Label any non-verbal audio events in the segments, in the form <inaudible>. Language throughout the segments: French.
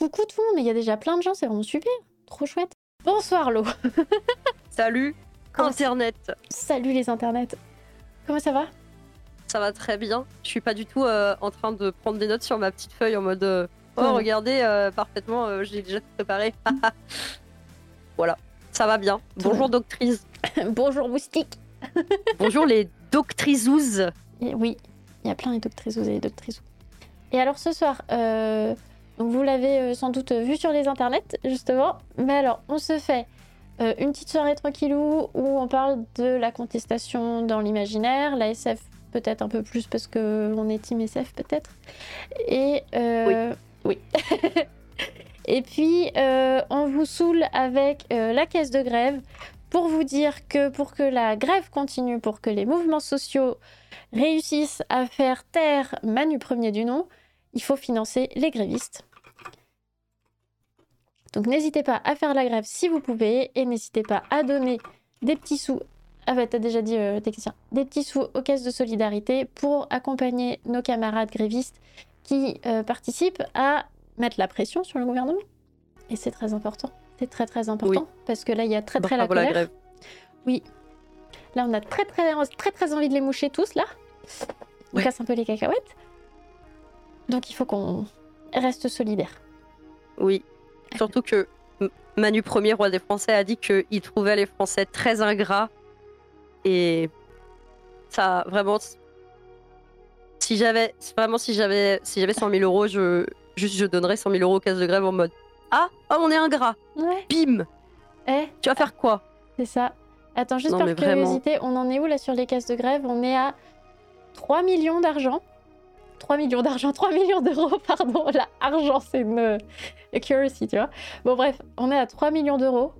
coucou tout le monde, mais il y a déjà plein de gens, c'est vraiment super. Trop chouette. Bonsoir Lo. <laughs> Salut, Comment- Internet. Salut les internets. Comment ça va? Ça va très bien. Je suis pas du tout euh, en train de prendre des notes sur ma petite feuille en mode euh, Oh, Ouais. regardez, euh, parfaitement, j'ai déjà tout préparé. <laughs> voilà, ça va bien. Bonjour, doctrice. <laughs> Bonjour moustique. Bonjour, les doctrizouzes. Et oui, il y a plein de doctrisous et de doctrisous. Et alors ce soir, euh, donc vous l'avez euh, sans doute vu sur les internets, justement. Mais alors, on se fait euh, une petite soirée tranquillou où on parle de la contestation dans l'imaginaire, la SF peut-être un peu plus parce que on est team SF peut-être. Et euh, oui. <laughs> Et puis euh, on vous saoule avec euh, la caisse de grève pour vous dire que pour que la grève continue, pour que les mouvements sociaux réussissent à faire taire Manu premier du nom, il faut financer les grévistes. Donc n'hésitez pas à faire la grève si vous pouvez et n'hésitez pas à donner des petits sous. Ah bah t'as déjà dit euh, technicien. Des petits sous aux caisses de solidarité pour accompagner nos camarades grévistes qui euh, participent à mettre la pression sur le gouvernement. Et c'est très important. C'est très très important parce que là il y a très très la Bravo la colère. grève. Oui. Là, on a très très, très très envie de les moucher tous, là. On Ouais. casse un peu les cacahuètes. Donc il faut qu'on reste solidaire. Oui, surtout que Manu Ier, roi des Français, a dit qu'il trouvait les Français très ingrats. Et ça, vraiment, si j'avais, vraiment, si j'avais, si j'avais 100 000 euros, je, juste, je donnerais 100 000 euros aux caisses de grève en mode Ah, oh, on est ingrat, Ouais. bim, Eh, tu vas faire quoi? C'est ça. Attends, juste Non, par vraiment. curiosité, on en est où là sur les caisses de grève? On est à 3 millions d'argent. 3 millions d'argent, 3 millions d'euros, <laughs> pardon. Là, argent, c'est une euh, accuracy, tu vois. Bon, bref, on est à 3 millions d'euros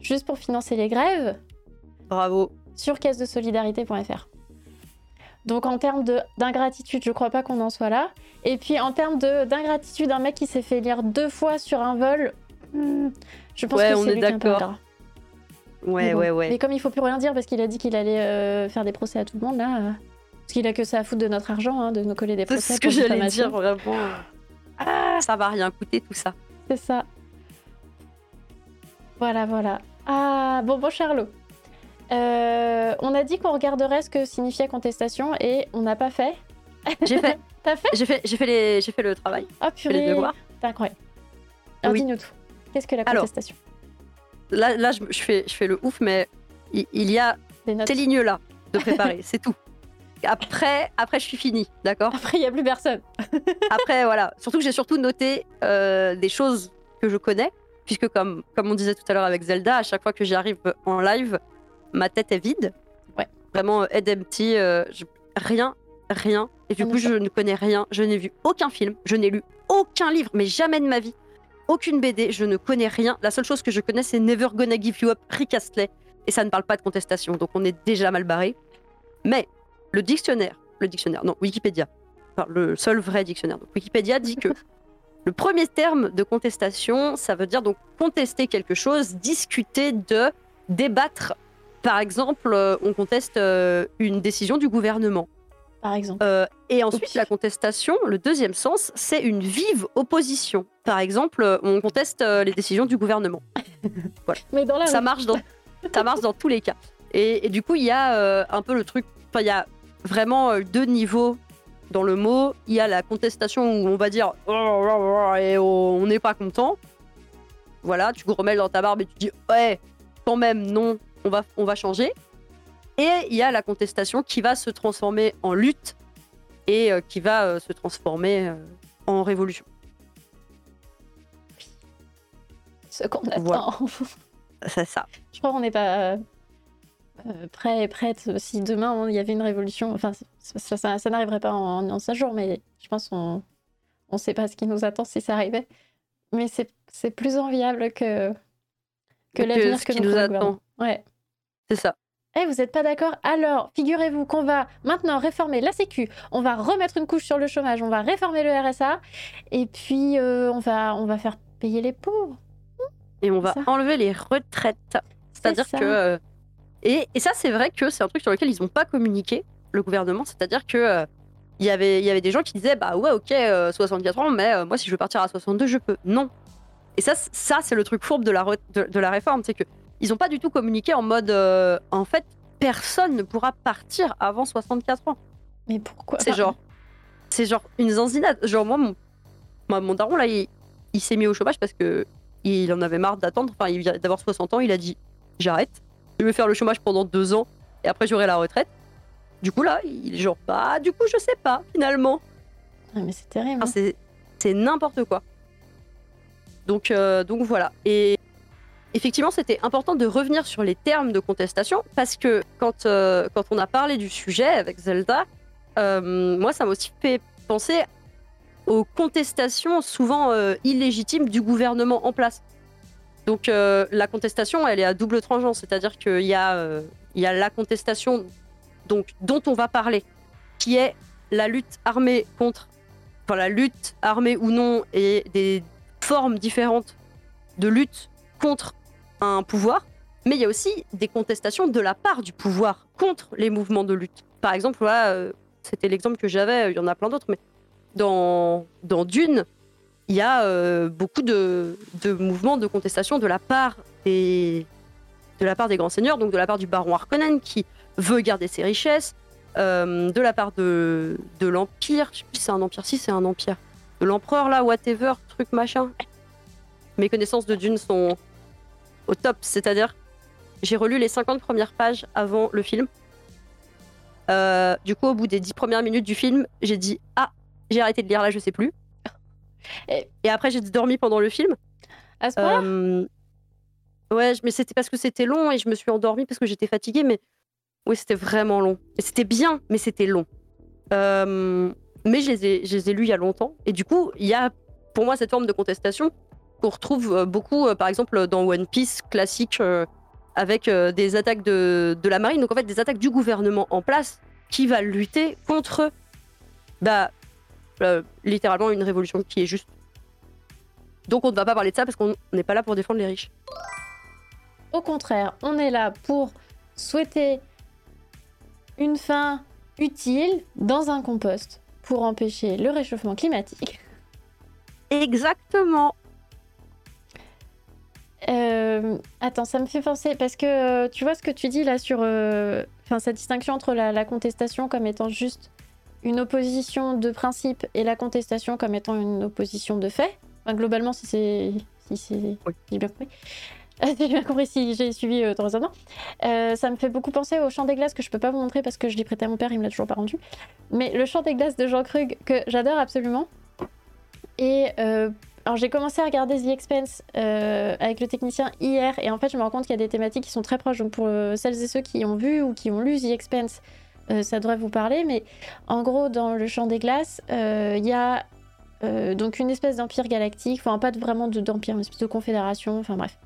juste pour financer les grèves. Bravo. sur caisse de solidarité.fr. Donc en termes de- d'ingratitude, je crois pas qu'on en soit là. Et puis en termes de- d'ingratitude, un mec qui s'est fait lire deux fois sur un vol, hmm, je pense Ouais, que c'est est lui d'accord. Ouais, bon. ouais, ouais. Mais comme il faut plus rien dire parce qu'il a dit qu'il allait euh, faire des procès à tout le monde là, euh, parce qu'il a que ça à foutre de notre argent, hein, de nous coller des C'est procès. ce que j'allais dire, vraiment. Ah, ça va rien coûter tout ça. C'est ça. Voilà, voilà. Ah, bon, bon, Charlot. Euh, on a dit qu'on regarderait ce que signifiait contestation et on n'a pas fait. J'ai fait, <laughs> T'as fait j'ai fait, j'ai fait, les, j'ai fait le travail. Oh J'ai fait les purée, devoirs. c'est incroyable. Alors Oui. dis-nous tout. Qu'est-ce que la Alors, contestation? Là, là je, je fais, je fais le ouf, mais il, il y a ces lignes-là de préparer, <laughs> c'est tout. Après, après, je suis finie, d'accord? Après, il n'y a plus personne. <laughs> Après, voilà. Surtout que j'ai surtout noté euh, des choses que je connais, puisque comme, comme on disait tout à l'heure avec Zelda, à chaque fois que j'arrive en live, ma tête est vide. Ouais. Vraiment, euh, head empty, euh, je- rien, rien. Et du On coup, je ne connais rien. Je n'ai vu aucun film, je n'ai lu aucun livre, mais jamais de ma vie. Aucune BD, je ne connais rien. La seule chose que je connais, c'est Never Gonna Give You Up, Rick Astley. Et ça ne parle pas de contestation, donc on est déjà mal barré. Mais le dictionnaire, le dictionnaire, non, Wikipédia, enfin, le seul vrai dictionnaire. Donc, Wikipédia dit que <laughs> le premier terme de contestation, ça veut dire donc contester quelque chose, discuter de, débattre. Par exemple, euh, on conteste euh, une décision du gouvernement. Par exemple. Euh, et ensuite, la contestation, le deuxième sens, c'est une vive opposition. Par exemple, on conteste les décisions du gouvernement. <laughs> Mais dans la Ça marche dans, ça marche dans tous les cas. Et, et du coup, il y a euh, un peu le truc. Enfin, il y a vraiment euh, deux niveaux dans le mot. Il y a la contestation où on va dire Oh, et on n'est pas content. Voilà, tu remets dans ta barbe et tu dis ouais, quand même non, on va, on va changer. Et il y a la contestation qui va se transformer en lutte et euh, qui va euh, se transformer en révolution. Ce qu'on attend. Voilà. C'est ça. Je crois qu'on n'est pas prêt et prête. Si demain il y avait une révolution, enfin, ça, ça- ça- ça n'arriverait pas en, en 5 jours, mais je pense qu'on ne sait pas ce qui nous attend si ça arrivait. Mais c'est plus enviable que, que l'avenir que nous nous attend. Ouais. C'est ça. Eh, vous n'êtes pas d'accord? Alors, figurez-vous qu'on va maintenant réformer la Sécu, on va remettre une couche sur le chômage, on va réformer le RSA, et puis euh, on, va, on va faire payer les pauvres. et on va ça. enlever les retraites. C'est-à-dire que. euh, et, et ça, c'est vrai que c'est un truc sur lequel ils n'ont pas communiqué, le gouvernement. C'est-à-dire que euh, il y avait, il y avait des gens qui disaient bah ouais, ok, 64 ans, mais moi si je veux partir à 62, je peux. Non. Et ça, ça c'est le truc fourbe de la, de, la réforme, c'est que ils n'ont pas du tout communiqué en mode en fait, personne ne pourra partir avant 64 ans. Mais pourquoi C'est genre, c'est genre une zanzinade. Genre moi, mon, mon daron là, il, il s'est mis au chômage parce que il en avait marre d'attendre. Enfin, il vient d'avoir 60 ans, il a dit j'arrête, je vais faire le chômage pendant deux ans et après j'aurai la retraite. Du coup là, il est genre bah du coup je sais pas finalement. Ah, mais c'est terrible. Hein. c'est n'importe quoi. Donc euh, donc voilà. Et effectivement, c'était important de revenir sur les termes de contestation parce que quand euh, quand on a parlé du sujet avec Zelda, euh, moi ça m'a aussi fait penser aux contestations souvent illégitimes du gouvernement en place. Donc la contestation, elle est à double tranchant, c'est-à-dire qu'il y a il y a la contestation donc, dont on va parler, qui est la lutte armée contre, la lutte armée ou non, et des formes différentes de lutte contre un pouvoir, mais il y a aussi des contestations de la part du pouvoir contre les mouvements de lutte. Par exemple, voilà, euh, c'était l'exemple que j'avais, il y en a plein d'autres, mais dans, dans Dune, il y a euh, beaucoup de, mouvements de contestation de la part des, de la part des grands seigneurs, donc de la part du baron Harkonnen qui veut garder ses richesses, euh, de la part de, de l'Empire, je sais plus si c'est un empire, si c'est un empire, de l'empereur là, whatever, truc machin. Mes connaissances de Dune sont au top, c'est-à-dire j'ai relu les 50 premières pages avant le film. Euh, du coup, au bout des 10 premières minutes du film, j'ai dit Ah, j'ai arrêté de lire là, je sais plus. Et, après, j'ai dormi pendant le film. À ce point euh, Ouais, mais c'était parce que c'était long et je me suis endormie parce que j'étais fatiguée. Mais oui, c'était vraiment long. Et c'était bien, mais c'était long. Euh, mais je les, ai, je les ai lus il y a longtemps. Et du coup, il y a pour moi cette forme de contestation qu'on retrouve euh, beaucoup, euh, par exemple, dans One Piece classique, avec des attaques de, de, la marine. Donc en fait, des attaques du gouvernement en place qui va lutter contre, bah, littéralement une révolution qui est juste. Donc on ne va pas parler de ça parce qu'on n'est pas là pour défendre les riches. Au contraire, on est là pour souhaiter une fin utile dans un compost pour empêcher le réchauffement climatique. Exactement. Euh, attends, ça me fait penser parce que euh, tu vois ce que tu dis là sur euh, cette distinction entre la, contestation comme étant juste une opposition de principe et la contestation comme étant une opposition de fait. globalement, si c'est si c'est bien compris. <laughs> j'ai bien compris si j'ai suivi euh, raisonnement. Euh, ça me fait beaucoup penser au chant des glaces que je peux pas vous montrer parce que je l'ai prêté à mon père, il me l'a toujours pas rendu. Mais le chant des glaces de Jean Krug que j'adore absolument. Et euh, alors j'ai commencé à regarder The Expense euh, avec le technicien hier et en fait je me rends compte qu'il y a des thématiques qui sont très proches. Donc pour celles et ceux qui ont vu ou qui ont lu The Expense, ça devrait vous parler. Mais en gros dans le chant des glaces, il y a donc une espèce d'empire galactique, enfin pas vraiment d'empire, une espèce de confédération, enfin bref.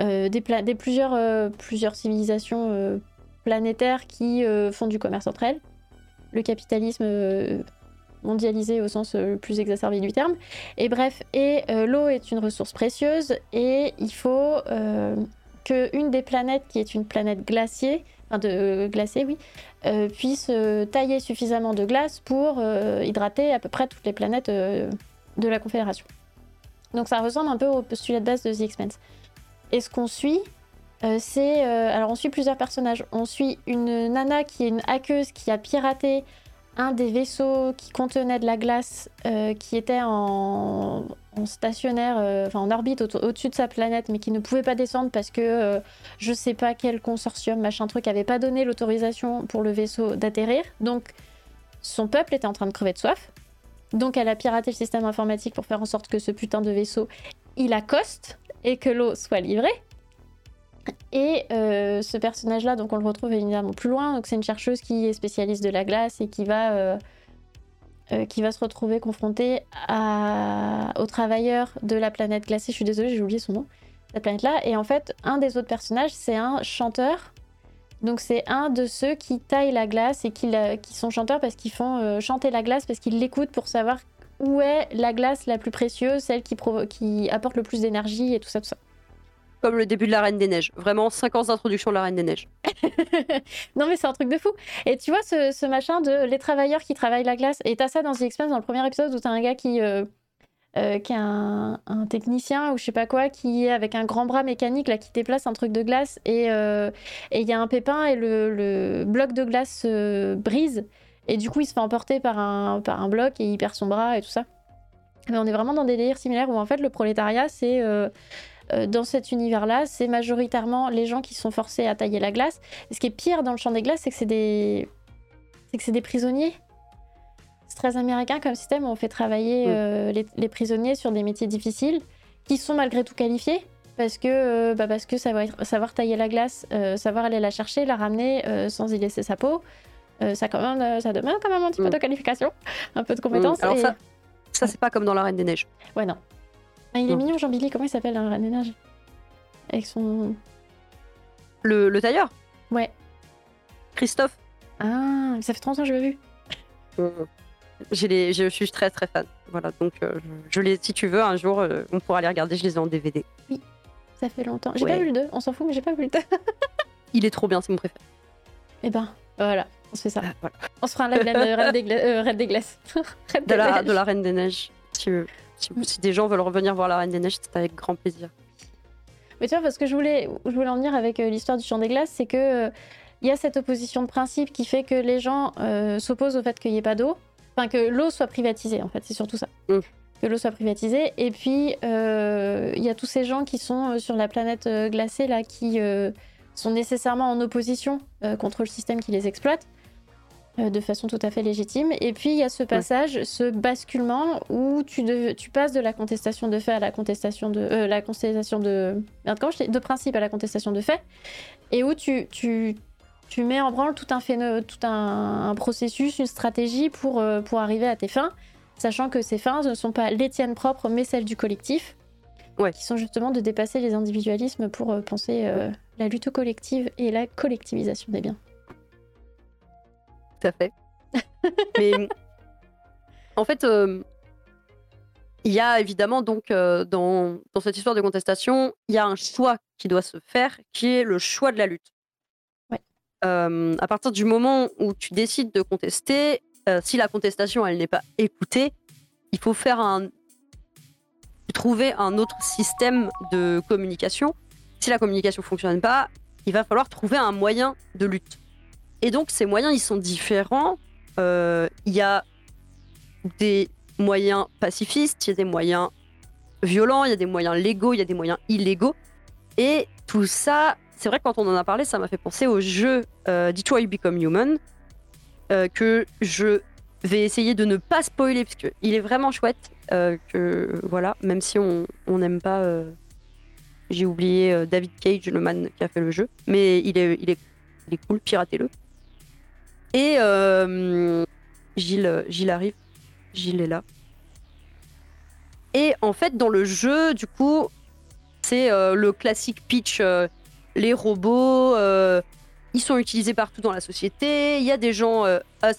Euh, des, plusieurs, euh, plusieurs civilisations euh, planétaires qui font du commerce entre elles. Le capitalisme mondialisé au sens le plus exacerbé du terme. Et bref, et l'eau est une ressource précieuse et il faut qu'une des planètes, qui est une planète glaciée, enfin de glacée, oui, puisse tailler suffisamment de glace pour hydrater à peu près toutes les planètes de la Confédération. Donc ça ressemble un peu au postulat de base de The Expanse. Et ce qu'on suit, euh, c'est. Euh, alors, on suit plusieurs personnages. On suit une nana qui est une hackeuse qui a piraté un des vaisseaux qui contenait de la glace euh, qui était en, stationnaire, enfin en orbite au-dessus de sa planète, mais qui ne pouvait pas descendre parce que je sais pas quel consortium, machin truc, avait pas donné l'autorisation pour le vaisseau d'atterrir. Donc, son peuple était en train de crever de soif. Donc, elle a piraté le système informatique pour faire en sorte que ce putain de vaisseau il accoste et que l'eau soit livrée. Et euh, ce personnage-là, donc on le retrouve évidemment plus loin. Donc c'est une chercheuse qui est spécialiste de la glace et qui va, euh, euh, qui va se retrouver confrontée à... aux travailleurs de la planète glacée. Je suis désolée, j'ai oublié son nom. La planète-là. Et en fait, un des autres personnages, c'est un chanteur. Donc c'est un de ceux qui taillent la glace et qui, qui sont chanteurs parce qu'ils font chanter la glace parce qu'ils l'écoutent pour savoir où est la glace la plus précieuse, celle qui, qui apporte le plus d'énergie et tout ça, tout ça. Comme le début de la Reine des Neiges. Vraiment, 5 ans d'introduction de la Reine des Neiges. <laughs> non, mais c'est un truc de fou. Et tu vois, ce, machin de les travailleurs qui travaillent la glace, et t'as ça dans The Expanse, dans le premier épisode, où t'as un gars qui, euh, euh, qui est un, technicien ou je sais pas quoi, qui est avec un grand bras mécanique, là, qui déplace un truc de glace, et il euh, y a un pépin, et le, le bloc de glace se brise, et du coup, il se fait emporter par un, par un bloc, et il perd son bras, et tout ça. Mais on est vraiment dans des délires similaires, où en fait, le prolétariat, c'est euh, dans cet univers-là, c'est majoritairement les gens qui sont forcés à tailler la glace. Et ce qui est pire dans le champ des glaces, c'est que c'est des... c'est que c'est des prisonniers. C'est très américain comme système où on fait travailler mm. euh, les, les, prisonniers sur des métiers difficiles qui sont malgré tout qualifiés parce que, euh, bah parce que savoir, savoir, tailler la glace, euh, savoir aller la chercher, la ramener euh, sans y laisser sa peau, ça, quand même, ça demande quand même un petit mm. peu de qualification, un peu de compétence. Mm. Alors et... ça, ça c'est pas comme dans la Reine des Neiges. Ouais, non. Ah, il est mignon, Jean-Billy. Comment il s'appelle, un Reine des Neiges Avec son. Le, le tailleur? Ouais. Christophe. Ah, ça fait 30 ans que je l'ai vu. Les, je suis très très fan. Voilà, donc euh, je les, si tu veux, un jour, euh, on pourra les regarder. Je les ai en DVD. Oui, ça fait longtemps. J'ai ouais. pas vu le 2, on s'en fout, mais j'ai pas vu le 2. <laughs> il est trop bien, c'est mon préféré. Eh ben, voilà, on se fait ça. Ah, voilà. On se fera un live de Reine des, Gla euh, Reine des Glaces. Reine de, la, <laughs> de la Reine des Neiges, si tu veux. Si, si, des gens veulent revenir voir la Reine des Neiges, c'est avec grand plaisir. Mais tu vois, parce que je voulais, je voulais en venir avec euh, l'histoire du Champ des Glaces, c'est que il euh, y a cette opposition de principe qui fait que les gens euh, s'opposent au fait qu'il n'y ait pas d'eau, enfin que l'eau soit privatisée, en fait, c'est surtout ça. Mm. Que l'eau soit privatisée. Et puis, il euh, y a tous ces gens qui sont sur la planète glacée, là, qui sont nécessairement en opposition contre le système qui les exploite. Euh, de façon tout à fait légitime. Et puis il y a ce passage, ouais. ce basculement où tu, de, tu, passes de la contestation de fait à la contestation de euh, la contestation de de principe à la contestation de fait, et où tu, tu, tu mets en branle tout un phéno, tout un, un, processus, une stratégie pour euh, pour arriver à tes fins, sachant que ces fins ne sont pas les tiennes propres, mais celles du collectif. Ouais. qui sont justement de dépasser les individualismes pour euh, penser la lutte collective et la collectivisation des biens à fait. <laughs> Mais en fait, euh, il y a évidemment donc euh, dans, dans, cette histoire de contestation, il y a un choix qui doit se faire, qui est le choix de la lutte. Ouais. Euh, à partir du moment où tu décides de contester, si la contestation elle n'est pas écoutée, il faut faire un trouver un autre système de communication. Si la communication fonctionne pas, il va falloir trouver un moyen de lutte. Et donc, ces moyens, ils sont différents. Euh, il y a des moyens pacifistes, il y a des moyens violents, il y a des moyens légaux, il y a des moyens illégaux. Et tout ça, c'est vrai quand on en a parlé, ça m'a fait penser au jeu euh, Detroit Become Human, euh, que je vais essayer de ne pas spoiler, parce qu'il est vraiment chouette. Euh, que voilà, même si on n'aime pas. J'ai oublié David Cage, le man qui a fait le jeu, mais il est, il est, il est cool, piratez-le. Et euh, Gilles, arrive. Gilles est là. Et en fait, dans le jeu, du coup, c'est euh, le classique pitch. Euh, les robots, ils sont utilisés partout dans la société. Il y a des gens.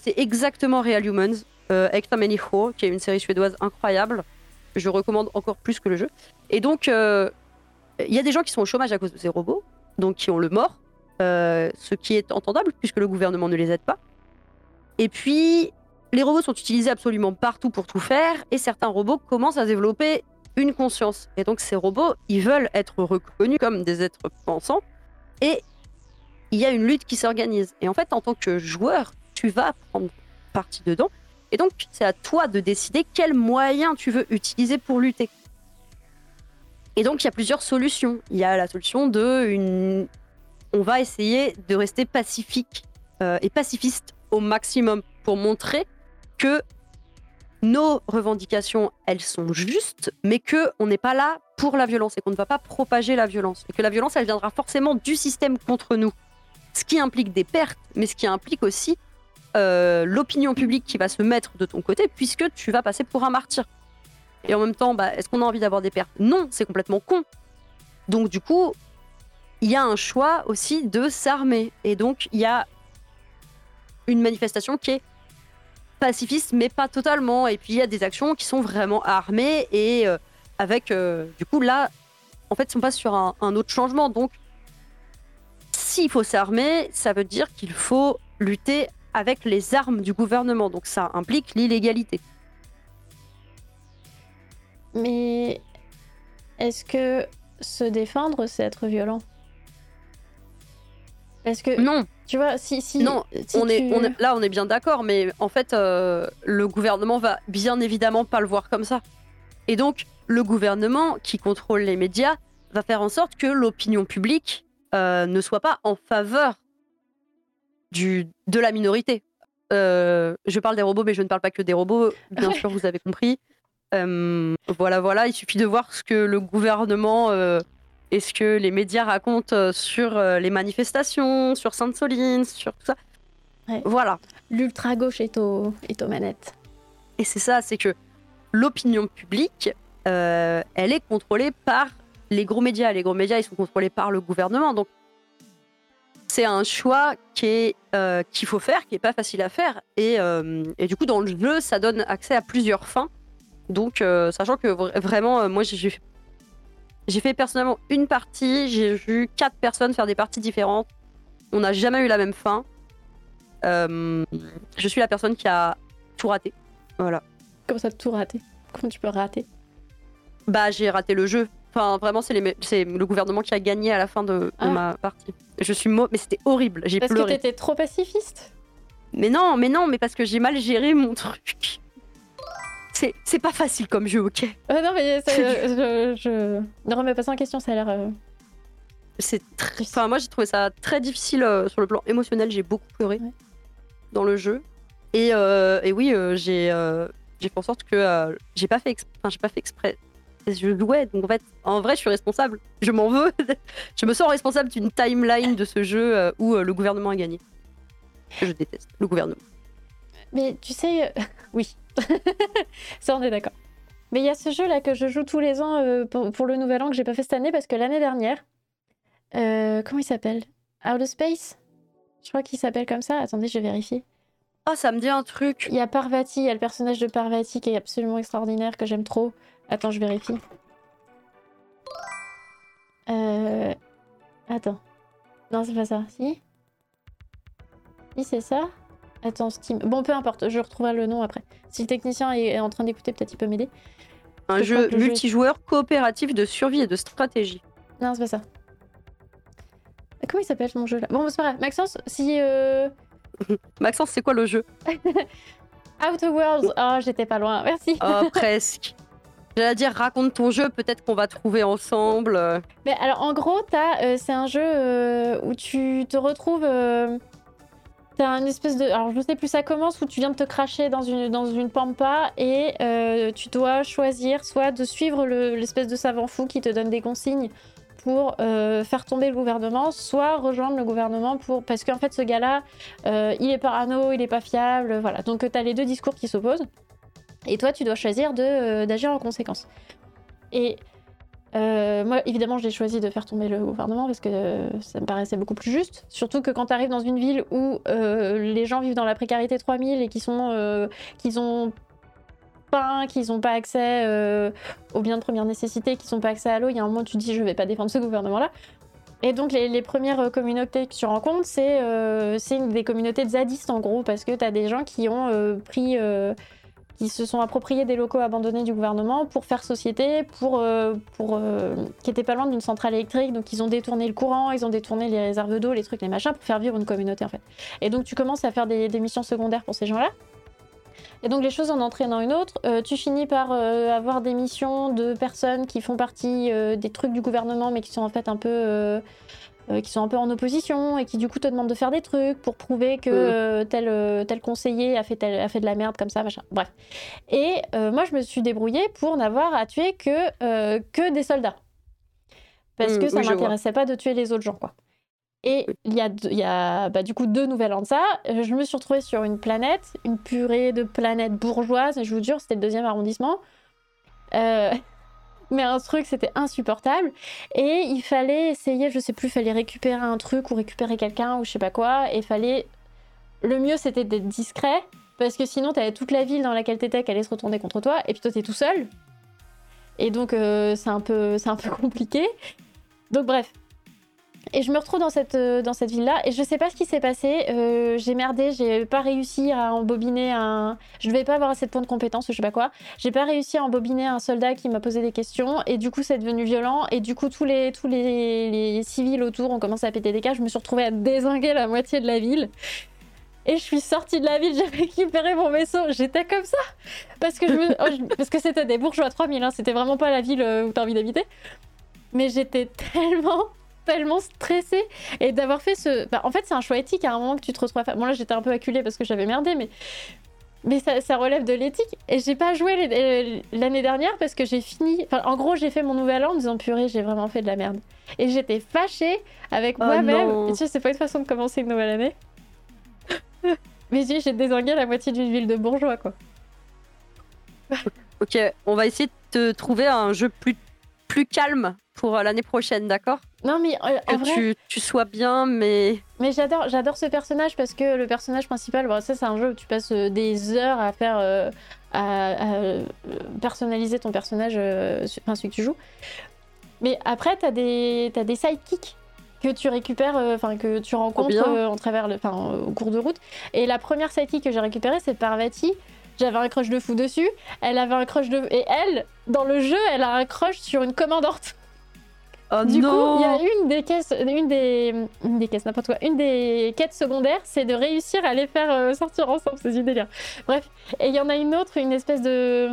c'est exactement Real Humans, Ekta Meniho, qui est une série suédoise incroyable. Je recommande encore plus que le jeu. Et donc, il y a des gens qui sont au chômage à cause de ces robots, donc qui ont le mort. Euh, ce qui est entendable puisque le gouvernement ne les aide pas. Et puis, les robots sont utilisés absolument partout pour tout faire, et certains robots commencent à développer une conscience. Et donc ces robots, ils veulent être reconnus comme des êtres pensants, et il y a une lutte qui s'organise. Et en fait, en tant que joueur, tu vas prendre partie dedans, et donc c'est à toi de décider quels moyens tu veux utiliser pour lutter. Et donc il y a plusieurs solutions. Il y a la solution de une on va essayer de rester pacifique euh, et pacifiste au maximum pour montrer que nos revendications, elles sont justes, mais que on n'est pas là pour la violence et qu'on ne va pas propager la violence et que la violence, elle viendra forcément du système contre nous. Ce qui implique des pertes, mais ce qui implique aussi euh, l'opinion publique qui va se mettre de ton côté puisque tu vas passer pour un martyr. Et en même temps, bah, est-ce qu'on a envie d'avoir des pertes? Non, c'est complètement con. Donc du coup, il y a un choix aussi de s'armer. Et donc, il y a une manifestation qui est pacifiste, mais pas totalement. Et puis, il y a des actions qui sont vraiment armées et euh, avec, euh, du coup, là, en fait, on passe sur un, un autre changement. Donc, s'il faut s'armer, ça veut dire qu'il faut lutter avec les armes du gouvernement. Donc, ça implique l'illégalité. Mais est-ce que se défendre, c'est être violent? Parce que, Non, tu vois, si. si Non, si on, est, tu- on est- là, on est bien d'accord, mais en fait, euh, le gouvernement va bien évidemment pas le voir comme ça. Et donc, le gouvernement qui contrôle les médias va faire en sorte que l'opinion publique euh, ne soit pas en faveur du, de la minorité. Euh, je parle des robots, mais je ne parle pas que des robots, bien sûr, vous avez compris. Voilà, voilà, il suffit de voir ce que le gouvernement et ce que les médias racontent euh, sur euh, les manifestations, sur Sainte-Soline, sur tout ça. Ouais. Voilà. L'ultra-gauche est, au... est aux manettes. Et c'est ça, c'est que l'opinion publique, euh, elle est contrôlée par les gros médias. Les gros médias, ils sont contrôlés par le gouvernement. Donc, c'est un choix qui est, euh, qu'il faut faire, qui est pas facile à faire. Et, euh, et du coup, dans le jeu, ça donne accès à plusieurs fins. Donc, sachant que vra- vraiment, moi, j'ai j'ai- j'ai fait personnellement une partie, j'ai vu quatre personnes faire des parties différentes. On n'a jamais eu la même fin. Euh, je suis la personne qui a tout raté. Voilà. Comment ça, tout rater Comment tu peux rater? Bah, j'ai raté le jeu. Enfin, vraiment, c'est les mé- c'est le gouvernement qui a gagné à la fin de, de Ah. ma partie. Je suis mo... mais c'était horrible. J'ai Parce que pleuré. t'étais trop pacifiste? Mais non, mais non, mais parce que j'ai mal géré mon <laughs> truc. C'est pas facile comme jeu, ok. Euh, Non, mais ça, C'est je, je... Ne remets pas ça en question, ça a l'air. euh, C'est très... Enfin, moi, j'ai trouvé ça très difficile euh, sur le plan émotionnel. J'ai beaucoup pleuré Ouais. dans le jeu. Et, euh, et oui, j'ai j'ai fait en sorte que j'ai pas fait exp- enfin, j'ai pas fait exprès. Je jouais, donc en fait, en vrai, je suis responsable. Je m'en veux. <laughs> je me sens responsable d'une timeline de ce jeu où le gouvernement a gagné. Je déteste le gouvernement. Mais tu sais, euh, <laughs> oui. <laughs> ça, on est d'accord. Mais il y a ce jeu là que je joue tous les ans euh, pour, pour le nouvel an que j'ai pas fait cette année parce que l'année dernière. euh, comment il s'appelle? Outer Space? Je crois qu'il s'appelle comme ça. Attendez, je vais vérifier. Ah, ça me dit un truc. Il y a Parvati, il y a le personnage de Parvati qui est absolument extraordinaire, que j'aime trop. Attends, je vérifie. Euh... Attends. Non, c'est pas ça. Si? Si, c'est ça Attends, Steam. Bon, peu importe, je retrouverai le nom après. Si le technicien est en train d'écouter, peut-être il peut m'aider. Un Je jeu multijoueur coopératif de survie et de stratégie. Non, c'est pas ça. Ah, Comment il s'appelle mon jeu là? Bon, c'est pas grave. Maxence, si. Euh... <laughs> Maxence, c'est quoi le jeu? <laughs> Outer Worlds Oh, j'étais pas loin. Merci. Oh, <laughs> presque. J'allais dire, raconte ton jeu, peut-être qu'on va trouver ensemble. euh. Mais alors, en gros, euh, c'est un jeu euh, où tu te retrouves. T'as un espèce de. Alors, je sais plus, ça commence où tu viens de te cracher dans une, une pampa et euh, tu dois choisir soit de suivre le- l'espèce de savant fou qui te donne des consignes pour euh, faire tomber le gouvernement, soit rejoindre le gouvernement pour. Parce qu'en fait, ce gars-là, euh, il est parano, il est pas fiable, voilà. Donc, tu as les deux discours qui s'opposent. Et toi, tu dois choisir d'agir en conséquence. Et euh, moi, évidemment, j'ai choisi de faire tomber le gouvernement parce que euh, ça me paraissait beaucoup plus juste. Surtout que quand tu arrives dans une ville où euh, les gens vivent dans la précarité 3000 et qui sont, qu'ils ont pain, qu'ils n'ont pas accès aux biens de première nécessité, qu'ils n'ont pas accès à l'eau, il y a un moment où tu te dis je vais pas défendre ce gouvernement-là. Et donc les, les premières communautés que tu rencontres, c'est des communautés de zadistes en gros, parce que tu as des gens qui ont pris... qui se sont appropriés des locaux abandonnés du gouvernement pour faire société, pour, euh, pour euh, qui étaient pas loin d'une centrale électrique, donc ils ont détourné le courant, ils ont détourné les réserves d'eau, les trucs, les machins, pour faire vivre une communauté en fait. Et donc tu commences à faire des, des missions secondaires pour ces gens-là. Et donc les choses en entraînant une autre, euh, tu finis par avoir des missions de personnes qui font partie des trucs du gouvernement, mais qui sont en fait un peu euh, qui sont un peu en opposition et qui du coup te demandent de faire des trucs pour prouver que euh, tel, euh, tel conseiller a fait, tel- a fait de la merde comme ça, machin. Bref. Et moi, je me suis débrouillée pour n'avoir à tuer que, que des soldats. Parce Mm, que ça oui, m'intéressait pas de tuer les autres gens, quoi. Et il y a, il y a bah, du coup deux nouvelles ans de ça. Je me suis retrouvée sur une planète, une purée de planètes bourgeoises. Je vous jure, c'était le deuxième arrondissement. Euh, mais un truc, c'était insupportable. Et il fallait essayer, je sais plus, fallait récupérer un truc ou récupérer quelqu'un ou je sais pas quoi. Et fallait. Le mieux, c'était d'être discret. Parce que sinon, t'avais toute la ville dans laquelle t'étais qui allait se retourner contre toi. Et puis toi, t'es tout seul. Et donc, euh, c'est un, peu- un peu <laughs> compliqué. Donc, bref. Et je me retrouve dans cette, euh, dans cette ville-là et je sais pas ce qui s'est passé. Euh, j'ai merdé, j'ai pas réussi à embobiner un. Je devais pas avoir assez de points de compétence ou je sais pas quoi. J'ai pas réussi à embobiner un soldat qui m'a posé des questions et du coup c'est devenu violent et du coup tous les, tous les, les civils autour ont commencé à péter des câbles. Je me suis retrouvée à désinguer la moitié de la ville. Et je suis sortie de la ville, <laughs> j'ai récupéré mon vaisseau, j'étais comme ça Parce que, oh, parce que c'était des bourgeois 3000, hein, c'était vraiment pas la ville euh, où t'as envie d'habiter. Mais j'étais tellement, tellement stressée. Et d'avoir fait ce... bah, en fait, c'est un choix éthique à un moment que tu te retrouves à faire... Bon là, j'étais un peu acculée parce que j'avais merdé, mais... Mais ça, ça relève de l'éthique. Et j'ai pas joué euh, l'année dernière parce que j'ai fini... Enfin, en gros, j'ai fait mon nouvel an en me disant, purée, j'ai vraiment fait de la merde. Et j'étais fâchée avec Oh moi-même. tu sais, c'est pas une façon de commencer une nouvelle année. <laughs> Mais j'ai j'ai désingué la moitié d'une ville de bourgeois, quoi. Ok, on va essayer de te trouver un jeu plus, plus calme pour euh, l'année prochaine, d'accord? Non, mais euh, en Que vrai, tu, tu sois bien, mais. mais j'adore, j'adore ce personnage parce que le personnage principal, bon, ça c'est un jeu où tu passes euh, des heures à faire, euh, à, à, personnaliser ton personnage, euh, enfin celui que tu joues. Mais après, t'as des, t'as des sidekicks que tu récupères, enfin que tu rencontres en travers, le- au cours de route. Et la première sidekick que j'ai récupérée, c'est Parvati. J'avais un crush de fou dessus. Elle avait un crush de et elle, dans le jeu, elle a un crush sur une commandante. Oh Du coup, il y a une des caisses, une des, une des caisses, n'importe quoi, une des quêtes secondaires, c'est de réussir à les faire euh, sortir ensemble, c'est du délire. Bref, et il y en a une autre, une espèce de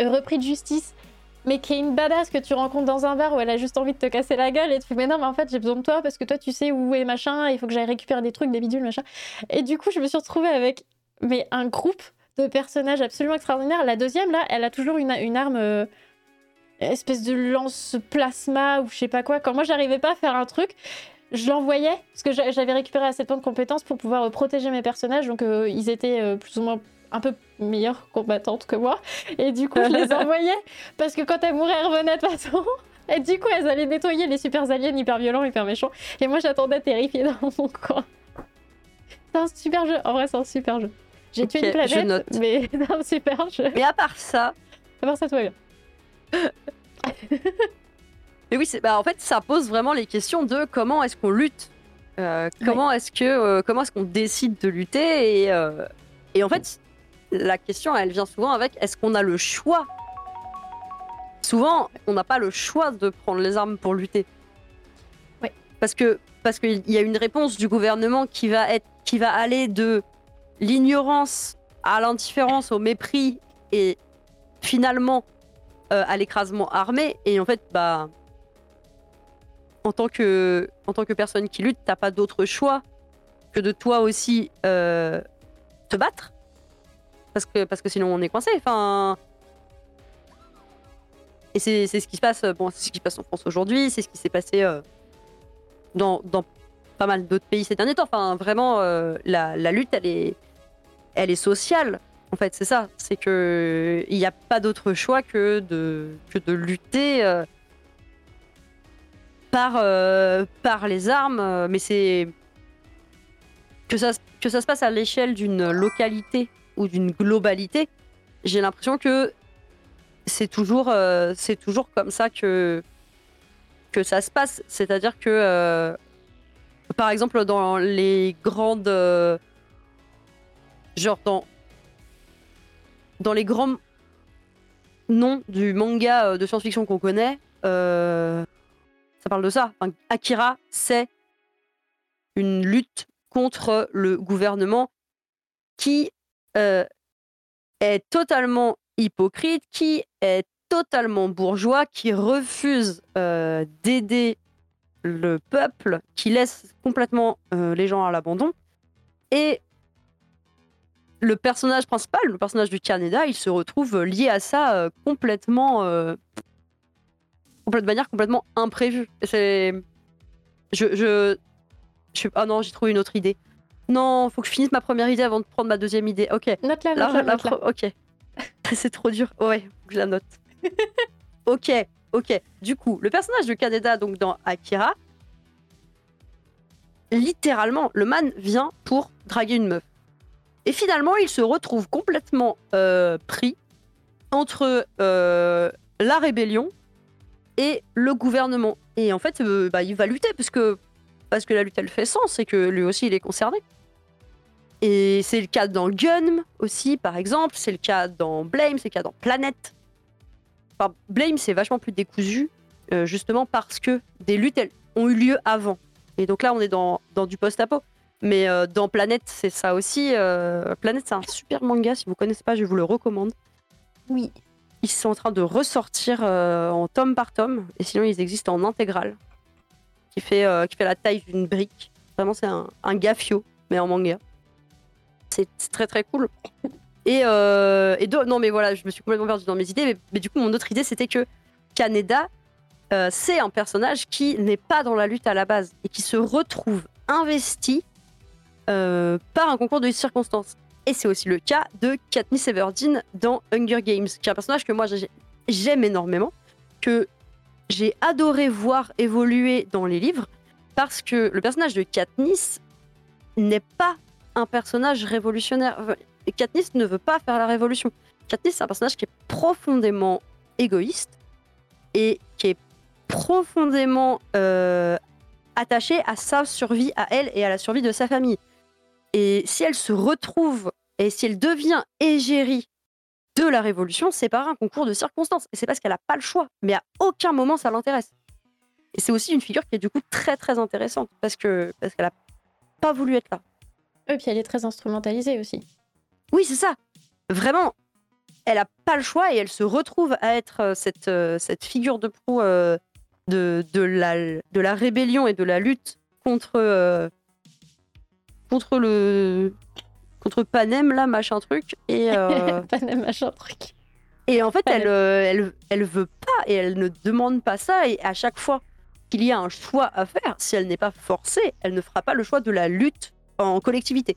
euh, repris de justice, mais qui est une badass que tu rencontres dans un bar où elle a juste envie de te casser la gueule et tu fais mais non mais en fait j'ai besoin de toi parce que toi tu sais où est machin, il faut que j'aille récupérer des trucs, des bidules machin. Et du coup je me suis retrouvée avec mais un groupe de personnages absolument extraordinaires. La deuxième là, elle a toujours une, une arme. euh, espèce de lance plasma ou je sais pas quoi. Quand moi j'arrivais pas à faire un truc, je l'envoyais parce que j'a- j'avais récupéré assez de points de compétences pour pouvoir euh, protéger mes personnages. Donc euh, ils étaient euh, plus ou moins un peu meilleures combattantes que moi. Et du coup je les <laughs> envoyais parce que quand elles mouraient, elles revenaient de façon. <laughs> Et du coup elles allaient nettoyer les super aliens hyper violents, hyper méchants. Et moi j'attendais terrifiée dans mon <laughs> coin. C'est un super jeu. En vrai c'est un super jeu. J'ai tué Ok, une planète, mais c'est un super jeu. Mais à part ça. À part ça, tout va bien. Mais oui, bah, en fait, ça pose vraiment les questions de comment est-ce qu'on lutte Euh, Comment est-ce que euh, comment est-ce qu'on décide de lutter et, euh, et en fait, la question, elle vient souvent avec est-ce qu'on a le choix? Souvent, on n'a pas le choix de prendre les armes pour lutter. Parce que parce qu'il y a une réponse du gouvernement qui va être qui va aller de l'ignorance à l'indifférence, au mépris et finalement euh, à l'écrasement armé. Et en fait, bah en tant que en tant que personne qui lutte, t'as pas d'autre choix que de toi aussi euh, te battre parce que parce que sinon on est coincé. Enfin. Et c'est ce qui se passe, euh, bon, c'est ce qui se passe en France aujourd'hui, c'est ce qui s'est passé dans, dans pas mal d'autres pays ces derniers temps. Enfin, vraiment, la, la lutte, elle est, elle est sociale. En fait, c'est ça. C'est que il n'y a pas d'autre choix que de, lutter euh, par, euh, par les armes. Mais c'est que ça, se- passe à l'échelle d'une localité ou d'une globalité. J'ai l'impression que c'est toujours, euh, comme ça que, que ça se passe. C'est-à-dire que, par exemple, dans les grandes. genre, dans, dans les grands noms du manga euh, de science-fiction qu'on connaît, euh, ça parle de ça. Akira, c'est une lutte contre le gouvernement qui euh, est totalement hypocrite, qui est totalement bourgeois, qui refuse d'aider le peuple, qui laisse complètement les gens à l'abandon. Et le personnage principal, le personnage du Canada, il se retrouve lié à ça euh, complètement, euh, de manière complètement imprévue. C'est, je, je, je ah non, j'ai trouvé une autre idée. Non, faut que je finisse ma première idée avant de prendre ma deuxième idée. Ok. Note-la, note-la, ok. <laughs> C'est trop dur. Ouais, faut que je la note. <laughs> ok, ok. Du coup, le personnage de Kaneda, donc dans Akira, littéralement, le man vient pour draguer une meuf. Et finalement, il se retrouve complètement euh, pris entre euh, la rébellion et le gouvernement. Et en fait, euh, bah, il va lutter parce que, parce que la lutte, elle fait sens et que lui aussi, il est concerné. Et c'est le cas dans Gun aussi, par exemple. C'est le cas dans Blame, c'est le cas dans Planet. Enfin, Blame, c'est vachement plus décousu, justement parce que des luttes elles, ont eu lieu avant. Et donc là, on est dans, dans du post-apo. Mais euh, dans Planet, c'est ça aussi. Euh, Planet, c'est un super manga. Si vous connaissez pas, je vous le recommande. Oui. Ils sont en train de ressortir euh, en tome par tome. Et sinon, ils existent en intégrale. Qui fait, qui fait la taille d'une brique. Vraiment, c'est un, un gaffio, mais en manga. C'est très très cool. Et, et do- non, mais voilà, je me suis complètement perdue dans mes idées. Mais, mais du coup, mon autre idée, c'était que Kaneda, c'est un personnage qui n'est pas dans la lutte à la base et qui se retrouve investi euh, par un concours de circonstances. Et c'est aussi le cas de Katniss Everdeen dans Hunger Games, qui est un personnage que moi j'ai- j'aime énormément, que j'ai adoré voir évoluer dans les livres, parce que le personnage de Katniss n'est pas un personnage révolutionnaire. Katniss ne veut pas faire la révolution. Katniss, c'est un personnage qui est profondément égoïste et qui est profondément euh, attaché à sa survie à elle et à la survie de sa famille. Et si elle se retrouve et si elle devient égérie de la révolution, c'est par un concours de circonstances. Et c'est parce qu'elle n'a pas le choix. Mais à aucun moment ça l'intéresse. Et c'est aussi une figure qui est du coup très très intéressante parce que parce qu'elle a pas voulu être là. Et puis elle est très instrumentalisée aussi. Oui, c'est ça. Vraiment, elle a pas le choix et elle se retrouve à être euh, cette, euh, cette figure de proue euh, de, de, la, de la rébellion et de la lutte contre, contre le. contre Panem, là, machin truc. Et, <laughs> euh, de machin truc. et en fait, Panem. elle, euh, elle, elle veut pas et elle ne demande pas ça. Et à chaque fois qu'il y a un choix à faire, si elle n'est pas forcée, elle ne fera pas le choix de la lutte en collectivité.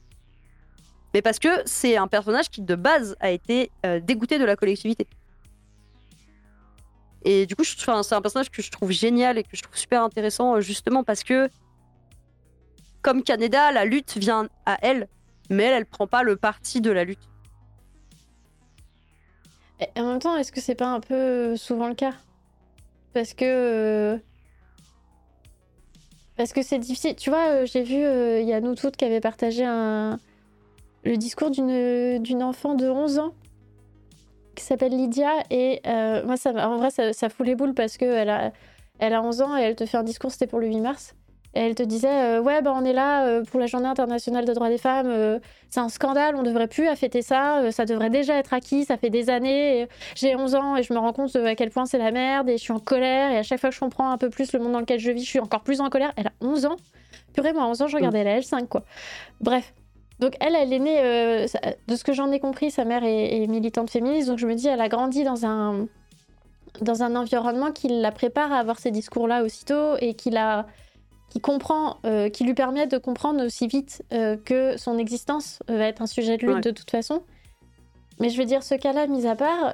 Mais parce que c'est un personnage qui de base a été euh, dégoûté de la collectivité. Et du coup, c'est un personnage que je trouve génial et que je trouve super intéressant, justement parce que, comme Kaneda, la lutte vient à elle, mais elle, elle prend pas le parti de la lutte. En même temps, est-ce que c'est pas un peu souvent le cas? Parce que. euh, Parce que c'est difficile. Tu vois, euh, j'ai vu, euh, il y a nous toutes qui avait partagé le discours d'une enfant de 11 ans qui s'appelle Lydia. Et euh, moi, ça, en vrai, ça, fout les boules parce qu'elle elle a 11 ans et elle te fait un discours, c'était pour le 8 mars. Elle te disait, euh, ouais, bah, on est là euh, pour la journée internationale des droits des femmes. euh, c'est un scandale, on devrait plus fêter ça, ça devrait déjà être acquis, ça fait des années. J'ai 11 ans et je me rends compte à quel point c'est la merde et je suis en colère et à chaque fois que je comprends un peu plus le monde dans lequel je vis, je suis encore plus en colère. Elle a 11 ans. Purée, moi, à 11 ans, je regardais la L5, quoi. Bref. Donc elle, elle est née, de ce que j'en ai compris, sa mère est, est militante féministe, donc je me dis, elle a grandi dans un, dans un environnement qui la prépare à avoir ces discours-là aussitôt et qui la qui comprend, euh, qui lui permet de comprendre aussi vite euh, que son existence euh, va être un sujet de lutte Ouais. de toute façon. Mais je veux dire, ce cas-là, mis à part,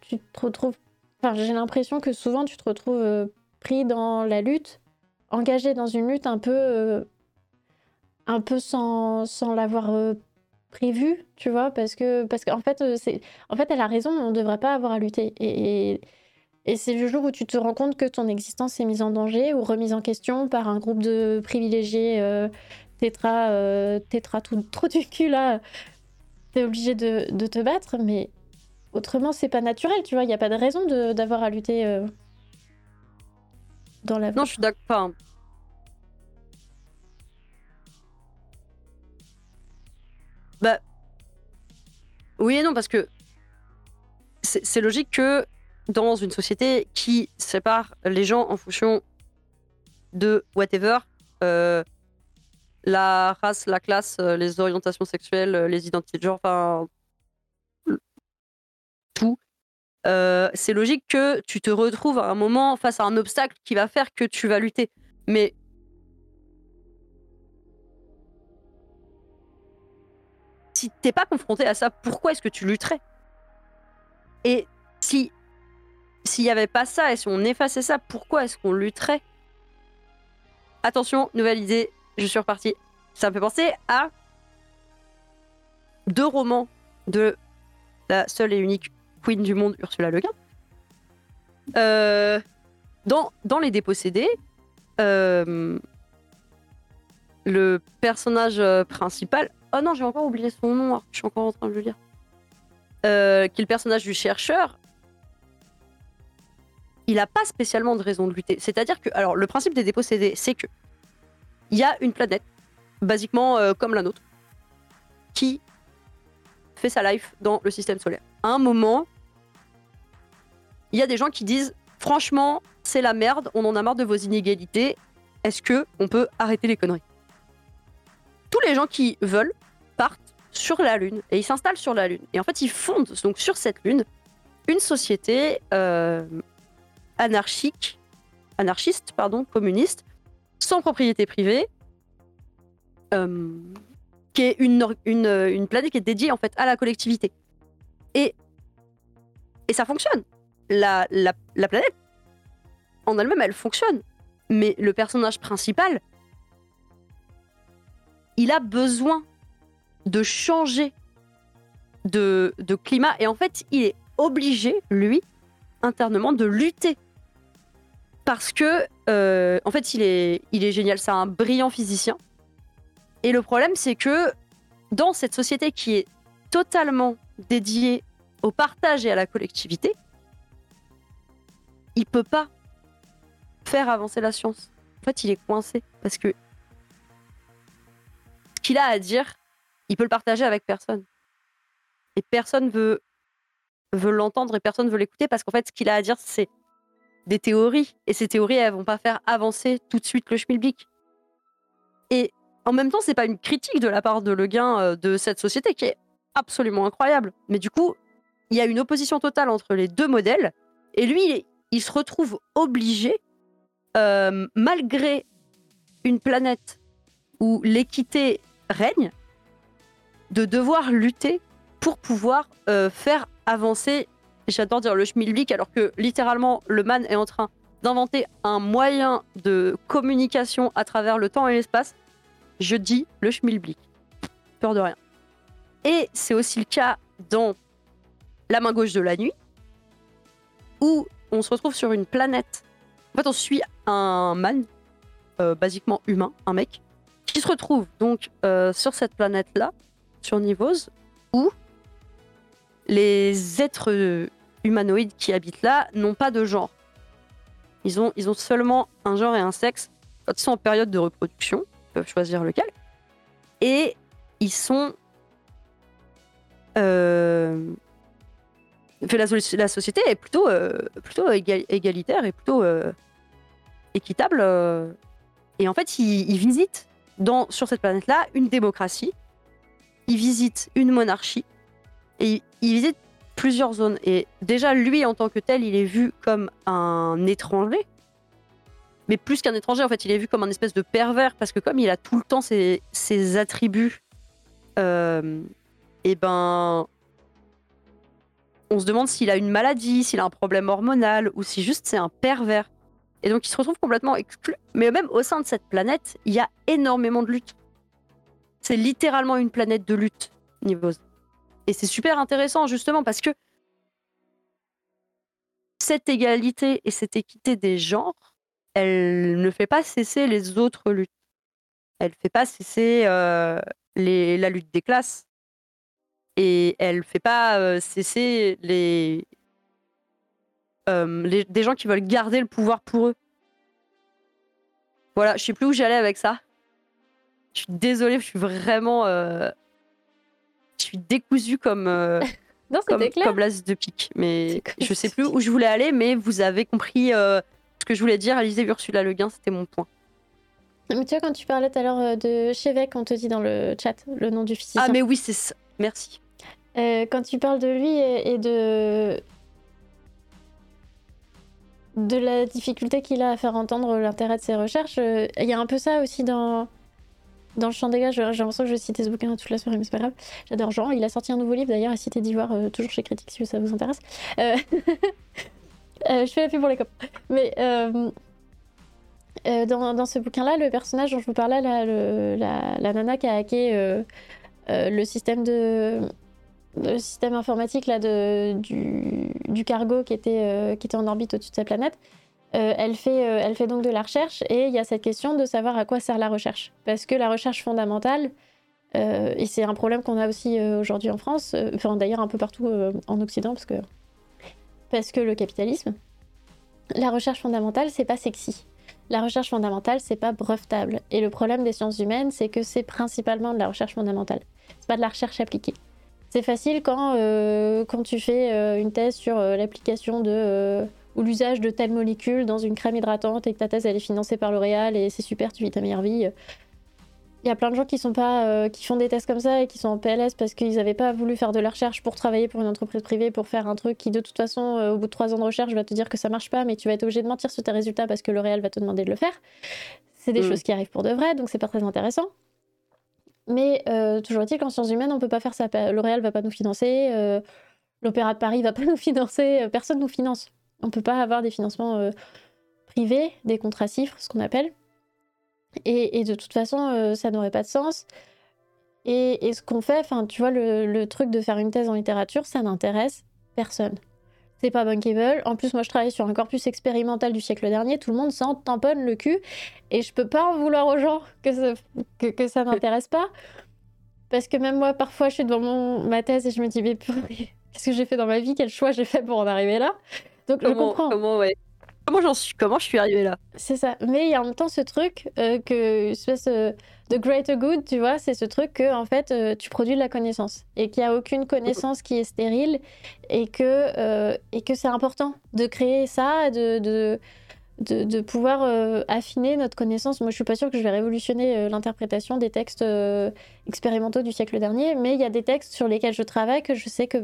tu te retrouves. Enfin, j'ai l'impression que souvent tu te retrouves pris dans la lutte, engagé dans une lutte un peu. un peu sans, sans l'avoir prévu, tu vois, parce que parce qu'en fait, c'est en fait, elle a raison, on ne devrait pas avoir à lutter. Et, et, et c'est le jour où tu te rends compte que ton existence est mise en danger ou remise en question par un groupe de privilégiés euh, tétra, euh, tétra tout <laughs> trop du cul là. T'es obligé de, de te battre, mais autrement, c'est pas naturel, tu vois. Il n'y a pas de raison d'avoir à lutter euh, dans la vie. Non, je suis d'accord. Bah. Oui et non, parce que c'est logique que dans une société qui sépare les gens en fonction de whatever, euh, la race, la classe, euh, les orientations sexuelles, euh, les identités de genre, enfin. tout. c'est logique que tu te retrouves à un moment face à un obstacle qui va faire que tu vas lutter. Mais si t'es pas confronté à ça, pourquoi est-ce que tu lutterais? Et si s'il y avait pas ça et si on effaçait ça, pourquoi est-ce qu'on lutterait? Attention, nouvelle idée, je suis repartie. Ça me fait penser à deux romans de la seule et unique queen du monde, Ursula Le Guin. Euh, dans, les dépossédés, euh, le personnage euh, principal. Oh non, j'ai encore oublié son nom, que je suis encore en train de le lire. Qui est le personnage du chercheur. Il n'a pas spécialement de raison de lutter. C'est-à-dire que, alors, le principe des dépossédés, c'est que il y a une planète, basiquement euh, comme la nôtre, qui fait sa life dans le système solaire. À un moment, il y a des gens qui disent franchement, c'est la merde, on en a marre de vos inégalités. Est-ce que on peut arrêter les conneries? Tous les gens qui veulent partent sur la Lune et ils s'installent sur la Lune. Et en fait, ils fondent donc sur cette Lune une société euh, anarchique, anarchiste, pardon, communiste, sans propriété privée, euh, qui est euh, une planète qui est dédiée en fait à la collectivité. Et, et ça fonctionne. La planète, en elle-même, elle fonctionne. Mais le personnage principal, il a besoin de changer de, de climat. Et en fait, il est obligé, lui, internement, de lutter. Parce que, euh, en fait, il est, il est génial. C'est un brillant physicien. Et le problème, c'est que dans cette société qui est totalement dédiée au partage et à la collectivité, il peut pas faire avancer la science. En fait, il est coincé parce que ce qu'il a à dire, il peut le partager avec personne. Et personne veut veut l'entendre et personne veut l'écouter parce qu'en fait, ce qu'il a à dire, c'est des théories. Et ces théories, elles vont pas faire avancer tout de suite le schmilblick. Et en même temps, c'est pas une critique de la part de Le Guin euh, de cette société qui est absolument incroyable. Mais du coup, il y a une opposition totale entre les deux modèles. Et lui, il, se retrouve obligé, euh, malgré une planète où l'équité règne, de devoir lutter pour pouvoir euh, faire avancer, j'adore dire le schmilblick, alors que littéralement, le man est en train d'inventer un moyen de communication à travers le temps et l'espace. Je dis le schmilblick. Peur de rien. Et c'est aussi le cas dans La main gauche de la nuit, où on se retrouve sur une planète. En fait, on suit un man, euh, basiquement humain, un mec, qui se retrouve donc euh, sur cette planète-là, sur Nivose, où les êtres humanoïdes qui habitent là n'ont pas de genre. Ils ont, ils ont seulement un genre et un sexe. Quand ils sont en période de reproduction, ils peuvent choisir lequel. Et ils sont. Euh, la, la société est plutôt, euh, plutôt éga- égalitaire et plutôt euh, équitable. euh. et en fait, ils, visitent sur cette planète-là une démocratie. Ils visitent une monarchie. Et ils visitent plusieurs zones. Et déjà, lui, en tant que tel, il est vu comme un étranger. Mais plus qu'un étranger, en fait, il est vu comme un espèce de pervers. Parce que comme il a tout le temps ses, attributs, euh, et ben. On se demande s'il a une maladie, s'il a un problème hormonal, ou si juste c'est un pervers. Et donc il se retrouve complètement exclu. Mais même au sein de cette planète, il y a énormément de lutte. C'est littéralement une planète de lutte, Nivose. Et c'est super intéressant justement parce que cette égalité et cette équité des genres, elle ne fait pas cesser les autres luttes. Elle ne fait pas cesser euh, les- la lutte des classes. Et elle ne fait pas euh, cesser les, euh, les- des gens qui veulent garder le pouvoir pour eux. Voilà, je sais plus où j'allais avec ça. Je suis désolée, je suis vraiment. Je suis décousue comme, euh, <laughs> Non, comme, clair. comme l'as de pique. Mais je sais plus où je voulais aller, mais vous avez compris euh, ce que je voulais dire. Lisez Ursula Le Guin, c'était mon point. Mais tu vois, quand tu parlais tout à l'heure euh, de Chevec, on te dit dans le chat le nom du physicien. Ah, mais oui, c'est ça. Merci. Euh, quand tu parles de lui et, et de de la difficulté qu'il a à faire entendre l'intérêt de ses recherches, euh, il y a un peu ça aussi dans dans le champ des gars. J'ai l'impression que je vais citer ce bouquin toute la soirée, mais c'est pas grave. J'adore Jean. Il a sorti un nouveau livre d'ailleurs à Cité d'Ivoire, euh, toujours chez Critique si ça vous intéresse. Euh, <laughs> euh, je fais la pub pour les copains. Mais dans, ce bouquin-là, le personnage dont je vous parlais, là, la, la nana qui a hacké le système de le système informatique là, de, du, du cargo qui était, qui était en orbite au-dessus de sa planète. Euh, elle, fait, euh, elle fait donc de la recherche et il y a cette question de savoir à quoi sert la recherche. Parce que la recherche fondamentale, euh, et c'est un problème qu'on a aussi aujourd'hui en France, d'ailleurs un peu partout en Occident, parce que, parce que le capitalisme, la recherche fondamentale, c'est pas sexy. La recherche fondamentale, c'est pas brevetable. Et le problème des sciences humaines, c'est que c'est principalement de la recherche fondamentale. C'est pas de la recherche appliquée. C'est facile quand, quand tu fais une thèse sur l'application de ou l'usage de telle molécule dans une crème hydratante et que ta thèse elle est financée par L'Oréal et c'est super, tu vis ta meilleure vie. Il y a plein de gens qui sont pas euh, qui font des tests comme ça et qui sont en PLS parce qu'ils n'avaient pas voulu faire de la recherche pour travailler pour une entreprise privée pour faire un truc qui de toute façon euh, au bout de trois ans de recherche va te dire que ça marche pas mais tu vas être obligé de mentir sur tes résultats parce que L'Oréal va te demander de le faire. C'est des choses qui arrivent pour de vrai donc c'est pas très intéressant. Mais euh, toujours est-il qu'en sciences humaines on peut pas faire ça. L'Oréal va pas nous financer, l'Opéra de Paris va pas <laughs> nous financer, personne nous finance. On peut pas avoir des financements euh, privés, des contrats chiffres, ce qu'on appelle. Et, de toute façon, euh, ça n'aurait pas de sens. Et, ce qu'on fait, enfin, tu vois, le, truc de faire une thèse en littérature, ça n'intéresse personne. C'est pas bankable. En plus, moi, je travaille sur un corpus expérimental du siècle dernier. Tout le monde s'en tamponne le cul. Et je peux pas en vouloir aux gens que ça, que, que n'intéresse pas. Parce que même moi, parfois, je suis devant mon, ma thèse et je me dis, mais <laughs> qu'est-ce que j'ai fait dans ma vie? Quel choix j'ai fait pour en arriver là? Donc, je Comment, comprends. comment, ouais. Comment j'en suis Comment je suis arrivée là? C'est ça. Mais il y a en même temps ce truc euh, que, espèce euh, de greater good, tu vois, c'est ce truc que en fait euh, tu produis de la connaissance et qu'il n'y a aucune connaissance qui est stérile et que, euh, et que c'est important de créer ça, de, de, de, de pouvoir euh, affiner notre connaissance. Moi, je suis pas sûre que je vais révolutionner euh, l'interprétation des textes euh, expérimentaux du siècle dernier, mais il y a des textes sur lesquels je travaille que je sais que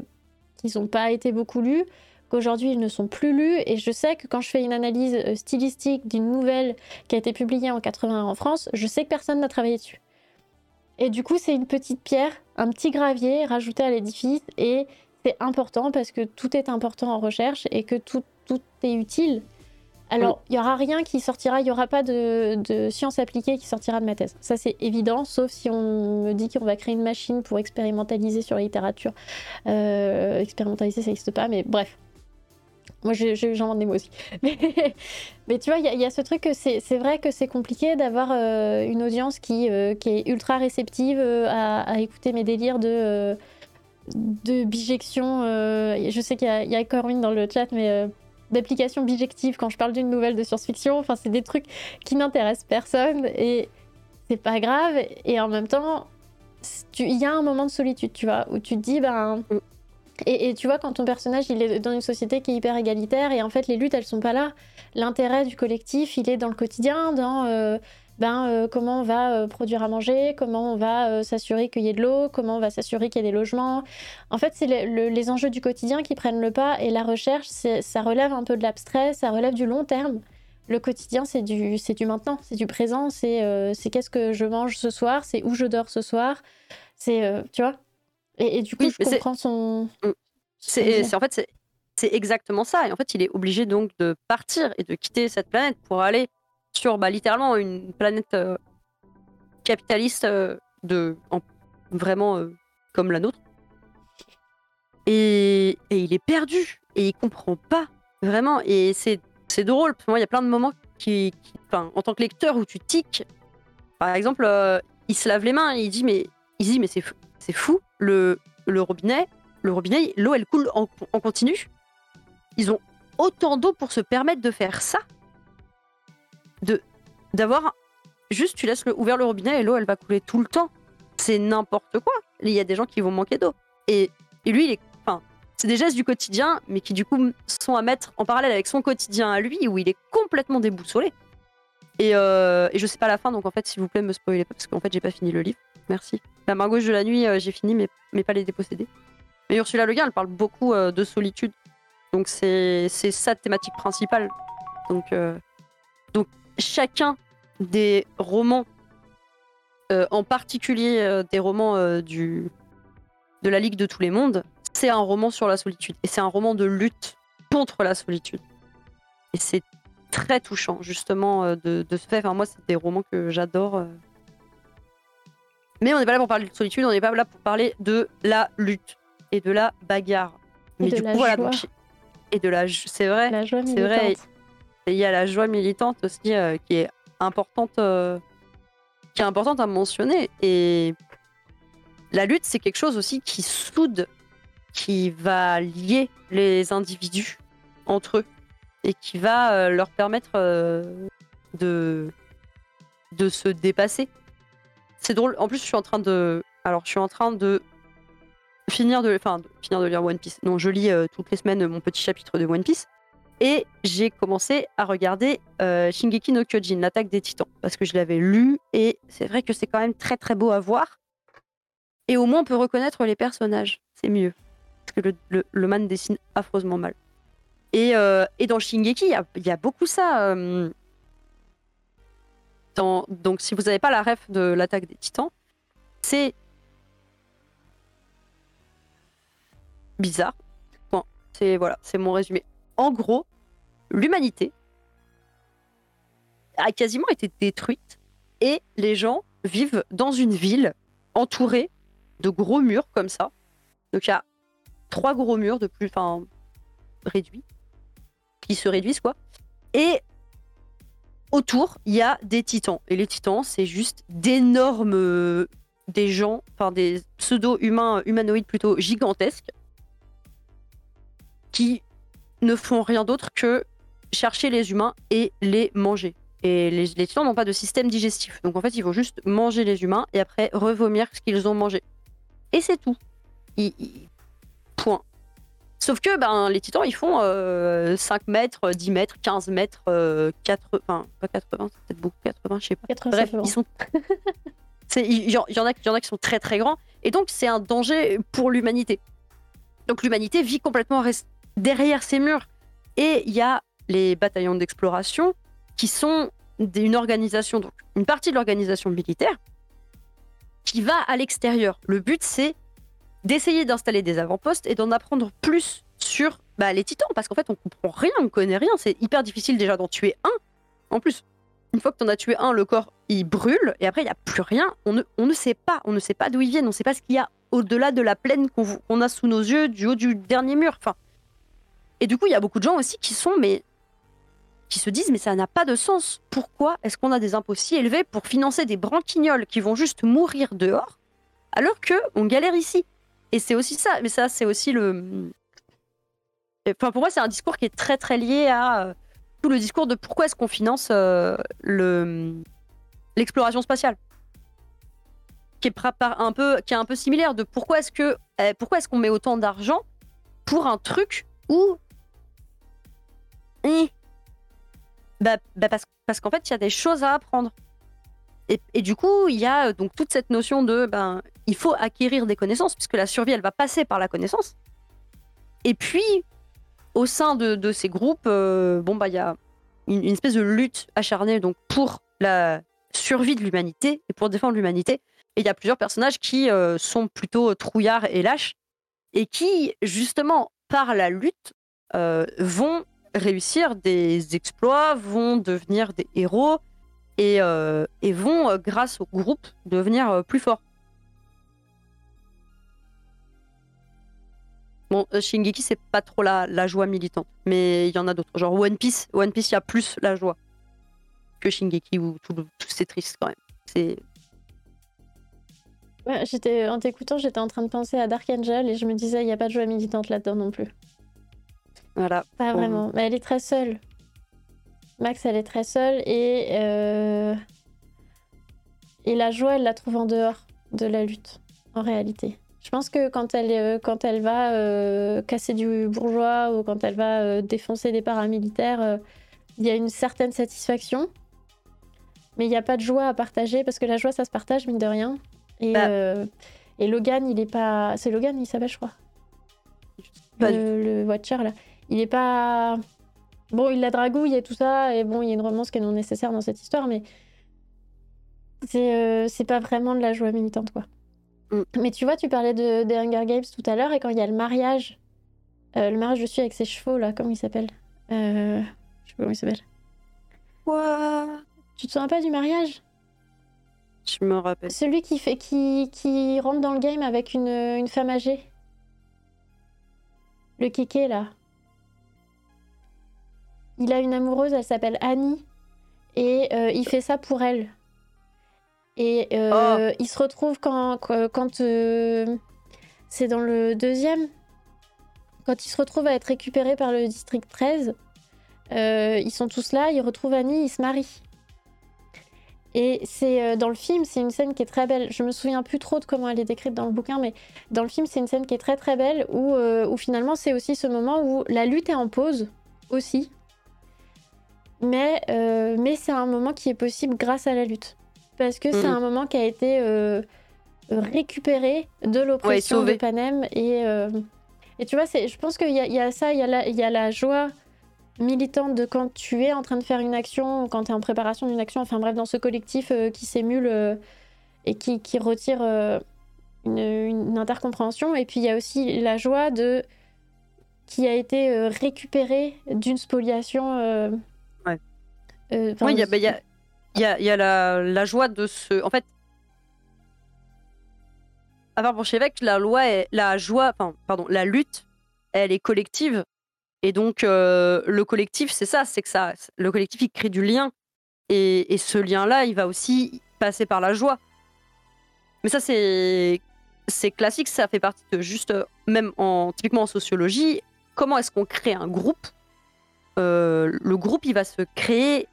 qu'ils n'ont pas été beaucoup lus qu'aujourd'hui ils ne sont plus lus et je sais que quand je fais une analyse euh, stylistique d'une nouvelle qui a été publiée en 81 en France, je sais que personne n'a travaillé dessus. Et du coup, c'est une petite pierre, un petit gravier rajouté à l'édifice et c'est important parce que tout est important en recherche et que tout, tout est utile. Alors, il y aura rien qui sortira, il y aura pas de, de science appliquée qui sortira de ma thèse. Ça, c'est évident, sauf si on me dit qu'on va créer une machine pour expérimentaliser sur la littérature. Euh, expérimentaliser, ça n'existe pas, mais bref. Moi, j'invente des mots aussi. <laughs> Mais, tu vois, il y, a- ce truc que c'est vrai que c'est compliqué d'avoir euh, une audience qui, euh, qui est ultra réceptive euh, à, écouter mes délires de, de bijection. je sais qu'il y y a Corinne dans le chat, mais d'application bijective quand je parle d'une nouvelle de science-fiction. Enfin, c'est des trucs qui n'intéressent personne et c'est pas grave. Et en même temps, il y a un moment de solitude, tu vois, où tu te dis, ben. Et, tu vois, quand ton personnage, il est dans une société qui est hyper égalitaire, et en fait, les luttes, elles sont pas là. L'intérêt du collectif, il est dans le quotidien, dans euh, ben, euh, comment on va euh, produire à manger, comment on va s'assurer qu'il y ait de l'eau, comment on va s'assurer qu'il y ait des logements. En fait, c'est le- le- les enjeux du quotidien qui prennent le pas, et la recherche, ça relève un peu de l'abstrait, ça relève du long terme. Le quotidien, c'est du, du maintenant, c'est du présent, c'est qu'est-ce que je mange ce soir, c'est où je dors ce soir, c'est, tu vois. Et, et du coup, Oui, je comprends son. C'est Vas-y. c'est- en fait c'est c'est exactement ça. Et en fait, il est obligé donc de partir et de quitter cette planète pour aller sur bah, littéralement une planète euh, capitaliste euh, de en- vraiment euh, comme la nôtre. Et, et il est perdu et il comprend pas vraiment. Et c'est c'est drôle. Parce que moi, il y a plein de moments qui, en tant que lecteur où tu tiques. Par exemple, il se lave les mains et il dit mais il dit mais c'est fou, c'est fou le robinet le robinet, l'eau elle coule en, en continu. Ils ont autant d'eau pour se permettre de faire ça. De d'avoir juste tu laisses le, ouvert le robinet et l'eau elle va couler tout le temps. C'est n'importe quoi. Il y a des gens qui vont manquer d'eau. Et, et lui, il est, enfin, c'est des gestes du quotidien, mais qui du coup sont à mettre en parallèle avec son quotidien à lui, où il est complètement déboussolé. Et, euh, et je sais pas la fin, donc en fait, s'il vous plaît, me spoilez pas, parce qu'en fait, j'ai pas fini le livre. Merci. La main gauche de la nuit, euh, j'ai fini, mais, mais pas les dépossédés. Mais Ursula Le Guin, elle parle beaucoup euh, de solitude. Donc c'est sa thématique principale. Donc, donc chacun des romans, en particulier des romans du, de la Ligue de tous les mondes, c'est un roman sur la solitude. Et c'est un roman de lutte contre la solitude. Et c'est très touchant, justement, euh, de, de ce fait. Enfin, moi, c'est des romans que j'adore. euh. Mais on n'est pas là pour parler de solitude, on n'est pas là pour parler de la lutte et de la bagarre. Et Mais de du la coup, voilà, donc, et de la, c'est vrai. C'est vrai. Il y a la joie militante aussi euh, qui est importante, euh, qui est importante à mentionner. Et la lutte, c'est quelque chose aussi qui soude, qui va lier les individus entre eux et qui va euh, leur permettre euh, de se dépasser. C'est drôle. En plus, je suis en train de, alors je suis en train de finir de, enfin, finir de lire One Piece. Non, je lis euh, toutes les semaines mon petit chapitre de One Piece. Et j'ai commencé à regarder Shingeki no Kyojin, l'attaque des titans, parce que je l'avais lu et c'est vrai que c'est quand même très très beau à voir. Et au moins on peut reconnaître les personnages, c'est mieux. Parce que le, le, le man dessine affreusement mal. Et, euh, et dans Shingeki, il y a, beaucoup ça. euh, donc si vous n'avez pas la ref de l'attaque des titans, c'est bizarre. C'est voilà, c'est mon résumé. En gros, l'humanité a quasiment été détruite et les gens vivent dans une ville entourée de gros murs comme ça. Donc il y a trois gros murs de plus, enfin réduits, qui se réduisent quoi. Et autour, il y a des titans. Et les titans, c'est juste d'énormes, euh, des gens, enfin des pseudo-humains, humanoïdes plutôt gigantesques, qui ne font rien d'autre que chercher les humains et les manger. Et les, titans n'ont pas de système digestif. Donc en fait, ils vont juste manger les humains et après revomir ce qu'ils ont mangé. Et c'est tout. Point. Sauf que ben, les titans, ils font euh, 5 mètres, 10 mètres, 15 mètres, euh, 80, enfin, pas 80, c'est peut-être beaucoup, 80, je sais pas. 80, Bref, ils sont. <laughs> Il y, en- il y en a, il y en a qui sont très très grands. Et donc, c'est un danger pour l'humanité. Donc, l'humanité vit complètement derrière ces murs. Et il y a les bataillons d'exploration qui sont des- une organisation, donc une partie de l'organisation militaire qui va à l'extérieur. Le but, c'est d'essayer d'installer des avant-postes et d'en apprendre plus sur bah, les titans. Parce qu'en fait, on comprend rien, on connaît rien. C'est hyper difficile déjà d'en tuer un. En plus, une fois que tu en as tué un, le corps, il brûle. Et après, il n'y a plus rien. On ne, on ne sait pas. On ne sait pas d'où ils viennent. On ne sait pas ce qu'il y a au-delà de la plaine qu'on qu'on a sous nos yeux, du haut du dernier mur. Enfin, et du coup, il y a beaucoup de gens aussi qui sont, mais qui se disent, mais ça n'a pas de sens. Pourquoi est-ce qu'on a des impôts si élevés pour financer des branquignoles qui vont juste mourir dehors, alors que on galère ici? Et c'est aussi ça. Mais ça, c'est aussi le. Enfin, pour moi, c'est un discours qui est très très lié à euh, tout le discours de pourquoi est-ce qu'on finance euh, le l'exploration spatiale, qui est un peu qui est un peu similaire de pourquoi est-ce que euh, pourquoi est-ce qu'on met autant d'argent pour un truc où Eh. bah, bah parce, parce qu'en fait il y a des choses à apprendre et, du coup il y a euh, donc toute cette notion de ben il faut acquérir des connaissances puisque la survie elle va passer par la connaissance. Et puis au sein de, ces groupes euh, bon bah il y a une, espèce de lutte acharnée donc pour la survie de l'humanité et pour défendre l'humanité. Et il y a plusieurs personnages qui euh, sont plutôt trouillards et lâches et qui, justement, par la lutte, vont réussir des exploits, vont devenir des héros et, euh, et vont, euh, grâce au groupe, devenir euh, plus forts. Bon, Shingeki, c'est pas trop la, la joie militante, mais il y en a d'autres. Genre One Piece, One Piece, il y a plus la joie que Shingeki où tout, tout c'est triste quand même. C'est Ouais, j'étais, en t'écoutant, j'étais en train de penser à Dark Angel et je me disais, il n'y a pas de joie militante là-dedans non plus. voilà. Pas Bon. vraiment. Mais elle est très seule. Max, elle est très seule et. euh, Et la joie, elle la trouve en dehors de la lutte, en réalité. Je pense que quand elle, euh, quand elle va euh, casser du bourgeois ou quand elle va défoncer des paramilitaires, il y a une certaine satisfaction. Mais il n'y a pas de joie à partager parce que la joie, ça se partage, mine de rien. Et, Bah. et Logan, il est pas. C'est Logan, il s'appelle, je crois. Pas le, le Watcher, là. Il est pas. Bon, il la dragouille et tout ça, et bon, il y a une romance qui est non nécessaire dans cette histoire, mais. C'est euh, pas vraiment de la joie militante, quoi. Mm. Mais tu vois, tu parlais de, des Hunger Games tout à l'heure, et quand il y a le mariage, euh, le mariage je suis avec ses chevaux, là, comment il s'appelle? Euh, Je sais pas comment il s'appelle. Quoi? Tu te souviens pas du mariage? Je me rappelle. Celui qui, fait, qui, qui rentre dans le game avec une, une femme âgée. le kéké là. Il a une amoureuse, elle s'appelle Annie. Et euh, il fait ça pour elle. Et euh, Oh. il se retrouve quand, quand, euh, c'est dans le deuxième. Quand il se retrouve à être récupéré par le district 13, euh, ils sont tous là, ils retrouvent Annie, ils se marient. Et c'est dans le film, c'est une scène qui est très belle. Je me souviens plus trop de comment elle est décrite dans le bouquin, mais dans le film, c'est une scène qui est très très belle où, où finalement c'est aussi ce moment où la lutte est en pause aussi. Mais, euh, mais c'est un moment qui est possible grâce à la lutte. Parce que c'est Mhm. un moment qui a été euh, récupéré de l'oppression de Panem. Et, euh, et tu vois, je pense qu'il y, a- il y a ça, il y a, la, il y a la joie militante de quand tu es en train de faire une action, quand tu es en préparation d'une action, enfin bref, dans ce collectif qui s'émule et qui, qui retire une, une intercompréhension. Et puis il y a aussi la joie de qui a été euh, récupéré d'une spoliation. Euh, Oui, il y a, bah, y a- il y a- il y a la, la joie de ce. En fait, à part Bolchevique, la loi, est, la joie, enfin, pardon, la lutte, elle est collective. Et donc, euh, le collectif, c'est ça, c'est que ça, le collectif, il crée du lien. Et, et ce lien-là, il va aussi passer par la joie. Mais ça, c'est c'est classique, ça fait partie de juste, même en, typiquement en sociologie, comment est-ce qu'on crée un groupe? Euh, Le groupe, il va se créer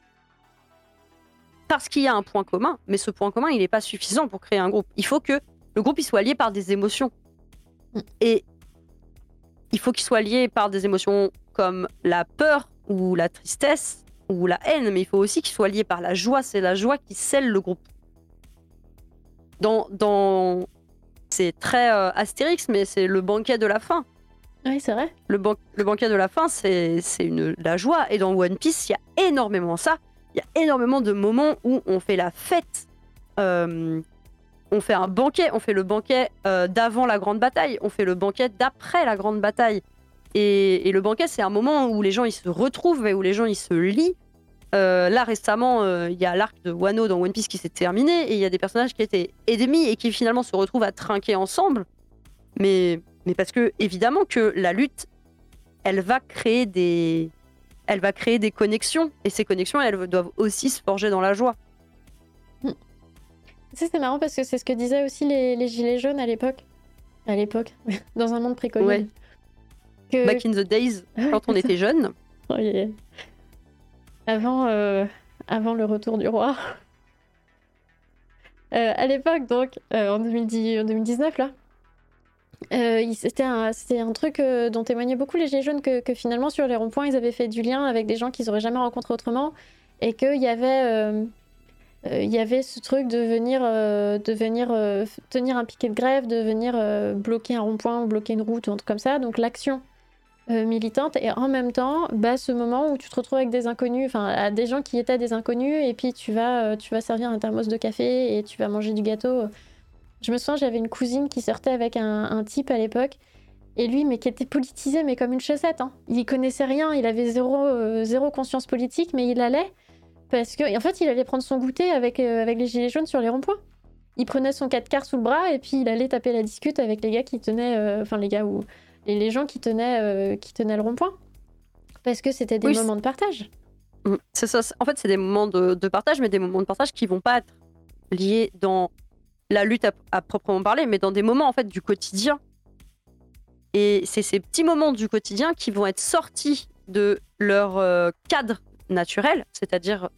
parce qu'il y a un point commun, mais ce point commun, il n'est pas suffisant pour créer un groupe. Il faut que le groupe il soit lié par des émotions. Mm. Et il faut qu'il soit lié par des émotions comme la peur ou la tristesse ou la haine, mais il faut aussi qu'il soit lié par la joie. C'est la joie qui scelle le groupe. Dans, dans... C'est très euh, Astérix, mais c'est le banquet de la fin. Oui, c'est vrai. Le, ban- le banquet de la fin, c'est c'est une la joie. Et dans One Piece, il y a énormément ça. Il y a énormément de moments où on fait la fête. Euh, on fait un banquet. On fait le banquet euh, d'avant la grande bataille. On fait le banquet d'après la grande bataille. Et, le banquet, c'est un moment où les gens ils se retrouvent et où les gens ils se lient. Euh, là récemment, il y a l'arc de Wano dans One Piece qui s'est terminé et il y a des personnages qui étaient ennemis et qui finalement se retrouvent à trinquer ensemble. Mais, mais parce que évidemment que la lutte, elle va créer des, elle va créer des connexions et ces connexions, elles doivent aussi se forger dans la joie. Ça, c'est marrant parce que c'est ce que disaient aussi les, les gilets jaunes à l'époque. À l'époque, <laughs> dans un monde. Ouais. Que... Back in the days, quand on était jeune. Oh, yeah. Avant, euh, avant le retour du roi. <laughs> Euh, à l'époque, donc, euh, en, 2010, en 2019, là, euh, c'était un, un truc euh, dont témoignaient beaucoup les Gilets jaunes, que, finalement, sur les ronds-points, ils avaient fait du lien avec des gens qu'ils n'auraient jamais rencontrés autrement, et qu'il y avait... euh, y avait ce truc de venir, de venir tenir un piquet de grève, de venir bloquer un rond-point bloquer une route ou un truc comme ça. Donc l'action militante et en même temps, bah, ce moment où tu te retrouves avec des inconnus, enfin à des gens qui étaient des inconnus et puis tu vas, tu vas servir un thermos de café et tu vas manger du gâteau. Je me souviens, j'avais une cousine qui sortait avec un, un type à l'époque. Et lui, mais qui était politisé, mais comme une chaussette. Hein. Il connaissait rien, il avait zéro, euh, zéro conscience politique, mais il allait. Parce que, et en fait, il allait prendre son goûter avec, euh, avec les gilets jaunes sur les ronds-points. Il prenait son 4 quarts sous le bras et puis il allait taper la discute avec les gars qui tenaient. euh, Enfin, les gars ou. Les, les gens qui tenaient, qui tenaient le rond-point. Parce que c'était des Oui, moments de partage. Mm, ça. En fait, c'est des moments de, de partage, mais des moments de partage qui vont pas être liés dans la lutte à, proprement parler, mais dans des moments en fait du quotidien. Et c'est ces petits moments du quotidien qui vont être sortis de leur euh, cadre naturel, c'est-à-dire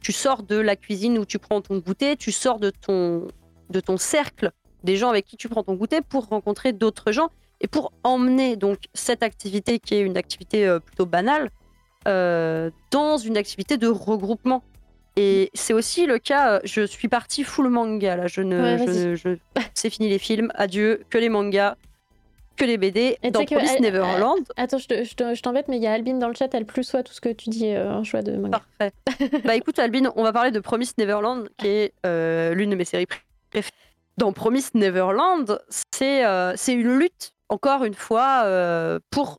tu sors de la cuisine où tu prends ton goûter, tu sors de ton de ton cercle des gens avec qui tu prends ton goûter pour rencontrer d'autres gens et pour emmener donc cette activité qui est une activité euh, plutôt banale euh, dans une activité de regroupement. Et c'est aussi le cas, euh, je suis partie full manga là, je ne, Ouais, je vas-y. ne- je- <laughs> c'est fini les films, adieu, que les mangas, que les BD. Et dans Promise elle- Neverland, Attends, je te- je te- je t'embête, mais il y a Albine dans le chat, elle plus soit tout ce que tu dis euh, en choix de manga. Parfait. <laughs> bah écoute, Albine, on va parler de Promise Neverland, qui est euh, l'une de mes séries pré- préférées. Dans Promise Neverland, c'est euh, c'est une lutte, encore une fois, euh, pour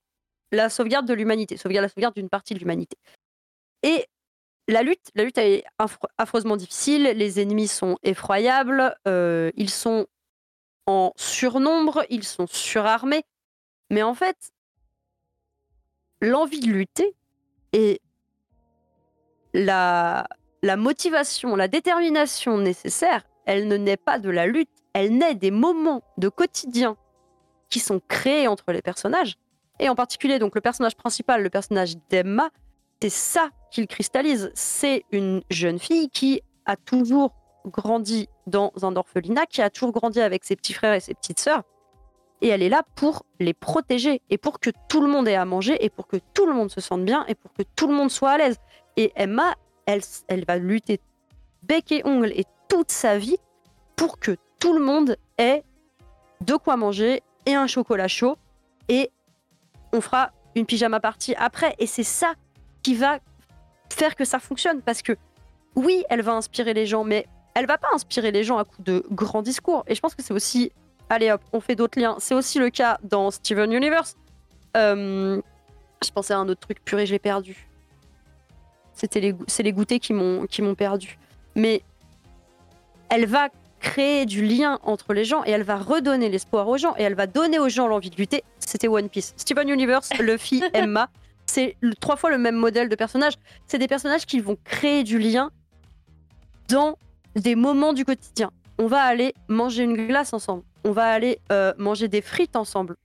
la sauvegarde de l'humanité, sauvegarde la sauvegarde d'une partie de l'humanité. Et la lutte, la est affre- affreusement difficile, les ennemis sont effroyables, euh, ils sont en surnombre, ils sont surarmés, Mais en fait, l'envie de lutter et la, la motivation, la détermination nécessaire, elle ne naît pas de la lutte, elle naît des moments de quotidien qui sont créés entre les personnages. Et en particulier, donc le personnage principal, le personnage d'Emma, c'est ça qu'il cristallise. C'est une jeune fille qui a toujours grandi dans un orphelinat, qui a toujours grandi avec ses petits frères et ses petites sœurs. Et elle est là pour les protéger et pour que tout le monde ait à manger et pour que tout le monde se sente bien et pour que tout le monde soit à l'aise. Et Emma, elle, elle va lutter bec et ongle et toute sa vie pour que tout le monde ait de quoi manger et un chocolat chaud. Et on fera une pyjama party après. Et c'est ça qui va faire que ça fonctionne. Parce que oui, elle va inspirer les gens, mais elle va pas inspirer les gens à coup de grands discours. Et je pense que c'est aussi, allez hop, on fait d'autres liens. C'est aussi le cas dans Steven Universe. Euh, je pensais à un autre truc puré, je l'ai perdu. C'était les, c'est les goûters qui m'ont, qui m'ont perdu. Mais elle va créer du lien entre les gens et elle va redonner l'espoir aux gens et elle va donner aux gens l'envie de lutter. C'était One Piece. Steven Universe, Luffy, <laughs> Emma, c'est trois fois le même modèle de personnage. C'est des personnages qui vont créer du lien dans des moments du quotidien. On va aller manger une glace ensemble. On va aller euh, manger des frites ensemble.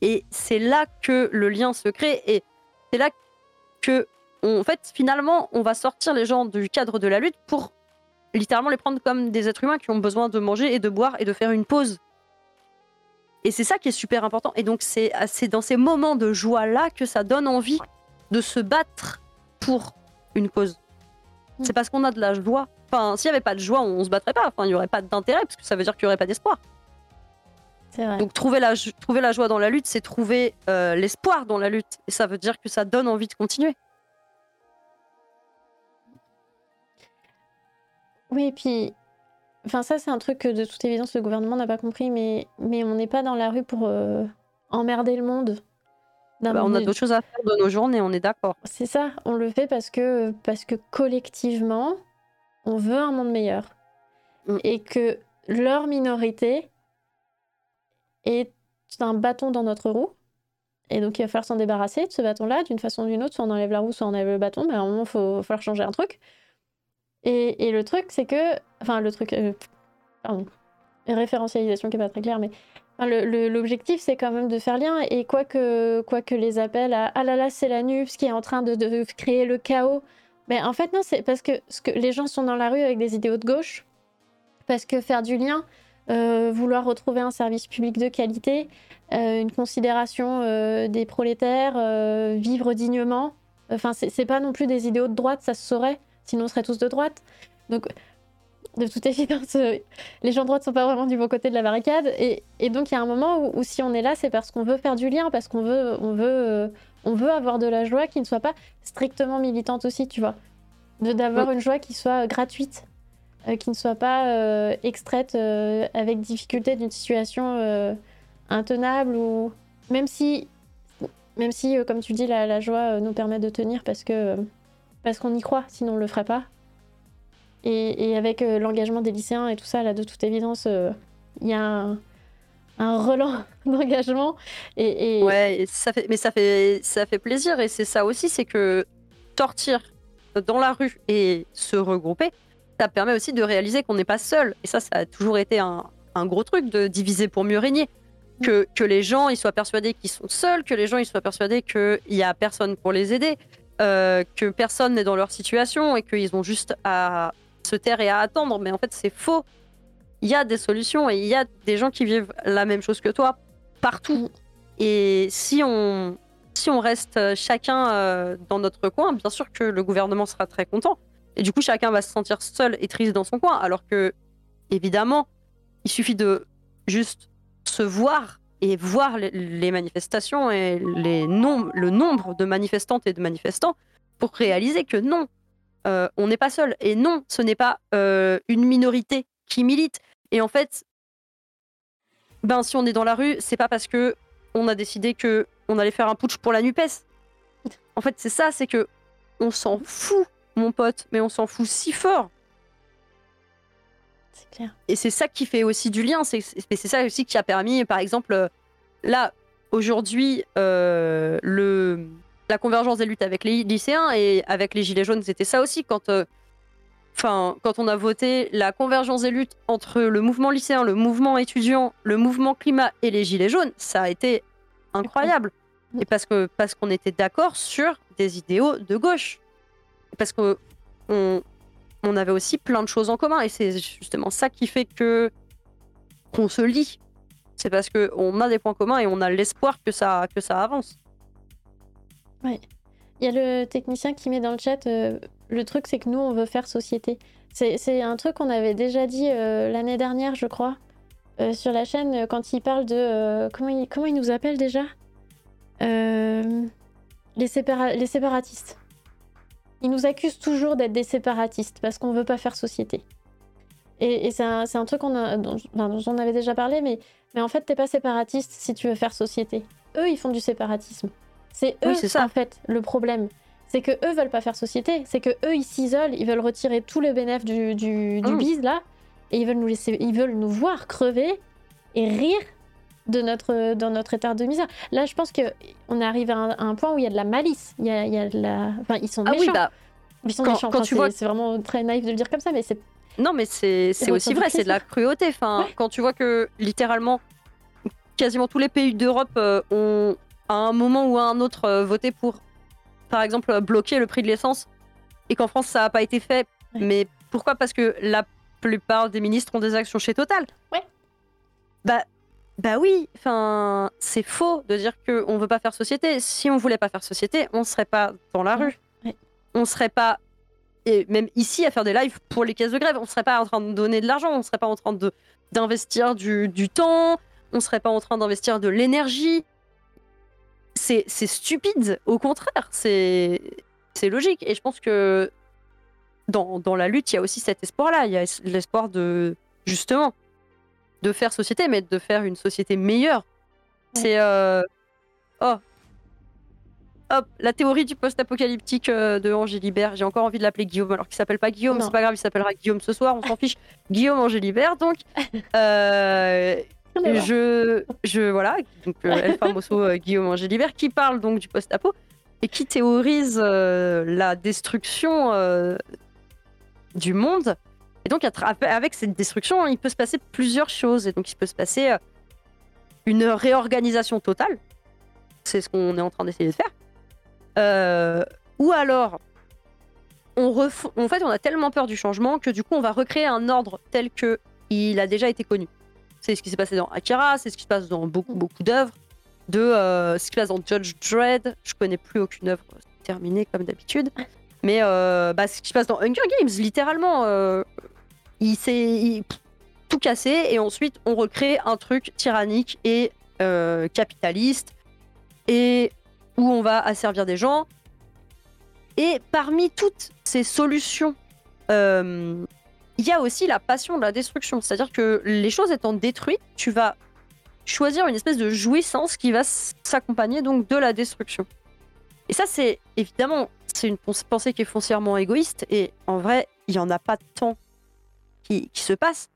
Et c'est là que le lien se crée et c'est là que, en fait, finalement, on va sortir les gens du cadre de la lutte pour littéralement les prendre comme des êtres humains qui ont besoin de manger et de boire et de faire une pause. Et c'est ça qui est super important. Et donc, c'est dans ces moments de joie-là que ça donne envie de se battre pour une cause. Mm. C'est parce qu'on a de la joie. Enfin, s'il n'y avait pas de joie, on, ne se battrait pas. Enfin, il n'y aurait pas d'intérêt, parce que ça veut dire qu'il n'y aurait pas d'espoir. Donc, trouver la, trouver la joie dans la lutte, c'est trouver euh, l'espoir dans la lutte. Et ça veut dire que ça donne envie de continuer. Oui, et puis, enfin ça c'est un truc que de toute évidence le gouvernement n'a pas compris, mais, mais on n'est pas dans la rue pour euh, emmerder le monde. Bah, on a d'autres choses à faire de nos journées, on est d'accord. C'est ça, on le fait parce que, parce que collectivement, on veut un monde meilleur. Mm. Et que leur minorité est un bâton dans notre roue. Et donc il va falloir s'en débarrasser de ce bâton-là d'une façon ou d'une autre. Soit on enlève la roue, soit on enlève le bâton. Mais à un moment, il va falloir changer un truc. Et, le truc, c'est que. Enfin, le truc. Euh, pardon. Référentialisation qui est pas très claire, mais. L'objectif, c'est quand même de faire lien. Et quoi que, quoi que les appels à Ah là là, c'est la NUPS qui est en train de, créer le chaos. Mais en fait, non, c'est parce que, ce que les gens sont dans la rue avec des idéaux de gauche. Parce que faire du lien, euh, vouloir retrouver un service public de qualité, euh, une considération des prolétaires, vivre dignement. Enfin, c'est pas non plus des idéaux de droite, ça se saurait sinon on serait tous de droite. Donc, de toute évidence, euh, les gens de droite sont pas vraiment du bon côté de la barricade. Et, donc, il y a un moment où, si on est là, c'est parce qu'on veut faire du lien, parce qu'on veut, on veut, euh, on veut avoir de la joie qui ne soit pas strictement militante aussi, tu vois. D'avoir une joie qui soit gratuite, euh, qui ne soit pas extraite avec difficulté d'une situation intenable ou même si, même si, comme tu dis, la, la joie nous permet de tenir parce que parce qu'on y croit, sinon on le ferait pas. Et, avec euh, l'engagement des lycéens et tout ça, là, de toute évidence, euh, il y a un, un relan <laughs> d'engagement. Et, Ouais, ça fait, mais ça fait, ça fait plaisir. Et c'est ça aussi, c'est que sortir dans la rue et se regrouper, ça permet aussi de réaliser qu'on n'est pas seul. Et ça, ça a toujours été un, un, gros truc de diviser pour mieux régner. Que, que les gens ils soient persuadés qu'ils sont seuls, que les gens ils soient persuadés qu'il n'y a personne pour les aider, euh, que personne n'est dans leur situation et qu'ils ont juste à se taire et à attendre. Mais en fait, c'est faux. Il y a des solutions et il y a des gens qui vivent la même chose que toi partout. Mm. Et si on, si on reste chacun euh, dans notre coin, bien sûr que le gouvernement sera très content. Et du coup, chacun va se sentir seul et triste dans son coin. Alors que, évidemment, il suffit de juste se voir et voir les, manifestations et le nombre de manifestantes et de manifestants pour réaliser que non, euh, on n'est pas seul. Et non, ce n'est pas euh, une minorité qui milite. Et en fait, ben, si on est dans la rue, c'est pas parce que on a décidé que on allait faire un putsch pour la Nupes. En fait, c'est ça, c'est que on s'en fout, mon pote, mais on s'en fout si fort. Et c'est ça qui fait aussi du lien. C'est ça aussi qui a permis, par exemple, euh, là, aujourd'hui, euh, le la convergence des luttes avec les lycéens et avec les gilets jaunes, c'était ça aussi quand. euh, quand on a voté la convergence des luttes entre le mouvement lycéen, le mouvement étudiant, le mouvement climat et les gilets jaunes, ça a été incroyable. Et parce que parce qu'on était d'accord sur des idéaux de gauche, parce que on, on avait aussi plein de choses en commun et c'est justement ça qui fait que qu'on se lie. C'est parce que on a des points communs et on a l'espoir que ça avance. Il y a le technicien qui met dans le chat euh, le truc, c'est que nous, on veut faire société. C'est un truc qu'on avait déjà dit euh, l'année dernière, je crois, euh, sur la chaîne, quand il parle de. comment, il, nous appelle déjà? Les séparatistes. Il nous accuse toujours d'être des séparatistes parce qu'on veut pas faire société. Et, et c'est un, truc a- dont, enfin, dont on avait déjà parlé, mais, mais en fait, t'es pas séparatiste si tu veux faire société. Eux, ils font du séparatisme. C'est eux, Oui, c'est ça. en fait, le problème. C'est que eux veulent pas faire société. C'est que eux, ils s'isolent, ils veulent retirer tous les bénéfices du, du, du Mm. bise, là, et ils veulent nous laisser, ils veulent nous voir crever et rire de notre, dans notre état de misère. Là, je pense qu'on arrive à un, à un point où il y a de la malice. Il y a, il y a de la... Enfin, ils sont Ah méchants. oui, bah ils sont quand- méchants. quand Enfin, tu c'est- vois- C'est vraiment très naïf de le dire comme ça, mais c'est non, mais c'est aussi vrai, c'est de la cruauté. Enfin, Ouais. quand tu vois que littéralement quasiment tous les pays d'Europe euh, ont à un moment ou à un autre euh, voté pour, par exemple, bloquer le prix de l'essence, et qu'en France ça n'a pas été fait. Ouais. Mais pourquoi? Parce que la plupart des ministres ont des actions chez Total. Ouais. Bah, bah oui. Enfin, c'est faux de dire que on veut pas faire société. Si on voulait pas faire société, on serait pas dans la rue. Ouais. On serait pas et même ici à faire des lives pour les caisses de grève, on serait pas en train de donner de l'argent, on serait pas en train de d'investir du, du temps, on serait pas en train d'investir de l'énergie. C'est stupide, au contraire, c'est logique. Et je pense que dans, dans la lutte, il y a aussi cet espoir-là. Il y a es- l'espoir de justement de faire société, mais de faire une société meilleure. Ouais. C'est euh, oh Hop, la théorie du post-apocalyptique euh, de Angélibert. J'ai encore envie de l'appeler Guillaume, alors qu'il s'appelle pas Guillaume. C'est pas grave, il s'appellera Guillaume ce soir. On s'en fiche. <laughs> Guillaume Angélibert, donc. <laughs> Euh, je, je, voilà, donc El Famoso Guillaume Angélibert, qui parle donc du post-apo et qui théorise euh, la destruction du monde. Et donc, avec cette destruction, il peut se passer plusieurs choses. Et donc, il peut se passer euh, une réorganisation totale. C'est ce qu'on est en train d'essayer de faire. Euh, ou alors, on en fait, on a tellement peur du changement que du coup, on va recréer un ordre tel que il a déjà été connu. C'est ce qui s'est passé dans Akira, c'est ce qui se passe dans beaucoup, beaucoup d'œuvres. De euh, ce qui se passe dans Judge Dredd. Je connais plus aucune œuvre terminée comme d'habitude. Mais bah, ce qui se passe dans Hunger Games, littéralement, il s'est tout cassé et ensuite on recrée un truc tyrannique et euh, capitaliste et où on va asservir des gens. Et parmi toutes ces solutions, euh, il y a aussi la passion de la destruction. C'est-à-dire que les choses étant détruites, tu vas choisir une espèce de jouissance qui va s'accompagner donc de la destruction. Et ça, c'est évidemment, c'est une pens- pensée qui est foncièrement égoïste. Et en vrai, il y en a pas tant qui, qui se passe.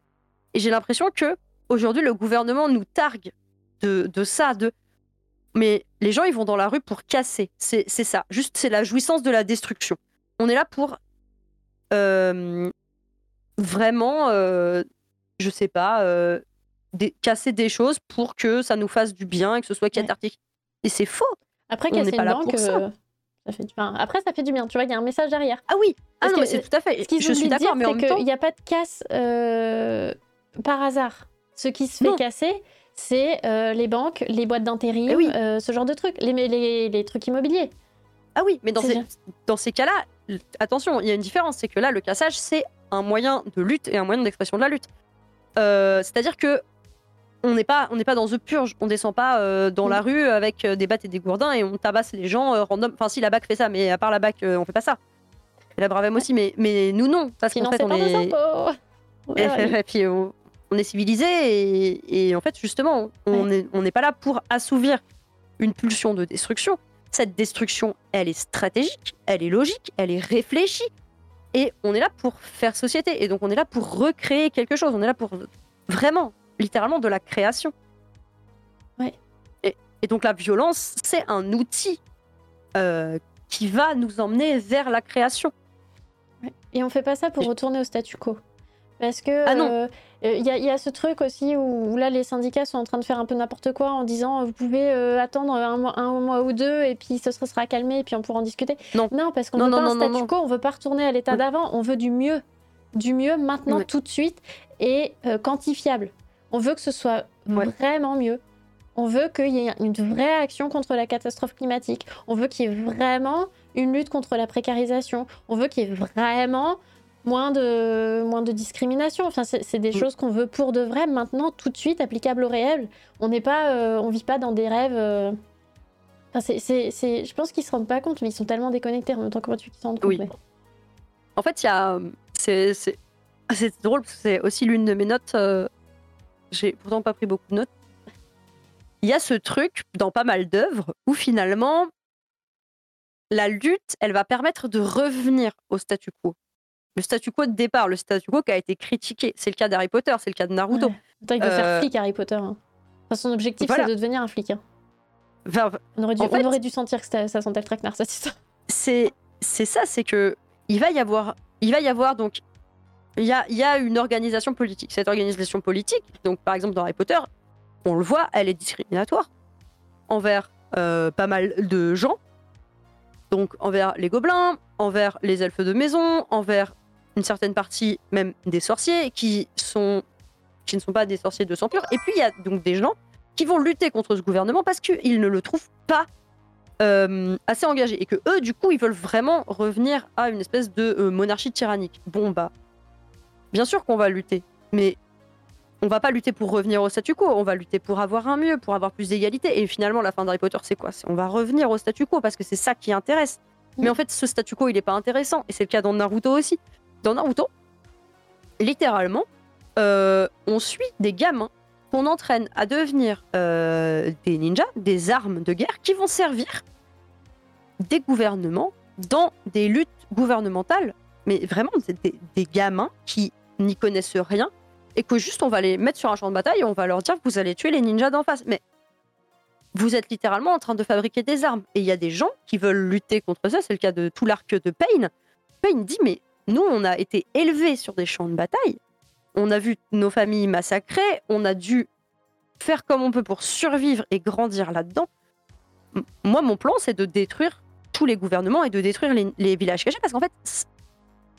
Et j'ai l'impression que aujourd'hui, le gouvernement nous targue de, de ça, de mais les gens, ils vont dans la rue pour casser. C'est c'est ça. Juste, c'est la jouissance de la destruction. On est là pour euh, vraiment, euh, je sais pas, euh, des- casser des choses pour que ça nous fasse du bien et que ce soit cathartique. Et c'est faux. Après, On casser une banque, ça. ça fait du... enfin, après, ça fait du bien. Tu vois, il y a un message derrière. Ah oui. Ah Parce non, c'est tout à fait. Ce qu'ils Je suis d'accord, mais en c'est même temps, qu'il n'y a pas de casse euh, par hasard. Ce qui se fait Non. casser, c'est euh, les banques, les boîtes d'intérim, Eh oui. euh, ce genre de trucs, les, les, les trucs immobiliers. Ah oui, mais dans ces, dans ces cas-là, attention, il y a une différence, c'est que là, le cassage, c'est un moyen de lutte et un moyen d'expression de la lutte. C'est-à-dire que on n'est pas, on n'est pas dans The Purge, on descend pas euh, dans la rue avec euh, des battes et des gourdins et on tabasse les gens euh, random. Enfin, si la BAC fait ça, mais à part la BAC, on fait pas ça. Et la Bravem aussi, mais, mais nous non, parce qu'en fait, on pas est, <laughs> et, puis on, on est civilisé et, et en fait justement on n'est pas là pour assouvir une pulsion de destruction. Cette destruction, elle est stratégique, elle est logique, elle est réfléchie et on est là pour faire société et donc on est là pour recréer quelque chose. On est là pour vraiment, littéralement de la création. Ouais. Et, Et donc la violence, c'est un outil euh, qui va nous emmener vers la création. Et on fait pas ça pour retourner au statu quo. Parce que Ah non. euh, euh, y, a- il y a ce truc aussi où, où là les syndicats sont en train de faire un peu n'importe quoi en disant vous pouvez euh, attendre un mois, un mois ou deux et puis ce sera, sera calmé et puis on pourra en discuter. Non. Non, parce qu'on veut non, pas un statu quo, on veut pas retourner à l'état Oui. d'avant, on veut du mieux. Du mieux maintenant, Oui. tout de suite et euh, quantifiable. On veut que ce soit Ouais. vraiment mieux. On veut qu'il y ait une vraie action contre la catastrophe climatique. On veut qu'il y ait vraiment une lutte contre la précarisation. On veut qu'il y ait vraiment moins de, moins de discrimination. Enfin, c'est des Mm. choses qu'on veut pour de vrai, maintenant, tout de suite, applicables au réel. On n'est pas, euh, on vit pas dans des rêves. euh, Enfin, c'est- c'est- c'est- je pense qu'ils se rendent pas compte, mais ils sont tellement déconnectés en même temps que moi, tu qu'ils s'en rendent compte. Oui. En fait, il y a. euh, <laughs> C'est drôle parce que c'est aussi l'une de mes notes. euh, J'ai pourtant pas pris beaucoup de notes. Il y a ce truc dans pas mal d'œuvres où finalement, la lutte, elle va permettre de revenir au statu quo. Le statu quo de départ, le statu quo qui a été critiqué. C'est le cas d'Harry Potter, c'est le cas de Naruto. Ouais. Attends, il veut faire Euh, flic, Harry Potter. hein. Enfin, son objectif, Voilà. c'est de devenir un flic. hein. Enfin, On, aurait dû, En fait- on aurait dû sentir que ça, sentait le traquenard, cette histoire. c'est c'est ça, c'est que il va y avoir, il va y avoir donc il y a, une organisation politique. Cette organisation politique, donc par exemple dans Harry Potter, on le voit, elle est discriminatoire envers euh, pas mal de gens, donc envers les gobelins, envers les elfes de maison, envers une certaine partie même des sorciers qui ne sont pas des sorciers de sang pur. Et puis il y a donc des gens qui vont lutter contre ce gouvernement parce qu'ils ne le trouvent pas euh, assez engagés et que eux du coup ils veulent vraiment revenir à une espèce de euh, monarchie tyrannique. Bon bah bien sûr qu'on va lutter, mais on va pas lutter pour revenir au statu quo, on va lutter pour avoir un mieux, pour avoir plus d'égalité et finalement la fin d'Harry Potter c'est quoi? On va revenir au statu quo parce que c'est ça qui intéresse. Mais en fait ce statu quo il est pas intéressant et c'est le cas dans Naruto aussi. Dans Naruto, littéralement, euh, on suit des gamins qu'on entraîne à devenir euh, des ninjas, des armes de guerre qui vont servir des gouvernements dans des luttes gouvernementales. Mais vraiment, c'est des, des gamins qui n'y connaissent rien et que juste on va les mettre sur un champ de bataille et on va leur dire vous allez tuer les ninjas d'en face. Mais vous êtes littéralement en train de fabriquer des armes. Et il y a des gens qui veulent lutter contre ça. C'est le cas de tout l'arc de Payne. Payne dit mais nous, on a été élevés sur des champs de bataille. On a vu nos familles massacrées. On a dû faire comme on peut pour survivre et grandir là-dedans. Moi, mon plan, c'est de détruire tous les gouvernements et de détruire les, les villages cachés parce qu'en fait,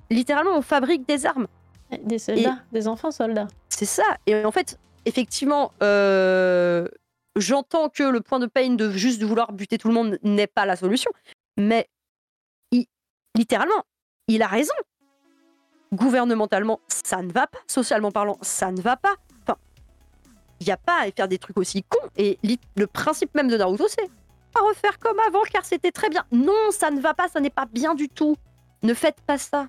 littéralement, on fabrique des armes. Des soldats, des enfants soldats. C'est ça. Et en fait, effectivement, euh, j'entends que le point de Payne de juste vouloir buter tout le monde n'est pas la solution. Mais il- littéralement, il a raison. Gouvernementalement, ça ne va pas. Socialement parlant, ça ne va pas. Enfin, il n'y a pas à faire des trucs aussi cons. Et le principe même de Naruto, c'est pas refaire comme avant car c'était très bien. Non, ça ne va pas, ça n'est pas bien du tout. Ne faites pas ça.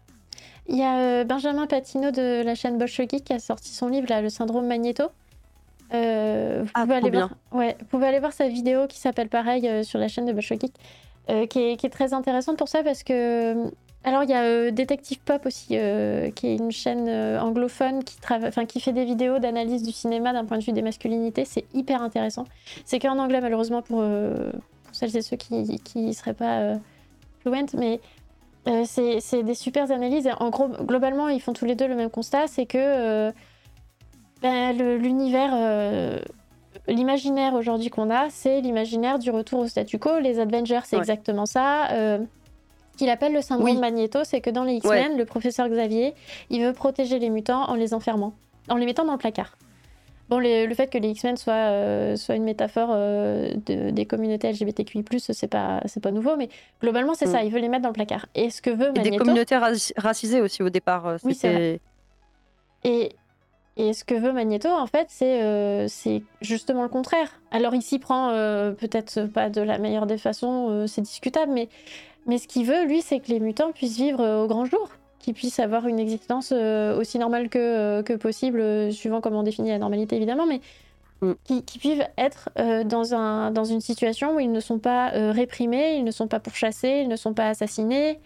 Il y a euh, Benjamin Patino de la chaîne Bolshevik qui a sorti son livre, là, Le syndrome Magneto. Euh, vous, Ah, pouvez aller bien. voir, ouais, vous pouvez aller voir sa vidéo qui s'appelle pareil euh, sur la chaîne de Bolshevik, euh, qui, est, qui est très intéressante pour ça parce que. Alors, il y a Détective Pop aussi, qui est une chaîne anglophone qui, fait des vidéos d'analyse du cinéma d'un point de vue des masculinités. C'est hyper intéressant. C'est qu'en anglais, malheureusement, pour, pour celles et ceux qui ne seraient pas euh, fluent, mais euh, c'est des super analyses. En gros, globalement, ils font tous les deux le même constat, c'est que euh, ben, le- l'univers, euh, l'imaginaire aujourd'hui qu'on a, c'est l'imaginaire du retour au statu quo. Les Avengers, c'est Ouais. exactement ça. Ce qu'il appelle le syndrome Oui. Magneto, c'est que dans les X-Men, le professeur Xavier, il veut protéger les mutants en les enfermant, en les mettant dans le placard. Bon, les- le fait que les X-Men soient, euh, soient une métaphore euh, de- des communautés LGBTQI+, c'est pas, c'est pas nouveau, mais globalement, c'est Mm. ça, il veut les mettre dans le placard. Et ce que veut Et des Magneto... communautés raci- racisées aussi au départ. euh, Oui, c'est Et, et ce que veut Magneto, en fait, c'est euh, c'est justement le contraire. Alors, il s'y prend peut-être pas de la meilleure des façons, c'est discutable, mais, mais ce qu'il veut, lui, c'est que les mutants puissent vivre au grand jour, qu'ils puissent avoir une existence euh, aussi normale que, euh, que possible, euh, suivant comment on définit la normalité, évidemment, mais Mm. qui, qui puissent être euh, dans, un, dans une situation où ils ne sont pas euh, réprimés, ils ne sont pas pourchassés, ils ne sont pas assassinés.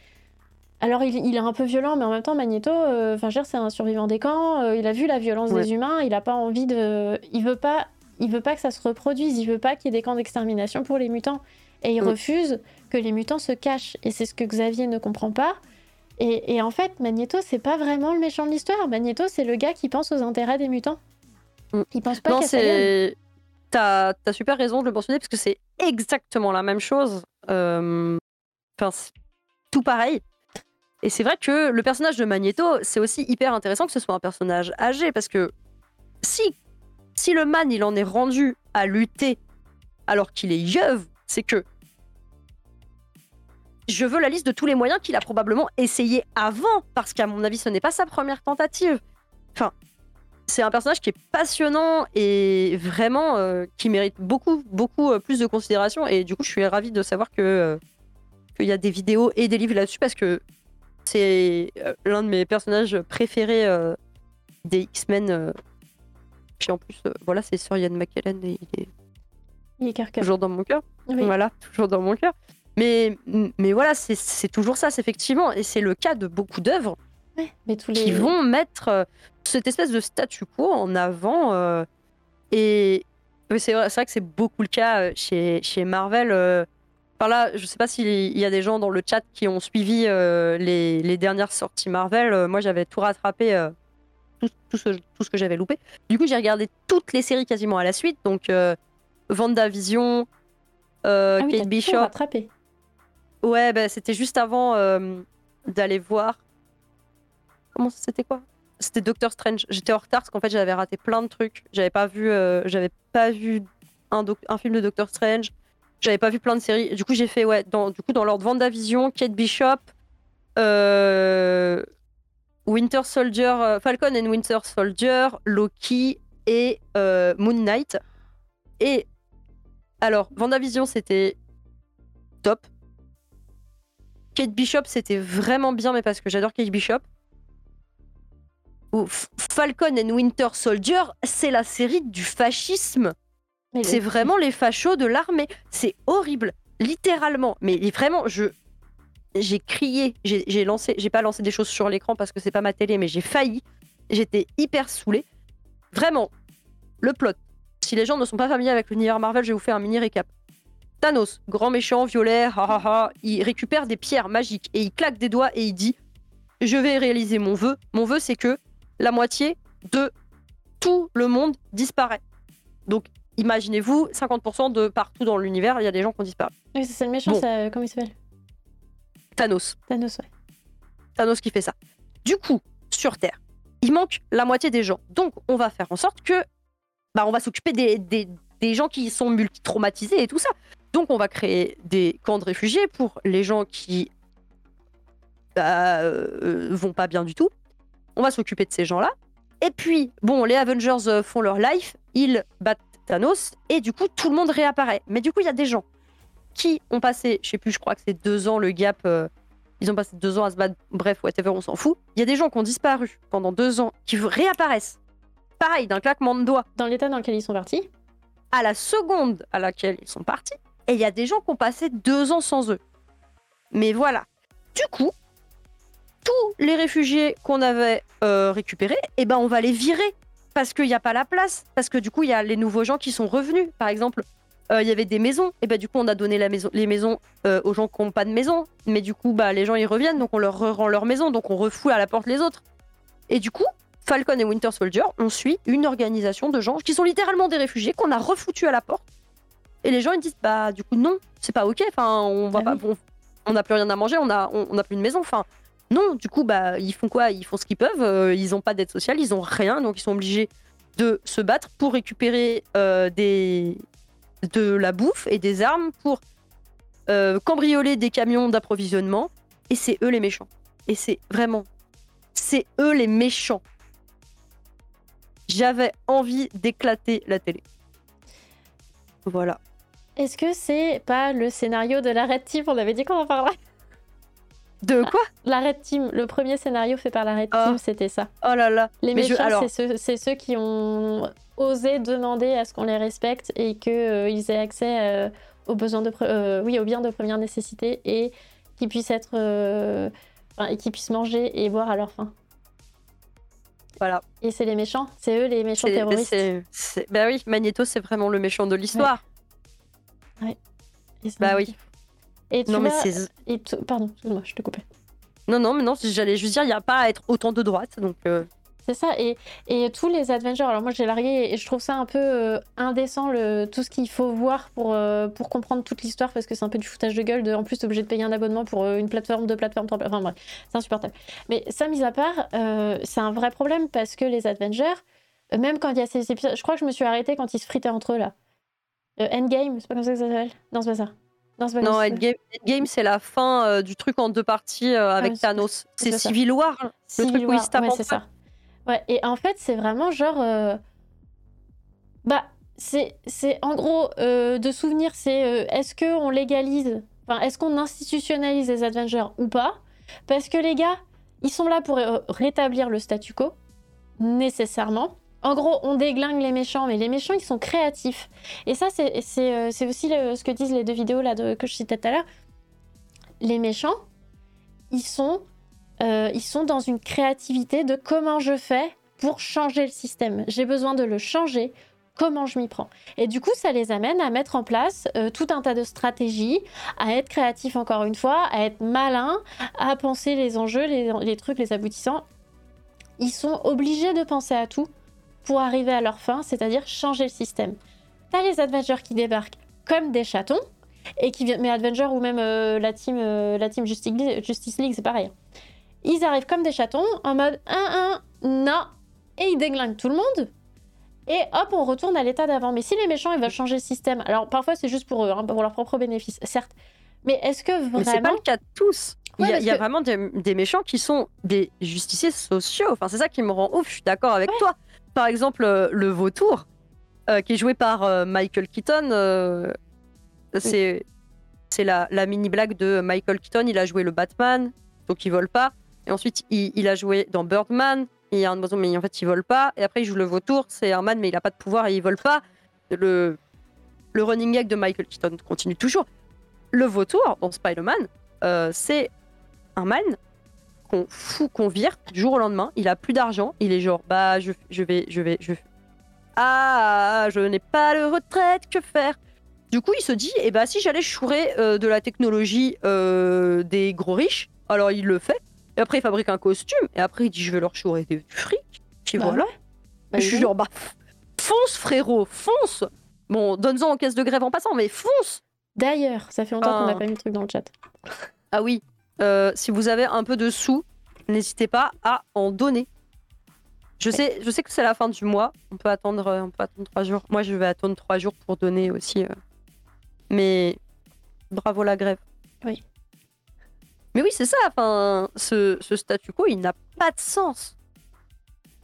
Alors il, il est un peu violent, mais en même temps Magneto, euh, enfin dire, c'est un survivant des camps. euh, il a vu la violence Ouais. des humains. Il a pas envie de, il veut pas, il veut pas que ça se reproduise, il veut pas qu'il y ait des camps d'extermination pour les mutants. Et il Mm. refuse que les mutants se cachent. Et c'est ce que Xavier ne comprend pas. Et, et en fait, Magneto, c'est pas vraiment le méchant de l'histoire. Magneto, c'est le gars qui pense aux intérêts des mutants. Mm. Il pense pas qu'à sa. T'as as super raison de le mentionner parce que c'est exactement la même chose. Euh, Enfin, c'est tout pareil. Et c'est vrai que le personnage de Magneto, c'est aussi hyper intéressant que ce soit un personnage âgé parce que si, si le man il en est rendu à lutter alors qu'il est yeuve, c'est que je veux la liste de tous les moyens qu'il a probablement essayé avant parce qu'à mon avis ce n'est pas sa première tentative. Enfin, c'est un personnage qui est passionnant et vraiment euh, qui mérite beaucoup, beaucoup euh, plus de considération. Et du coup, je suis ravie de savoir que euh, qu'il y a des vidéos et des livres là-dessus parce que c'est l'un de mes personnages préférés euh, des X-Men. puis en plus, voilà, c'est Sir Ian McKellen et il est Il est toujours dans mon cœur. Oui. Voilà, toujours dans mon cœur. Mais, mais voilà, c'est- toujours ça, c'est effectivement. Et c'est le cas de beaucoup d'œuvres Ouais, mais tous les. qui vont mettre euh, cette espèce de statu quo en avant. euh, et c'est vrai, vrai que c'est beaucoup le cas euh, chez, chez Marvel. euh. Par là, je sais pas s'il y a des gens dans le chat qui ont suivi euh, les, les dernières sorties Marvel. Moi, j'avais tout rattrapé, tout, tout ce, tout ce que j'avais loupé. Du coup, j'ai regardé toutes les séries quasiment à la suite. Donc, WandaVision, euh, Ah oui, Kate tout Bishop. rattrapé. Ouais, bah, c'était juste avant euh, d'aller voir. Comment c'était quoi? C'était Doctor Strange. J'étais en retard parce qu'en fait j'avais raté plein de trucs. J'avais pas vu, euh, j'avais pas vu un, film de Doctor Strange. J'avais pas vu plein de séries. Du coup j'ai fait ouais, dans, du coup dans l'ordre Vendavision, Kate Bishop, euh, Winter Soldier, Falcon and Winter Soldier, Loki et Moon Knight. Et alors Vendavision c'était top. Kate Bishop, c'était vraiment bien, mais parce que j'adore Kate Bishop. Ou Falcon and Winter Soldier, c'est la série du fascisme. C'est vraiment les fachos de l'armée. C'est horrible, littéralement. Mais vraiment, je j'ai crié, j'ai j'ai lancé, j'ai pas lancé des choses sur l'écran parce que c'est pas ma télé, mais j'ai failli. J'étais hyper saoulée. Vraiment, le plot. Si les gens ne sont pas familiers avec l'univers Marvel, je vais vous faire un mini récap. Thanos, grand méchant, violet, ha ha ha, il récupère des pierres magiques et il claque des doigts et il dit Je vais réaliser mon vœu. Mon vœu, c'est que la moitié de tout le monde disparaît. Donc, imaginez-vous, 50% de partout dans l'univers, il y a des gens qui ont disparu. Oui, c'est le méchant, Bon. ça- comment il s'appelle? Thanos. Thanos, ouais. Thanos qui fait ça. Du coup, sur Terre, il manque la moitié des gens. Donc, on va faire en sorte que. Bah, on va s'occuper des, des, des gens qui sont multi-traumatisés et tout ça. Donc, on va créer des camps de réfugiés pour les gens qui. bah, euh, vont pas bien du tout. On va s'occuper de ces gens-là. Et puis, bon, les Avengers euh, font leur life, ils battent Thanos, et du coup, tout le monde réapparaît. Mais du coup, il y a des gens qui ont passé, je sais plus, je crois que c'est deux ans le gap. euh, ils ont passé deux ans à se battre. Bref, whatever, on s'en fout. Il y a des gens qui ont disparu pendant deux ans, qui réapparaissent. Pareil, d'un claquement de doigts, Dans l'état dans lequel ils sont partis. à la seconde à laquelle ils sont partis. Et il y a des gens qui ont passé deux ans sans eux. Mais voilà. Du coup, tous les réfugiés qu'on avait euh, récupérés, eh ben on va les virer. Parce qu'il n'y a pas la place. Parce que du coup, il y a les nouveaux gens qui sont revenus. Par exemple, euh, il y avait des maisons. Et ben du coup, on a donné les maisons euh, aux gens qui n'ont pas de maison. Mais du coup, bah, les gens, ils reviennent. Donc on leur rend leur maison. Donc on refoule à la porte les autres. Et du coup, Falcon et Winter Soldier, on suit une organisation de gens qui sont littéralement des réfugiés qu'on a refoutus à la porte. Et les gens ils disent bah du coup non, c'est pas ok. Enfin on va Ah pas, oui. bon, on n'a plus rien à manger, on a on, on a plus de maison. Enfin non, du coup bah ils font quoi? Ils font ce qu'ils peuvent. euh, ils ont pas d'aide sociale, ils ont rien, donc ils sont obligés de se battre pour récupérer euh, des de la bouffe et des armes pour euh, cambrioler des camions d'approvisionnement. Et c'est eux les méchants. Et c'est vraiment c'est eux les méchants. J'avais envie d'éclater la télé. Voilà. Est-ce que c'est pas le scénario de la Red Team? On avait dit qu'on en parlerait. De quoi? La Red Team, le premier scénario fait par la Red Ah. Team, c'était ça. Oh là là. Les je- méchants, alors- c'est ceux, qui ont osé demander à ce qu'on les respecte et qu'ils aient accès euh, aux besoins de, euh, oui, aux biens de première nécessité et qu'ils puissent être, euh, enfin, et qu'ils puissent manger et boire à leur faim. Voilà. Et c'est les méchants, c'est eux les méchants terroristes. c'est- c'est- Bah oui, Magneto, c'est vraiment le méchant de l'histoire. Et Bah oui. Et tu Non, mais et tu- Pardon, excuse-moi, je te coupais. Non, non, mais non, j'allais juste dire, il n'y a pas à être autant de droite. Donc, euh, C'est ça, et, et tous les Avengers, alors moi j'ai largué et je trouve ça un peu euh, indécent le, tout ce qu'il faut voir pour, euh, pour comprendre toute l'histoire parce que c'est un peu du foutage de gueule de en plus t'es obligé de payer un abonnement pour euh, une plateforme, deux plateformes, trois plateformes, enfin bref, c'est insupportable. Mais ça mis à part, c'est un vrai problème parce que les Avengers, même quand il y a ces épisodes, je crois que je me suis arrêtée quand ils se fritaient entre eux là. Euh, Endgame, c'est pas comme ça que ça s'appelle Non, c'est pas ça. Non, pas. Endgame, Endgame, c'est la fin euh, du truc en deux parties euh, avec Ah, c'est- Thanos. c'est. Civil War, le Civil truc où ils War, se tapent ouais, c'est ça. Ouais, et en fait, c'est vraiment genre. Bah, c'est en gros, de souvenir, c'est est-ce qu'on légalise, enfin, est-ce qu'on institutionnalise les Avengers ou pas? Parce que les gars, ils sont là pour rétablir le statu quo, nécessairement. En gros, on déglingue les méchants, mais les méchants, ils sont créatifs. Et ça, c'est euh, aussi ce que disent les deux vidéos là que je citais tout à l'heure. Les méchants, ils sont euh, ils sont dans une créativité de comment je fais pour changer le système. J'ai besoin de le changer. Comment je m'y prends Et du coup, ça les amène à mettre en place euh, tout un tas de stratégies, à être créatif encore une fois, à être malin, à penser les enjeux, les trucs, les aboutissants. Ils sont obligés de penser à tout pour arriver à leur fin, c'est-à-dire changer le système. T'as les Avengers qui débarquent comme des chatons, et qui mais Avengers ou même euh, la team, euh, la team Justice League, Justice League c'est pareil. Ils arrivent comme des chatons en mode 1-1, non, et ils déglinguent tout le monde. Et hop, on retourne à l'état d'avant. Mais si les méchants, ils veulent changer le système, alors parfois c'est juste pour eux, hein, pour leur propre bénéfice, certes. Mais est-ce que Mais c'est pas vraiment. le cas de tous. Il Ouais, y a, il y a que- vraiment des, des méchants qui sont des justiciers sociaux. Enfin, c'est ça qui me rend ouf. Je suis d'accord avec toi. Par exemple, euh, le vautour, euh, qui est joué par euh, Michael Keaton. euh, c'est c'est la, la mini blague de Michael Keaton. Il a joué le Batman, donc il vole pas. Et ensuite, il, il a joué dans Birdman. Il y a un oiseau, mais en fait, il vole pas. Et après, il joue le vautour. C'est un man, mais il a pas de pouvoir et il vole pas. Le, le running gag de Michael Keaton continue toujours. Le vautour, dans Spider-Man, c'est un man qu'on fout, qu'on vire du jour au lendemain. Il a plus d'argent. Il est genre, bah, je, je vais, je vais, je. Ah, je n'ai pas de retraite, que faire? Du coup, il se dit, eh bah, si j'allais chourer euh, de la technologie euh, des gros riches, alors il le fait. Et après, il fabrique un costume. Et après, il dit, je vais leur chourer du fric. Et Bah voilà. ouais. Bah, je suis genre, bah, fonce, frérot, fonce Bon, donne-en en caisse de grève en passant, mais fonce D'ailleurs, ça fait longtemps qu'on n'a pas mis le truc dans le chat. Ah oui, euh, si vous avez un peu de sous, n'hésitez pas à en donner. Je sais, je sais que c'est la fin du mois. On peut attendre, euh, on peut attendre trois jours. Moi, je vais attendre trois jours pour donner aussi. euh. Mais bravo la grève. Oui. Mais oui, c'est ça. Enfin, ce, ce statu quo, il n'a pas de sens.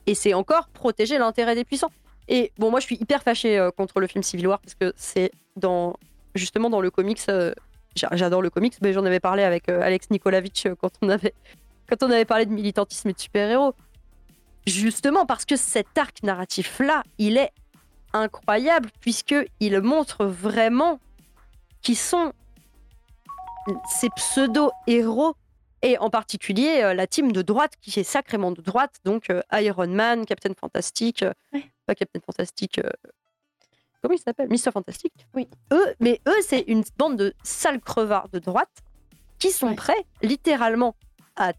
Et c'est encore protéger l'intérêt des puissants. Et bon, moi, je suis hyper fâchée euh, contre le film Civil War parce que c'est dans justement dans le comics. euh, J'adore le comics, mais j'en avais parlé avec euh, Alex Nikolavitch euh, quand on avait <laughs> quand on avait parlé de militantisme et de super-héros. Justement parce que cet arc narratif là, il est incroyable puisque il montre vraiment qui sont ces pseudo-héros et en particulier euh, la team de droite qui est sacrément de droite, donc euh, Iron Man, Captain Fantastic, euh, Ouais. pas Captain Fantastic, comment il s'appelle? Mister Fantastic. Oui. Eux, mais eux, c'est une bande de sales crevards de droite qui sont Ouais. prêts littéralement à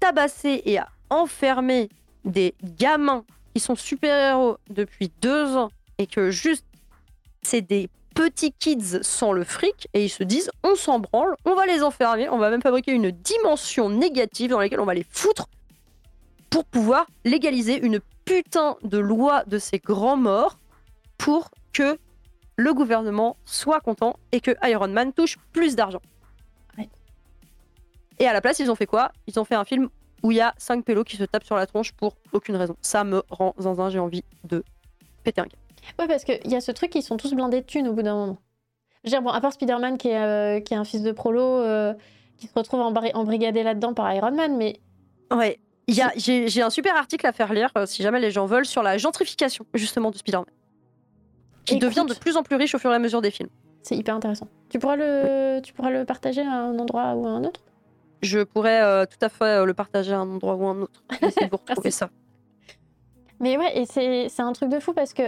tabasser et à enfermer des gamins qui sont super-héros depuis deux ans et que juste c'est des petits kids sans le fric et ils se disent on s'en branle, on va les enfermer, on va même fabriquer une dimension négative dans laquelle on va les foutre pour pouvoir légaliser une putain de loi de ces grands morts pour que le gouvernement soit content et que Iron Man touche plus d'argent. Ouais. Et à la place, ils ont fait quoi? Ils ont fait un film où il y a cinq pélos qui se tapent sur la tronche pour aucune raison. Ça me rend zinzin, j'ai envie de péter un câble. Ouais, parce qu'il y a ce truc, ils sont tous blindés de thunes au bout d'un moment. Je veux dire, bon, à part Spider-Man qui est, euh, qui est un fils de prolo, euh, qui se retrouve embri- embrigadé là-dedans par Iron Man, mais Ouais. J'ai un super article à faire lire, euh, si jamais les gens veulent, sur la gentrification, justement, de Spider-Man. Qui Écoute. devient de plus en plus riche au fur et à mesure des films. c'est hyper intéressant. Tu pourras, le, tu pourras le partager à un endroit ou à un autre? Je pourrais euh, tout à fait euh, le partager à un endroit ou un autre. J'essaie de retrouver ça. Mais ouais, et c'est c'est un truc de fou parce que.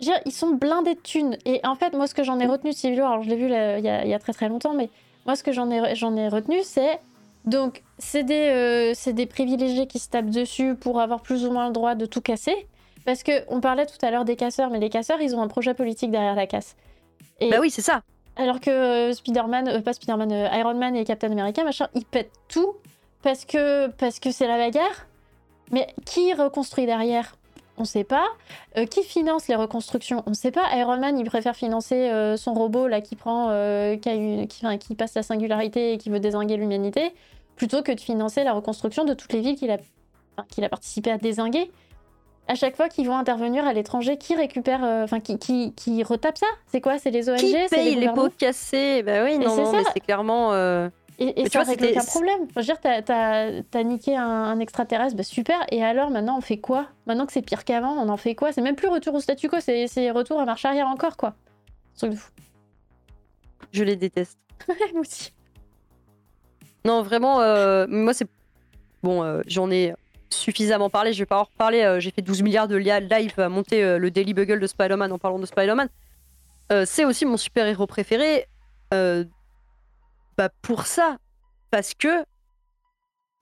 dire, ils sont blindés de thunes. Et en fait, moi, ce que j'en ai retenu de Civil War, alors je l'ai vu il y, a, il y a très très longtemps, mais moi, ce que j'en ai, j'en ai retenu, c'est. Donc, c'est des, euh, c'est des privilégiés qui se tapent dessus pour avoir plus ou moins le droit de tout casser. Parce que on parlait tout à l'heure des casseurs, mais les casseurs, ils ont un projet politique derrière la casse. Et Bah oui, c'est ça. alors que euh, Spider-Man, euh, pas Spider-Man, euh, Iron Man et Captain America, machin, ils pètent tout parce que parce que c'est la bagarre. Mais qui reconstruit derrière? On sait pas. Euh, qui finance les reconstructions? On sait pas. Iron Man, il préfère financer son robot là qui prend, qui, a une- qui, enfin, qui passe la singularité et qui veut désinguer l'humanité, plutôt que de financer la reconstruction de toutes les villes qu'il a, enfin, qu'il a participé à désinguer. À chaque fois qu'ils vont intervenir à l'étranger, qui récupère, euh, enfin qui, qui, qui retape ça? C'est quoi? C'est les ONG Qui paye les gouvernements? pots cassés? Bah oui, non, c'est non, mais c'est clairement. euh, Et, ça règle aucun problème. Je veux dire, t'as, niqué un, un extraterrestre, bah super. Et alors, maintenant, on fait quoi? Maintenant que c'est pire qu'avant, on en fait quoi? C'est même plus retour au statu quo, c'est, c'est retour à marche arrière encore, quoi. Truc de fou. Je les déteste. <laughs> Moi aussi. Non, vraiment, euh, moi, c'est. Bon, euh, j'en ai suffisamment parlé, je vais pas en reparler. euh, J'ai fait 12 milliards de live à monter euh, le Daily Bugle de Spider-Man en parlant de Spider-Man. Euh, c'est aussi mon super-héros préféré. bah, pour ça. Parce que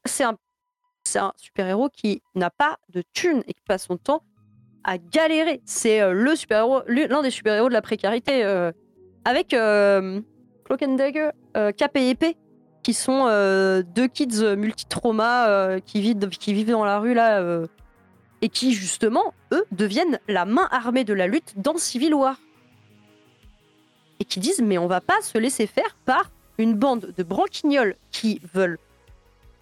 c'est un, super-héros qui n'a pas de thunes et qui passe son temps à galérer. C'est le super-héros, l'un des super-héros de la précarité. avec euh, Cloak and Dagger, Cap et Épée, qui sont euh, deux kids euh, multi-trauma euh, qui, vivent, qui vivent dans la rue là et qui justement, eux, deviennent la main armée de la lutte dans Civil War. Et qui disent mais on va pas se laisser faire par une bande de branquignols qui veulent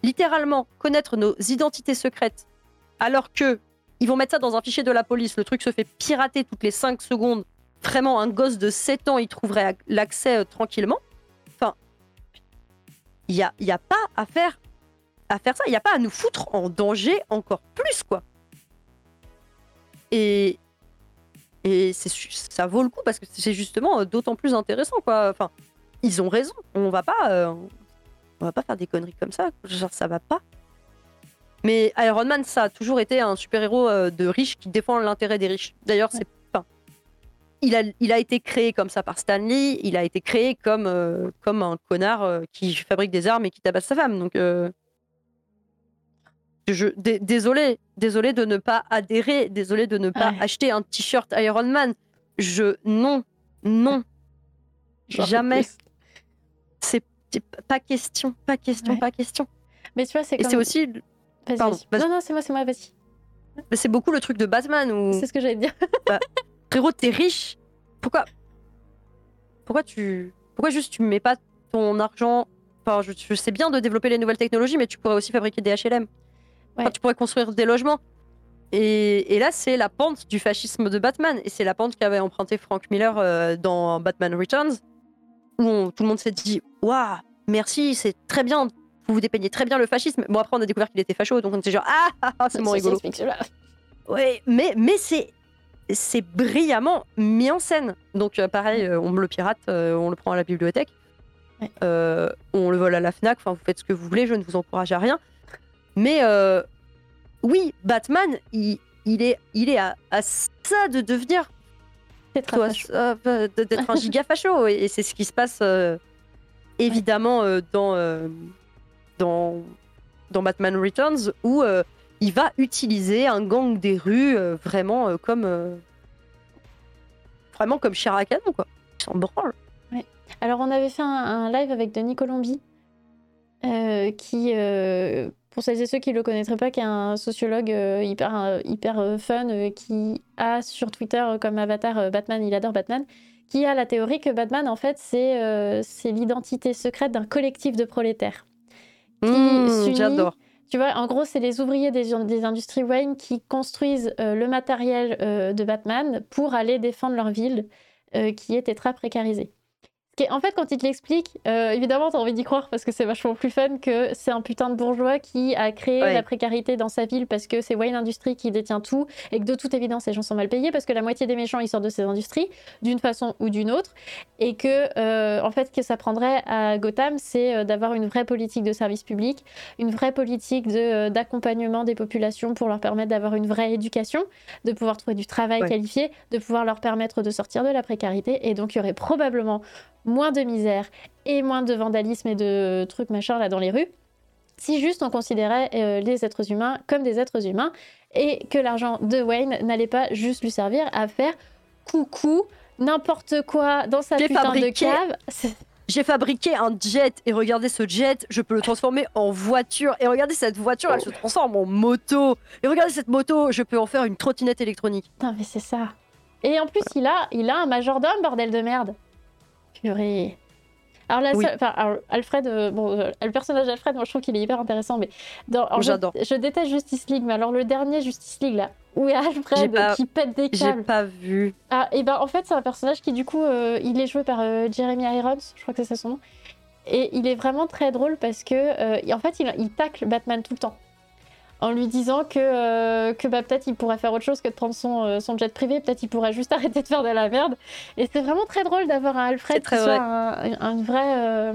littéralement connaître nos identités secrètes alors que ils vont mettre ça dans un fichier de la police, le truc se fait pirater toutes les 5 secondes. Vraiment, un gosse de 7 ans, il trouverait ac- l'accès tranquillement. Il n'y a, y a pas à faire, à faire ça. Il n'y a pas à nous foutre en danger encore plus, quoi. Et, et ça vaut le coup parce que c'est justement euh, d'autant plus intéressant, quoi. Enfin, ils ont raison. On va pas, euh, on va pas faire des conneries comme ça. Genre, ça va pas. Mais Iron Man, ça a toujours été un super-héros euh, de riches qui défend l'intérêt des riches. D'ailleurs, c'est il a, il a été créé comme ça par Stan Lee. Il a été créé comme, euh, comme un connard euh, qui fabrique des armes et qui tabasse sa femme. Donc, euh, je, dé- désolé, désolé de ne pas adhérer, désolé de ne pas Ouais. acheter un t-shirt Iron Man. Je non, non, jamais. C'est pas question, pas question, Ouais. pas question. Mais tu vois, c'est Et c'est aussi, pardon. Non, non, c'est moi, c'est moi, vas-y. c'est beaucoup le truc de Batman où C'est ce que j'allais dire. Frérot, t'es riche. Pourquoi? Pourquoi tu Pourquoi juste tu mets pas ton argent? Enfin, je, je sais bien de développer les nouvelles technologies, mais tu pourrais aussi fabriquer des HLM. Enfin, Ouais. tu pourrais construire des logements. Et, et là, c'est la pente du fascisme de Batman. Et c'est la pente qu'avait emprunté Frank Miller euh, dans Batman Returns, où on- tout le monde s'est dit Waouh, merci, c'est très bien, vous vous dépeignez très bien le fascisme. Bon, après, on a découvert qu'il était facho, donc on était genre Ah, ah, ah, c'est mon rigolo. Ouais, mais, mais c'est c'est brillamment mis en scène. Donc euh, pareil, euh, on le pirate, euh, on le prend à la bibliothèque, Ouais. euh, on le vole à la Fnac. Enfin, vous faites ce que vous voulez. Je ne vous encourage à rien. Mais euh, oui, Batman, il, il est il est à, à ça de devenir d'être un <laughs> giga facho. Et, c'est ce qui se passe euh, évidemment dans, dans, dans Batman Returns où il va utiliser un gang des rues euh, vraiment euh, comme. euh, vraiment comme Shirakan, quoi. Il s'en branle. Alors, on avait fait un, un live avec Denis Colombi, euh, qui, euh, pour celles et ceux qui ne le connaîtraient pas, qui est un sociologue euh, hyper, euh, hyper euh, fun, euh, qui a sur Twitter euh, comme avatar euh, Batman, il adore Batman, qui a la théorie que Batman, en fait, c'est euh, c'est l'identité secrète d'un collectif de prolétaires. Qui Mmh, J'adore. Tu vois, en gros, c'est les ouvriers des, industries Wayne qui construisent euh, le matériel euh, de Batman pour aller défendre leur ville euh, qui est très précarisée. En fait, quand il te l'explique, euh, évidemment, t'as envie d'y croire parce que c'est vachement plus fun que c'est un putain de bourgeois qui a créé Ouais. la précarité dans sa ville parce que c'est Wayne Industries qui détient tout et que de toute évidence, les gens sont mal payés parce que la moitié des méchants, ils sortent de ces industries d'une façon ou d'une autre et que, euh, en fait, ce que ça prendrait à Gotham, c'est euh, d'avoir une vraie politique de service public, une vraie politique de, euh, d'accompagnement des populations pour leur permettre d'avoir une vraie éducation, de pouvoir trouver du travail Ouais. qualifié, de pouvoir leur permettre de sortir de la précarité. Et donc, il y aurait probablement moins de misère et moins de vandalisme et de trucs machin là dans les rues si juste on considérait euh, les êtres humains comme des êtres humains et que l'argent de Wayne n'allait pas juste lui servir à faire coucou n'importe quoi dans sa putain fabriqué- de cave. <laughs> J'ai fabriqué un jet et regardez ce jet, je peux le transformer en voiture. Et regardez cette voiture, elle se transforme en moto. Et regardez cette moto, je peux en faire une trottinette électronique. Non mais c'est ça. Et en plus il a, il a un majordome bordel de merde. Purée. Alors, la Oui. seule- alors, Alfred, euh, bon, euh, le personnage d'Alfred, moi je trouve qu'il est hyper intéressant, mais dans, je- J'adore. Je, déteste Justice League, mais alors le dernier Justice League là, où J'ai Alfred pas- qui pète des J'ai câbles. pas vu. Ah, et ben en fait, c'est un personnage qui, du coup, euh, il est joué par Jeremy Irons, je crois que c'est ça son nom. Et il est vraiment très drôle parce que, en fait, il, il tacle Batman tout le temps. En lui disant que, euh, que bah, peut-être il pourrait faire autre chose que de prendre son, euh, son jet privé, peut-être il pourrait juste <laughs> arrêter de faire de la merde. Et c'est vraiment très drôle d'avoir un Alfred qui soit un, un vrai. euh,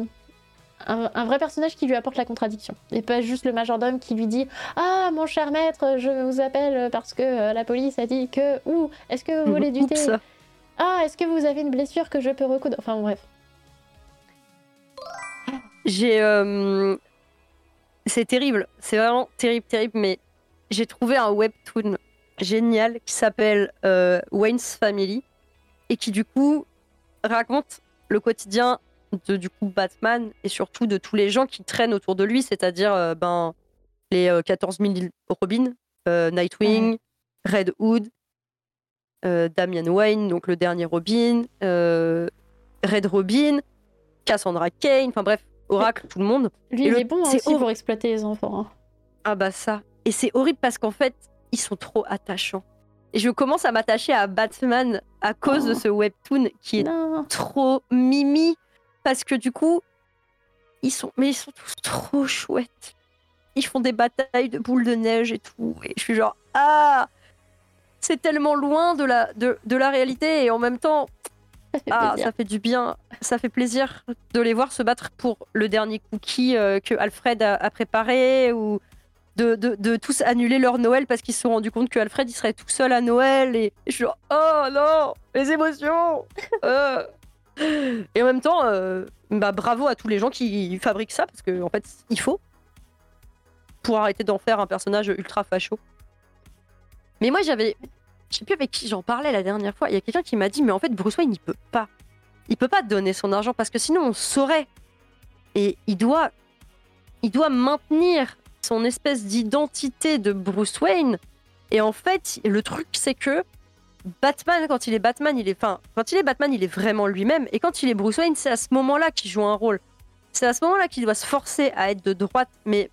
un, un vrai personnage qui lui apporte la contradiction. Et pas juste le majordome qui lui dit Ah, mon cher maître, je vous appelle parce que la police a dit que. Ouh, est-ce que vous voulez <laughs> du thé ah, est-ce que vous avez une blessure que je peux recoudre Enfin bref. J'ai. C'est terrible, c'est vraiment terrible, terrible, mais j'ai trouvé un webtoon génial qui s'appelle euh, Wayne's Family et qui, du coup, raconte le quotidien de du coup Batman et surtout de tous les gens qui traînent autour de lui, c'est-à-dire euh, ben, les euh, 14 000 Robin, euh, Nightwing, Red Hood, Damian Wayne, donc le dernier Robin, Red Robin, Cassandra Kane, enfin bref, Oracle, tout le monde. Lui, Et il est bon c'est aussi pour exploiter les enfants. hein. Ah bah ça. Et c'est horrible parce qu'en fait, ils sont trop attachants. Et je commence à m'attacher à Batman à cause de Oh. ce webtoon qui est Non. trop mimi parce que du coup, ils sont mais ils sont tous trop chouettes. Ils font des batailles de boules de neige et tout et je suis genre ah c'est tellement loin de la de, de la réalité et en même temps <laughs> ah ça fait du bien, ça fait plaisir de les voir se battre pour le dernier cookie euh, que Alfred a, a préparé ou de, de, de tous annuler leur Noël parce qu'ils se sont rendus compte que Alfred il serait tout seul à Noël et, et je suis genre oh non les émotions <laughs> Euh. et en même temps euh, bah bravo à tous les gens qui fabriquent ça parce que en fait il faut pour arrêter d'en faire un personnage ultra facho. Mais moi j'avais je sais plus avec qui j'en parlais la dernière fois. Il y a quelqu'un qui m'a dit, mais en fait, Bruce Wayne, il peut pas. Il peut pas donner son argent parce que sinon, on saurait. Et il doit, il doit maintenir son espèce d'identité de Bruce Wayne. Et en fait, le truc, c'est que Batman, quand il est Batman, il est, quand il est Batman, il est vraiment lui-même. Et quand il est Bruce Wayne, c'est à ce moment-là qu'il joue un rôle. C'est à ce moment-là qu'il doit se forcer à être de droite. Mais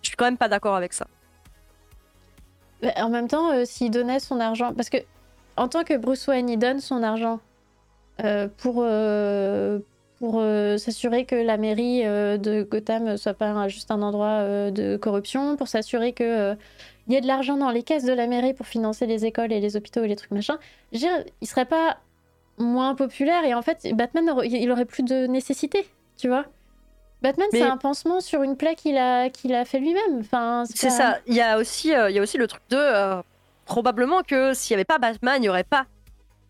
je suis quand même pas d'accord avec ça. Mais en même temps, euh, s'il donnait son argent. Parce que, en tant que Bruce Wayne, il donne son argent euh, pour, euh, s'assurer que la mairie de Gotham soit pas juste un endroit de corruption, pour s'assurer que. euh, il y a de l'argent dans les caisses de la mairie pour financer les écoles et les hôpitaux et les trucs machin. Dire, il serait pas moins populaire et en fait, Batman, il aurait plus de nécessité, tu vois. Batman, c'est un pansement sur une plaie qu'il a, qu'il a fait lui-même. Enfin, C'est pas- ça. Il y a aussi, euh, il y a aussi le truc de euh, probablement que s'il n'y avait pas Batman, il n'y aurait pas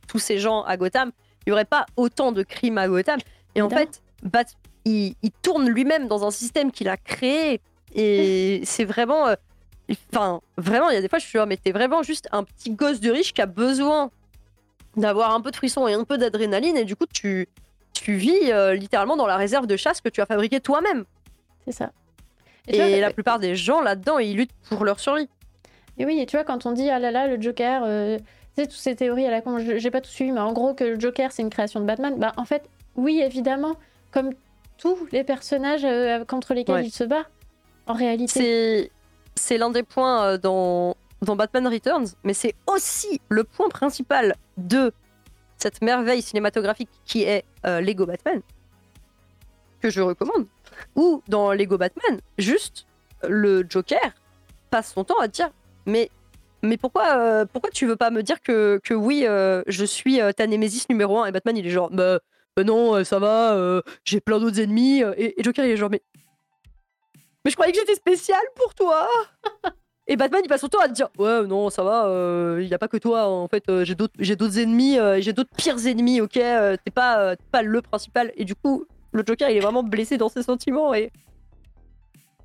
tous ces gens à Gotham. Il n'y aurait pas autant de crimes à Gotham. Et en fait, Bat, il, il tourne lui-même dans un système qu'il a créé. Et <laughs> c'est vraiment, euh, enfin, vraiment, il y a des fois, je suis là, mais t'es vraiment juste un petit gosse de riche qui a besoin d'avoir un peu de frisson et un peu d'adrénaline. Et du coup, tu, tu vis euh, littéralement dans la réserve de chasse que tu as fabriquée toi-même. C'est ça. Et, vois, la plupart des gens là-dedans, ils luttent pour leur survie. Et oui, et tu vois, quand on dit ah là là, le Joker, euh, tu sais, toutes ces théories à la con, j'ai pas tout suivi, mais en gros, que le Joker c'est une création de Batman, bah en fait, oui, évidemment, comme tous les personnages euh, contre lesquels Ouais. il se bat, en réalité. C'est l'un des points euh, dans, dans Batman Returns, mais c'est aussi le point principal de cette merveille cinématographique qui est euh, Lego Batman, que je recommande, ou dans Lego Batman, juste le Joker passe son temps à dire mais mais pourquoi euh, pourquoi tu veux pas me dire que, que oui euh, je suis euh, ta némésis numéro un et Batman il est genre bah, bah non euh, ça va euh, j'ai plein d'autres ennemis euh, et, et Joker il est genre mais mais je croyais que j'étais spécial pour toi <laughs> et Batman il passe son temps à te dire ouais non ça va il y a pas que toi en fait euh, j'ai d'autres ennemis euh, j'ai d'autres pires ennemis ok euh, t'es pas euh, pas le principal et du coup le Joker il est vraiment blessé dans ses sentiments et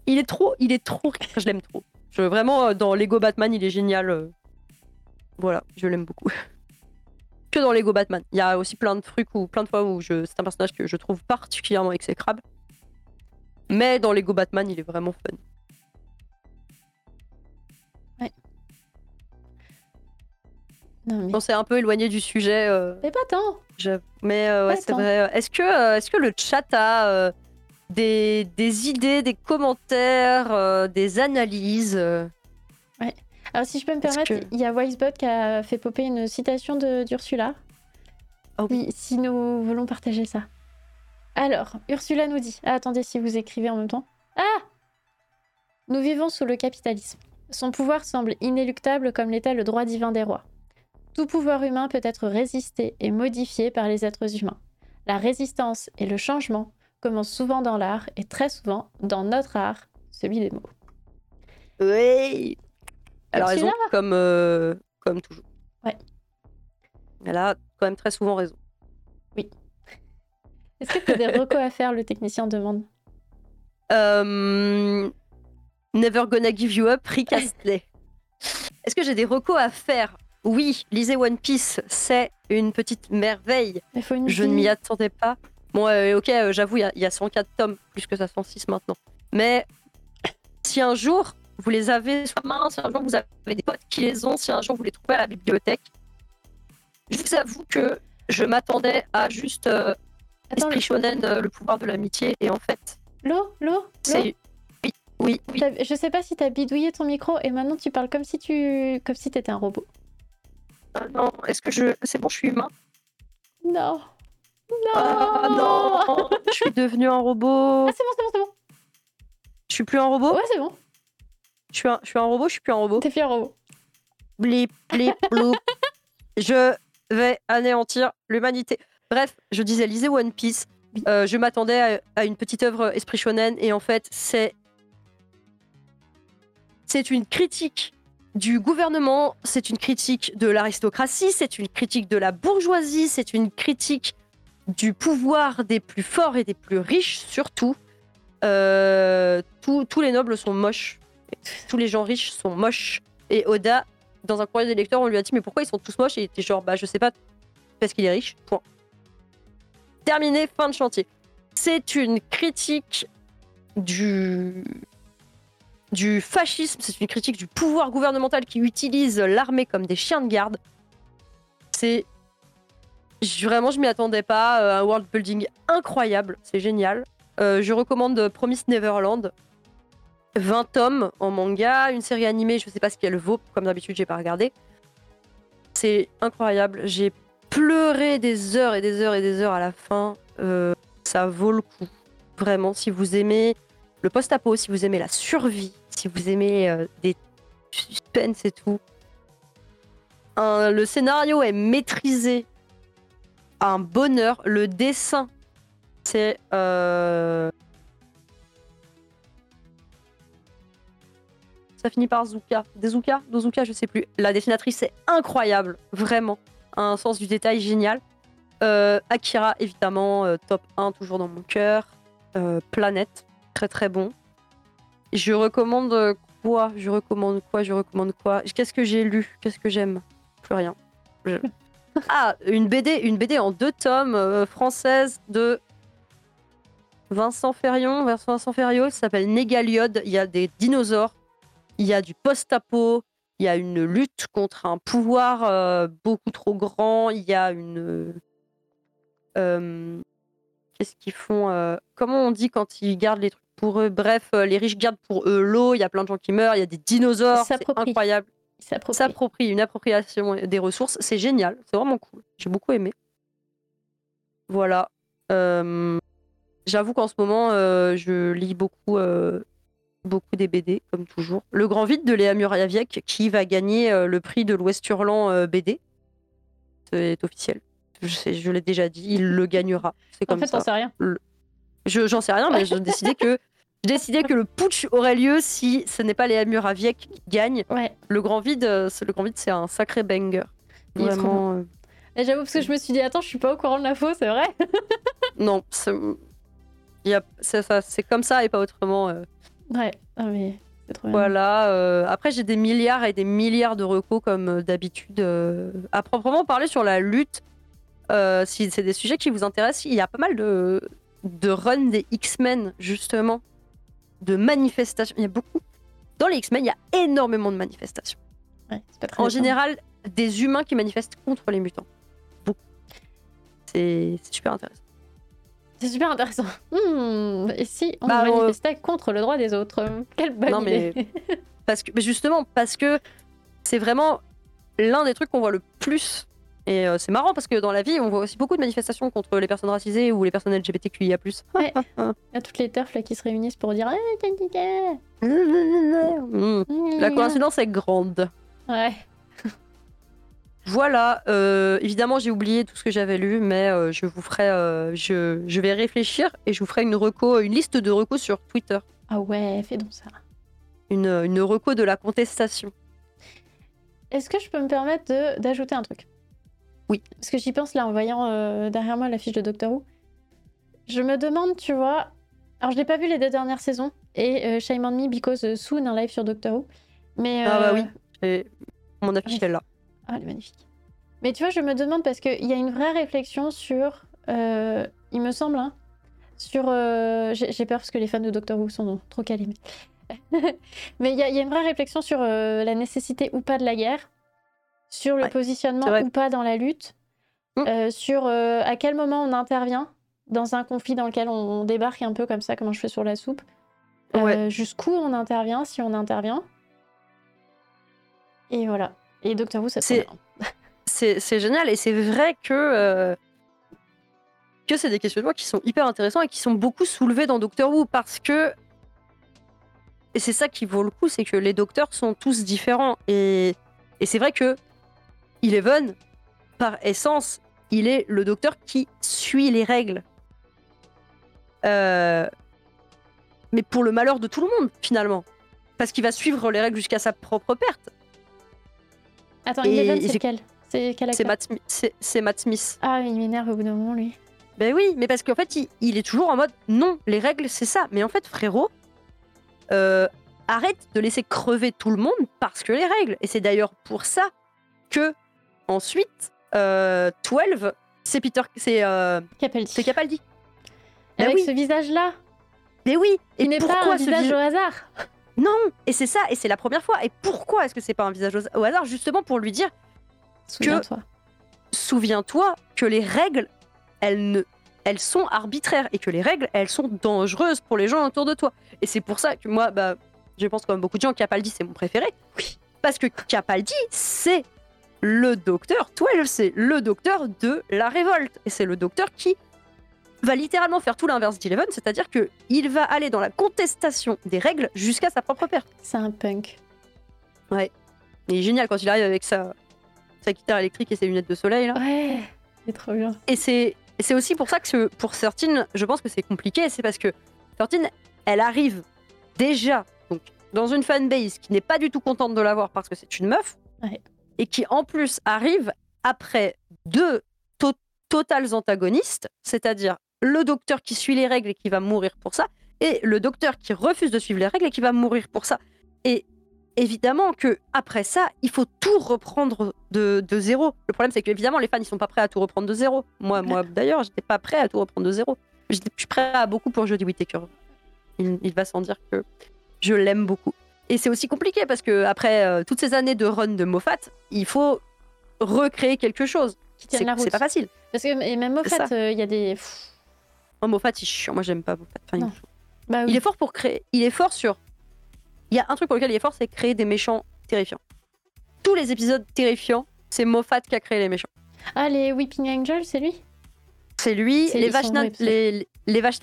il est trop il est trop je l'aime trop. Je, vraiment euh, dans Lego Batman il est génial euh. voilà je l'aime beaucoup. <laughs> Que dans Lego Batman. Il y a aussi plein de trucs ou plein de fois où je c'est un personnage que je trouve particulièrement exécrable. Mais dans Lego Batman il est vraiment fun mais on s'est un peu éloigné du sujet euh, c'est pas tant. Je- Mais euh, ouais, Ouais, c'est vrai. Est-ce que, euh, est-ce que le chat a euh, des, des idées, des commentaires, des analyses euh Alors, si je peux me permettre, que- il y a Wisebot qui a fait popper une citation d'Ursula. Oh oui. Oui, si nous voulons partager ça. Alors, Ursula nous dit. Ah, attendez, si vous écrivez en même temps. Ah Nous vivons sous le capitalisme. Son pouvoir semble inéluctable comme l'était le droit divin des rois. Tout pouvoir humain peut être résisté et modifié par les êtres humains. La résistance et le changement commencent souvent dans l'art et très souvent dans notre art, celui des mots. Oui. Elle a Ursula raison, comme, euh, comme toujours. Ouais. Elle a quand même très souvent raison. Est-ce que tu as des recos à faire, le technicien demande? Euh, Never Gonna Give You Up, Rick Astley. <laughs> Est-ce que j'ai des recos à faire? Oui, lisez One Piece, c'est une petite merveille. Il faut une Je ne m'y attendais pas. Bon, euh, ok, euh, j'avoue, il y a- il y, a 104 tomes, plus que ça, 106 maintenant. Mais si un jour vous les avez soit main, si un jour vous avez des potes qui les ont, si un jour vous les trouvez à la bibliothèque, je vous avoue que je m'attendais à juste euh, Attends, Esprit Shonen, euh, le pouvoir de l'amitié, et en fait, l'eau, l'eau, c'est. Oui, oui, oui. Je sais pas si t'as bidouillé ton micro et maintenant tu parles comme si tu comme si t'étais un robot. Ah non, est-ce que je. C'est bon, je suis humain? Non. Non. Ah non <laughs> Je suis devenu un robot Ah, c'est bon, c'est bon, c'est bon. Je suis plus un robot? Ouais, c'est bon. je, suis un, je suis un robot, je suis plus un robot T'es plus un robot. blip, blip, <laughs> bloup. je vais anéantir l'humanité. Bref, je disais, lisez One Piece. Euh, je m'attendais à, à une petite œuvre esprit shonen et en fait, c'est c'est une critique du gouvernement, c'est une critique de l'aristocratie, c'est une critique de la bourgeoisie, c'est une critique du pouvoir des plus forts et des plus riches surtout. Euh, tous- les nobles sont moches, tous les gens riches sont moches. Et Oda, dans un courrier des on lui a dit mais pourquoi ils sont tous moches? Et il était genre bah je sais pas, parce qu'il est riche. Point. Terminé, fin de chantier. C'est une critique du du fascisme, c'est une critique du pouvoir gouvernemental qui utilise l'armée comme des chiens de garde. C'est vraiment je m'y attendais pas, euh, un world building incroyable, c'est génial. Euh, je recommande Promise Neverland. 20 tomes en manga, une série animée, je sais pas ce qu'elle vaut, comme d'habitude, j'ai pas regardé. C'est incroyable. J'ai pleuré des heures et des heures et des heures à la fin. Euh, ça vaut le coup. Vraiment, si vous aimez le post-apo, si vous aimez la survie, si vous aimez euh, des suspens et tout. Le scénario est maîtrisé. Un bonheur. Le dessin, c'est. euh, Ça finit par Zuka. Dezuka Dozuka, je sais plus. La dessinatrice est incroyable, vraiment. Un sens du détail génial. Euh, Akira, évidemment, top 1, toujours dans mon cœur. Planète, très très bon. Je recommande euh, quoi? Je recommande quoi? Je recommande quoi? Qu'est-ce que j'ai lu? Qu'est-ce que j'aime? Plus rien. Je- <laughs> Ah, une BD, une BD en deux tomes euh, française de Vincent Ferrion, Vincent Ferriot, ça s'appelle Négaliode. Il y a des dinosaures, il y a du post-apo, il y a une lutte contre un pouvoir euh, beaucoup trop grand, il y a une. euh, Qu'est-ce qu'ils font Comment on dit quand ils gardent les trucs pour eux Bref, euh, les riches gardent pour eux l'eau, il y a plein de gens qui meurent, il y a des dinosaures, c'est incroyable s'approprie. une appropriation des ressources, c'est génial, c'est vraiment cool. J'ai beaucoup aimé. Voilà. Euh, J'avoue qu'en ce moment, euh, je lis beaucoup, euh, beaucoup des BD, comme toujours. Le Grand Vide de Léa Muraviec, qui va gagner le prix de l'Ouest Hurlant euh, BD. C'est officiel. Je, l'ai déjà dit, il le gagnera. C'est En comme fait, ça. t'en sais rien. Je j'en sais rien, mais j'ai décidé que j'ai décidé que le putsch aurait lieu si ce n'est pas Léa Muraviec qui gagne. Ouais. Le Grand Vide, c'est- le Grand Vide, c'est un sacré banger. Vraiment. euh, Et j'avoue, parce que je me suis dit, attends, je suis pas au courant de l'info, c'est vrai <laughs> non, c'est c'est ça, c'est comme ça et pas autrement. euh. Ouais. Ah, mais c'est trop bien. Voilà. euh, après, j'ai des milliards et des milliards de recos comme d'habitude. euh. À proprement parler sur la lutte, euh, si c'est des sujets qui vous intéressent, il y a pas mal de, de runs des X-Men, justement, de manifestations. Il y a beaucoup. Dans les X-Men, il y a énormément de manifestations. Ouais, c'est pas très En général, des humains qui manifestent contre les mutants. Beaucoup. C'est super intéressant. C'est super intéressant. Hmm, et si on Bah, euh, manifestait contre le droit des autres Quelle bonne Non, mais-. <laughs> Parce que, mais justement, parce que c'est vraiment l'un des trucs qu'on voit le plus. Et euh, c'est marrant parce que dans la vie, on voit aussi beaucoup de manifestations contre les personnes racisées ou les personnes LGBTQIA. Ouais. <laughs> Il y a toutes les turfs là qui se réunissent pour dire. Mm. <laughs> La coïncidence est grande. Ouais. <laughs> Voilà, euh, évidemment j'ai oublié tout ce que j'avais lu, mais euh, je vous ferai, euh, je, je vais réfléchir et je vous ferai une reco, une liste de recos sur Twitter, Ah ouais, fais donc ça. une, une reco de la contestation. Est-ce que je peux me permettre d'ajouter un truc? Oui. Parce que j'y pense là en voyant euh, derrière moi la fiche de Doctor Who. Je me demande, tu vois. Alors, je n'ai pas vu les deux dernières saisons. Et euh, Shame on Me because euh, soon un live sur Doctor Who. Mais, Ah bah oui. Et mon affiche est là. Ah, elle est magnifique. Mais tu vois, je me demande parce qu'il y a une vraie réflexion sur. il me semble, hein, sur. J'ai peur parce que les fans de Doctor Who sont trop calés. Mais <laughs> il y, a- il y a une vraie réflexion sur la nécessité ou pas de la guerre, sur le Ouais, positionnement ou pas dans la lutte, Mm. euh, sur euh, à quel moment on intervient dans un conflit dans lequel on, on débarque un peu comme ça, comme je fais sur la soupe. Euh, Ouais. Jusqu'où on intervient, si on intervient. Et voilà. Et Doctor Who, ça <laughs> C'est- c'est génial et c'est vrai que que c'est des questionnements qui sont hyper intéressants et qui sont beaucoup soulevés dans Doctor Who parce que et c'est ça qui vaut le coup, c'est que les docteurs sont tous différents et, et c'est vrai que Eleven, par essence, il est le docteur qui suit les règles. Euh, mais pour le malheur de tout le monde, finalement. Parce qu'il va suivre les règles jusqu'à sa propre perte. Attends, Et Eleven, c'est lequel C'est quel C'est acteur? Matt, Matt Smith. Ah, il m'énerve au bout d'un moment, lui. Ben oui, mais parce qu'en fait, il, il est toujours en mode non, les règles, c'est ça. Mais en fait, frérot, euh, arrête de laisser crever tout le monde parce que les règles. Et c'est d'ailleurs pour ça que, ensuite, euh, 12, c'est Peter, c'est euh, Capaldi. c'est Capaldi. Ben Avec oui. ce visage-là, Mais oui, qui et n'est pas pourquoi un ce visage vis- au hasard. Non, et c'est ça, et c'est la première fois. Et pourquoi est-ce que c'est pas un visage au au hasard? Justement pour lui dire Souviens-toi. souviens-toi que les règles, elles, ne, elles sont arbitraires et que les règles, elles sont dangereuses pour les gens autour de toi. Et c'est pour ça que moi, bah, je pense comme beaucoup de gens, Capaldi, c'est mon préféré. Oui. Parce que Capaldi, c'est le docteur, 12, c'est le docteur de la révolte. Et c'est le docteur qui va littéralement faire tout l'inverse d'Eleven, c'est-à-dire que il va aller dans la contestation des règles jusqu'à sa propre perte. C'est un punk. Il est génial quand il arrive avec sa, sa guitare électrique et ses lunettes de soleil. Là. Ouais, c'est trop bien. Et c'est et c'est aussi pour ça que pour Certine, je pense que c'est compliqué. C'est parce que Certine, elle arrive déjà donc, dans une fanbase qui n'est pas du tout contente de l'avoir parce que c'est une meuf. Ouais. Et qui en plus arrive après deux to- totales antagonistes, c'est-à-dire le docteur qui suit les règles et qui va mourir pour ça, et le docteur qui refuse de suivre les règles et qui va mourir pour ça. Et évidemment que après ça, il faut tout reprendre de, de zéro. Le problème, c'est que évidemment, les fans, ils sont pas prêts à tout reprendre de zéro. Moi, moi <laughs> d'ailleurs, j'étais pas prêt à tout reprendre de zéro. Je suis prêt à beaucoup pour Jodie Whittaker. Il, il va sans dire que je l'aime beaucoup. Et c'est aussi compliqué parce que après euh, toutes ces années de run de Moffat, il faut recréer quelque chose. Qui tienne C'est la route. c'est pas facile. Parce que et même Moffat, euh, il y a des. Oh, Moffat, il est chiant. Moi, j'aime pas Moffat. Enfin, il- Non. Bah oui. Il est fort pour créer. Il est fort sur. Il y a un truc pour lequel il est fort, c'est créer des méchants terrifiants. Tous les épisodes terrifiants, c'est Moffat qui a créé les méchants. Ah, les Weeping Angels, c'est lui? C'est lui. Les Vachna, les,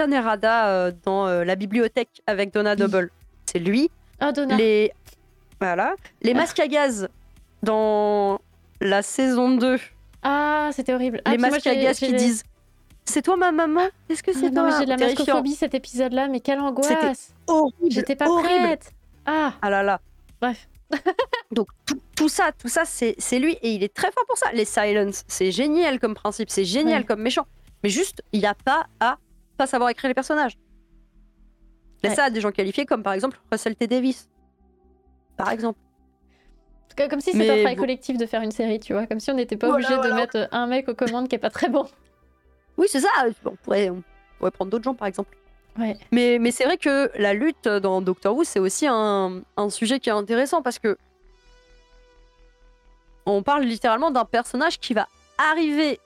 Nerada euh, dans la bibliothèque avec Donna Double. C'est lui. Oh, Donna. Les voilà. Les Ah. masques à gaz dans la saison 2. Ah, c'était horrible. Ah, les moi, masques à gaz qui les- disent C'est toi ma maman? Est-ce que Ah, c'est toi? j'ai de la mascophobie cet épisode-là, mais quelle angoisse. Horrible. J'étais pas horrible. prête. Ah, Ah là là. bref. <laughs> Donc tout, tout ça, tout ça, c'est c'est lui et il est très fort pour ça. Les silence, c'est génial comme principe, c'est génial Ouais. comme méchant. Mais juste, il n'a pas à pas savoir écrire les personnages. Mais Ouais. ça des gens qualifiés comme par exemple Russell T Davis. Par exemple. Comme si c'était un travail bon. collectif de faire une série, tu vois. Comme si on n'était pas Voilà, obligé de mettre un mec aux commandes qui est pas très bon. Oui, c'est ça. On pourrait, on pourrait prendre d'autres gens par exemple. Ouais. Mais, mais c'est vrai que la lutte dans Doctor Who, c'est aussi un, un sujet qui est intéressant parce que on parle littéralement d'un personnage qui va arriver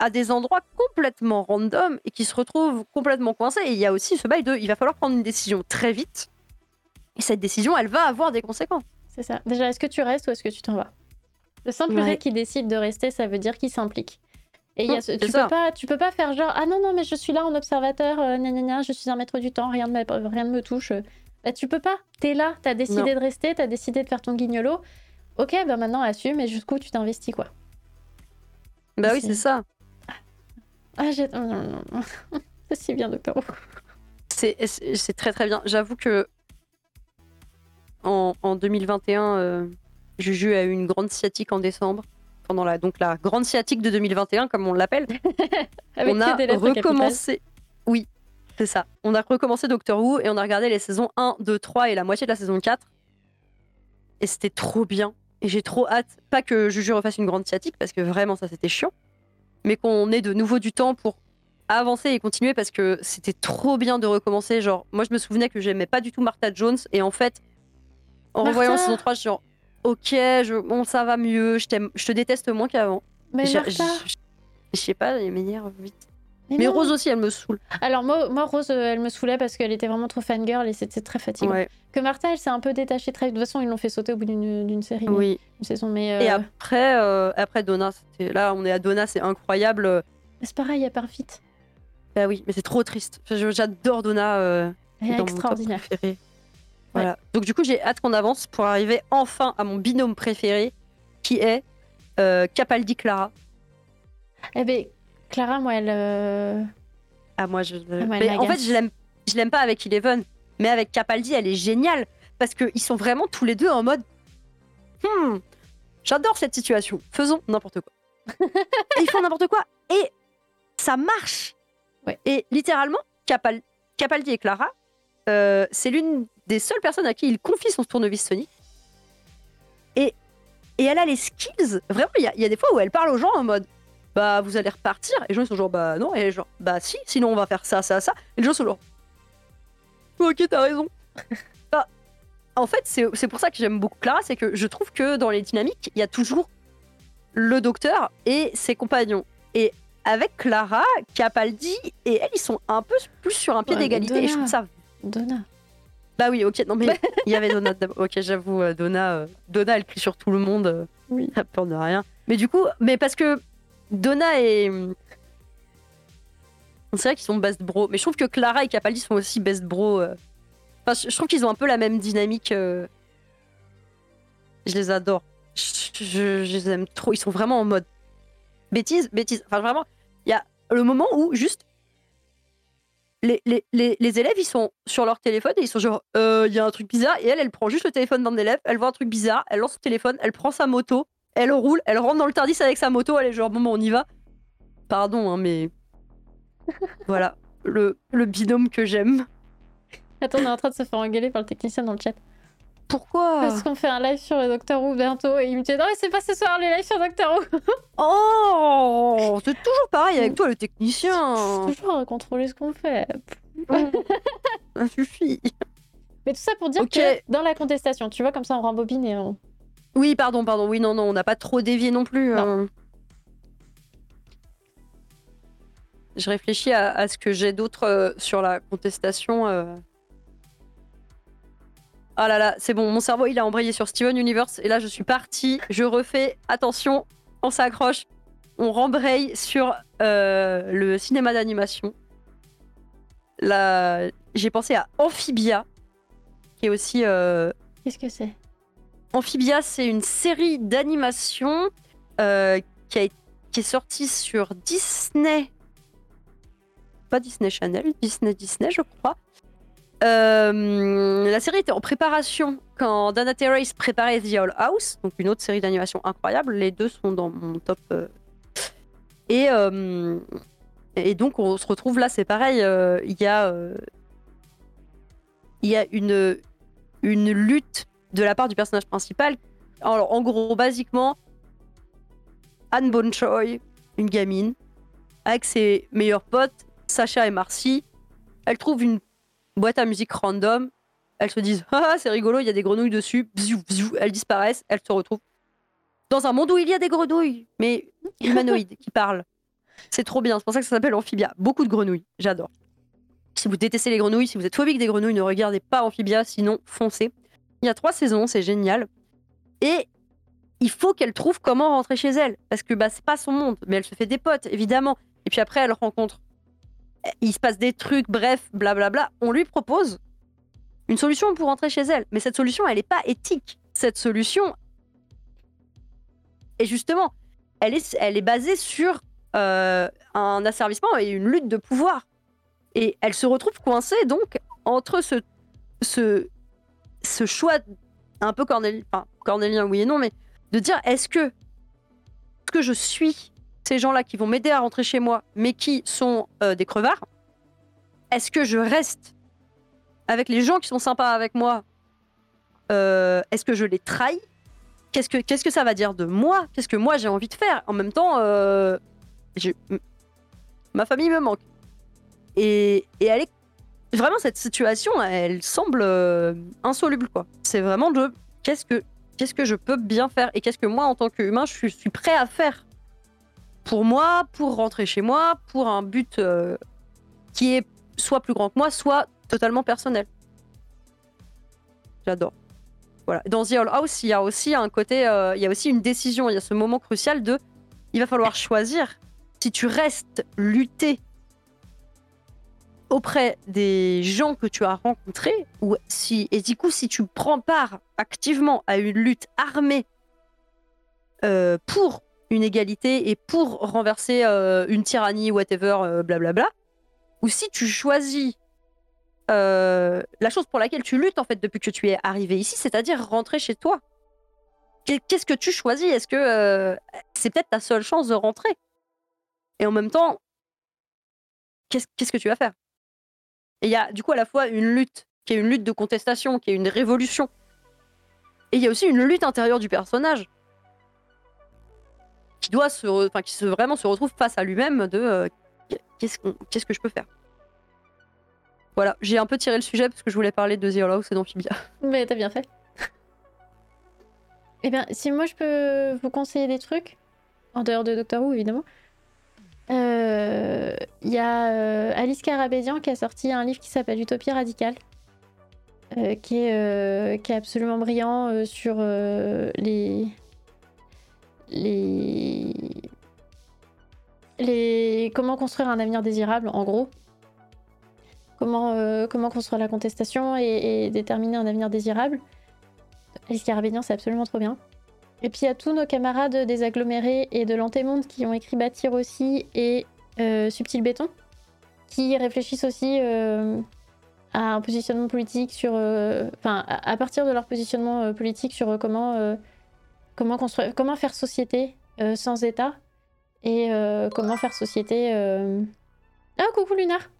à des endroits complètement random et qui se retrouve complètement coincé. Et il y a aussi ce bail de il va falloir prendre une décision très vite. Et cette décision, elle va avoir des conséquences. C'est ça. Déjà, est-ce que tu restes ou est-ce que tu t'en vas? Le simple Ouais. fait qu'il décide de rester, ça veut dire qu'il s'implique. Et y a Mm, ce- tu, ça. peux pas, tu peux pas faire genre Ah non, non, mais je suis là en observateur, euh, gna, gna, gna, je suis un maître du temps, rien ne, me- rien ne me touche. Bah, tu peux pas. T'es là, t'as décidé Non. de rester, t'as décidé de faire ton guignolo. Ok, bah maintenant assume et jusqu'où tu t'investis quoi. Bah oui, c'est ça. Ah, j'ai. <laughs> C'est si bien, Doctor Who. C'est très très bien. J'avoue que en, en 2021, euh, Juju a eu une grande sciatique en décembre. Pendant la, donc la grande sciatique de 2021, comme on l'appelle. <laughs> On a recommencé. Oui, c'est ça. On a recommencé Doctor Who et on a regardé les saisons 1, 2, 3 et la moitié de la saison 4. Et c'était trop bien. Et j'ai trop hâte, pas que Juju refasse une grande sciatique, parce que vraiment ça c'était chiant, mais qu'on ait de nouveau du temps pour avancer et continuer, parce que c'était trop bien de recommencer. Genre, moi je me souvenais que j'aimais pas du tout Martha Jones, et en fait, en Martha revoyant saison 3, je suis genre, ok, je, bon, ça va mieux, je, t'aime- je te déteste moins qu'avant. Mais Je- Martha, je- Je sais pas, elle m'énerve vite. Mais. Rose aussi, elle me saoule. Alors moi, moi, Rose, euh, elle me saoulait parce qu'elle était vraiment trop fangirl et c'était très fatigant. Ouais, Que Martha, elle s'est un peu détachée très vite. De toute façon, ils l'ont fait sauter au bout d'une série, oui. une saison. Mais, euh, Et après, euh, après Donna, là, on est à Donna, c'est incroyable. c'est pareil, il y a Parfit. Bah oui, mais c'est trop triste. J'adore Donna. euh, Elle est extraordinaire. préféré. Voilà. Donc du coup, j'ai hâte qu'on avance pour arriver enfin à mon binôme préféré, qui est euh, Capaldi Clara. Eh ben, Clara, moi, elle. euh, Ah moi, je. mais en fait, je l'aime, je l'aime pas avec Eleven, mais avec Capaldi, elle est géniale parce que ils sont vraiment tous les deux en mode. Hmm, j'adore cette situation. Faisons n'importe quoi. <laughs> et ils font n'importe quoi et ça marche. Ouais. Et littéralement, Capal- Capaldi et Clara, euh, c'est l'une des seules personnes à qui il confie son tournevis Sonic. Et, et elle a les skills. Vraiment, il y, y a des fois où elle parle aux gens en mode Bah, vous allez repartir. Et les gens ils sont genre Bah, non. Et genre Bah, si, sinon on va faire ça, ça, ça. Et les gens sont genre Ok, t'as raison. <laughs> Bah, en fait, c'est pour ça que j'aime beaucoup Clara, c'est que je trouve que dans les dynamiques, il y a toujours le docteur et ses compagnons. Et avec Clara, Capaldi et elle, ils sont un peu plus sur un pied Ouais, d'égalité. Et je trouve ça Donna. bah oui, ok, non mais <laughs> il y avait Donna. Ok, j'avoue, euh, Donna, euh, Donna, elle crie sur tout le monde. euh, Oui. <laughs> elle peur de rien. Mais du coup, mais parce que Donna et c'est vrai qu'ils sont best bro, mais je trouve que Clara et Capaldi sont aussi best bro. euh. Enfin, je, trouve qu'ils ont un peu la même dynamique. euh. Je les adore. Je les aime trop. Ils sont vraiment en mode bêtise, bêtise. Enfin, vraiment, il y a le moment où juste les, les, les, les élèves, ils sont sur leur téléphone et ils sont genre, Euh, il y a un truc bizarre. Et elle, elle prend juste le téléphone d'un élève, elle voit un truc bizarre, elle lance le téléphone, elle prend sa moto, elle roule, elle rentre dans le Tardis avec sa moto, elle est genre, bon, bah, on y va. Pardon, hein, mais. <laughs> voilà, le, le binôme que j'aime. Attends, on est en train de se faire engueuler par le technicien dans le chat. Pourquoi? Parce qu'on fait un live sur le Doctor Who bientôt et il me dit Non, mais c'est pas ce soir les lives sur Doctor Who. <laughs> Oh C'est toujours pareil avec toi, le technicien <laughs> Toujours à contrôler ce qu'on fait. Ça suffit. Mais tout ça pour dire Ok. que dans la contestation, tu vois, comme ça on rembobine et on. Oui, pardon, pardon. Oui, non, non, on n'a pas trop dévié non plus. Non. hein. Je réfléchis à, à ce que j'ai d'autre euh, sur la contestation. euh. Ah là là, c'est bon, mon cerveau il a embrayé sur Steven Universe et là je suis partie, je refais. Attention, on s'accroche, on rembraye sur euh, le cinéma d'animation. Là, j'ai pensé à Amphibia, qui est aussi. euh, Qu'est-ce que c'est? Amphibia, c'est une série d'animation euh, qui, est sortie sur Disney. Pas Disney Channel, Disney Disney, je crois. Euh, la série était en préparation quand Dana Terrace préparait The Owl House, donc une autre série d'animation incroyable. Les deux sont dans mon top. euh. Et, et donc on se retrouve là, c'est pareil. Il y a, il y a une, une lutte de la part du personnage principal. Alors, en gros, basiquement, Anne Bonchoy, une gamine, avec ses meilleurs potes, Sacha et Marcy, elle trouve une boîte à musique random. Elles se disent Ah, c'est rigolo, il y a des grenouilles dessus. Bziou, bziou. Elles disparaissent. Elles se retrouvent dans un monde où il y a des grenouilles, mais <laughs> humanoïdes qui parlent. C'est trop bien. C'est pour ça que ça s'appelle Amphibia. Beaucoup de grenouilles. J'adore. Si vous détestez les grenouilles, si vous êtes phobique des grenouilles, ne regardez pas Amphibia, sinon foncez. Il y a trois saisons, c'est génial. Et il faut qu'elle trouve comment rentrer chez elle. Parce que bah, c'est pas son monde. Mais elle se fait des potes, évidemment. Et puis après, elle rencontre. Il se passe des trucs, bref, blablabla. On lui propose une solution pour rentrer chez elle. Mais cette solution, elle n'est pas éthique. Cette solution. Et justement, elle est, elle est basée sur euh, un asservissement et une lutte de pouvoir. Et elle se retrouve coincée donc entre ce, ce, ce choix un peu cornélien, oui et non, mais de dire est-ce que, est-ce que je suis ces gens-là qui vont m'aider à rentrer chez moi, mais qui sont euh, des crevards Est-ce que je reste avec les gens qui sont sympas avec moi Euh, Est-ce que je les trahis? Qu'est-ce que que ça va dire de moi? Qu'est-ce que moi j'ai envie de faire? En même temps, euh, m- ma famille me manque. Et, et est vraiment cette situation, elle semble euh, insoluble quoi. C'est vraiment de qu'est-ce que qu'est-ce que je peux bien faire et qu'est-ce que moi en tant qu'humain je suis, suis prêt à faire pour moi, pour rentrer chez moi, pour un but euh, qui est soit plus grand que moi, soit totalement personnel. J'adore. Voilà. Dans The All House, il y a aussi un côté, euh, il y a aussi une décision, il y a ce moment crucial de, il va falloir choisir si tu restes lutter auprès des gens que tu as rencontrés, ou si, et du coup, si tu prends part activement à une lutte armée euh, pour une égalité et pour renverser euh, une tyrannie, whatever, euh, blablabla, ou si tu choisis la chose pour laquelle tu luttes en fait depuis que tu es arrivé ici, c'est-à-dire rentrer chez toi. Qu'est- Qu'est-ce que tu choisis? Est-ce que c'est peut-être ta seule chance de rentrer? Et en même temps, qu'est-ce que tu vas faire? Et il y a du coup à la fois une lutte qui est une lutte de contestation, qui est une révolution, et il y a aussi une lutte intérieure du personnage qui doit se, enfin qui vraiment se retrouve face à lui-même de euh, qu'est-ce que je peux faire? Voilà, j'ai un peu tiré le sujet parce que je voulais parler de The House et d'Amphibia. <laughs> Mais t'as bien fait. Eh bien, si moi je peux vous conseiller des trucs, en dehors de Doctor Who évidemment, euh, il y a euh, Alice Carabédian qui a sorti un livre qui s'appelle Utopie radicale, euh, qui, est, absolument brillant sur les, comment construire un avenir désirable en gros. Comment, comment construire la contestation et, et déterminer un avenir désirable. Alice Carabédian, c'est absolument trop bien. Et puis a tous nos camarades des agglomérés et de l'antémonde qui ont écrit Bâtir aussi et euh, Subtil Béton, qui réfléchissent aussi euh, à un positionnement politique sur. euh, Enfin, à, à partir de leur positionnement politique sur comment, comment, construire, comment faire société sans État et comment faire société. Ah, coucou Lunar!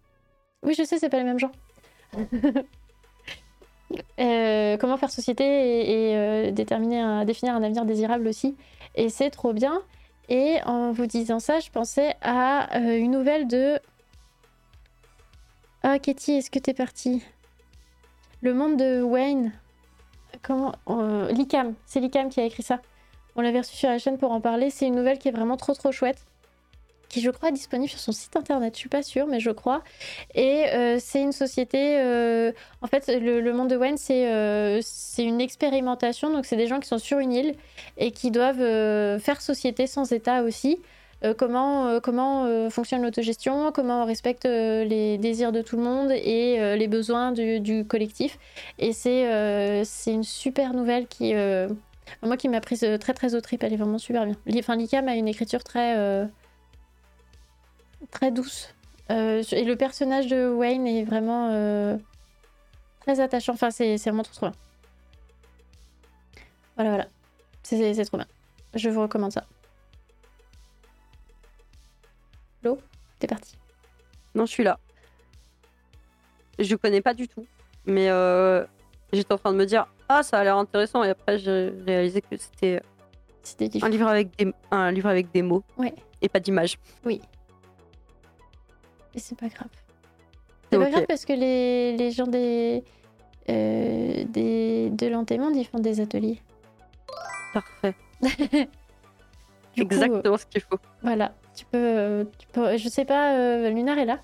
Oui, je sais, c'est pas les mêmes gens. <laughs> Euh, comment faire société et, euh, définir un avenir désirable aussi. Et c'est trop bien. Et en vous disant ça, je pensais à euh, une nouvelle de. Ah, Katie, est-ce que t'es partie? Le monde de Wayne. Comment Licam. C'est Licam qui a écrit ça. On l'avait reçu sur la chaîne pour en parler. C'est une nouvelle qui est vraiment trop trop chouette. Qui, je crois, est disponible sur son site internet. Je suis pas sûre, mais je crois. Et euh, c'est une société. euh, en fait, le, monde de Wayne, c'est euh, c'est une expérimentation. Donc, c'est des gens qui sont sur une île et qui doivent faire société sans État aussi. comment, comment fonctionne l'autogestion, comment on respecte les désirs de tout le monde et les besoins du, collectif. Et c'est c'est une super nouvelle qui, moi, qui m'a prise très très au trip. Elle est vraiment super bien. Enfin, Likam a une écriture très, très douce. Euh, et le personnage de Wayne est vraiment euh, très attachant. Enfin, c'est vraiment trop trop bien. Voilà, voilà. C'est trop bien. Je vous recommande ça. Lo, t'es parti. Non, je suis là. Je connais pas du tout. Mais euh, j'étais en train de me dire, ah, ça a l'air intéressant. Et après, j'ai réalisé que c'était un livre avec des, un livre avec des mots Ouais. et pas d'images. Et c'est pas grave. C'est pas grave parce que les, les gens des, euh, des de l'antémonde, ils font des ateliers. Parfait. <laughs> Coup, Exactement ce qu'il faut. Voilà, tu peux, euh, tu peux- je sais pas, euh, Lunar est là.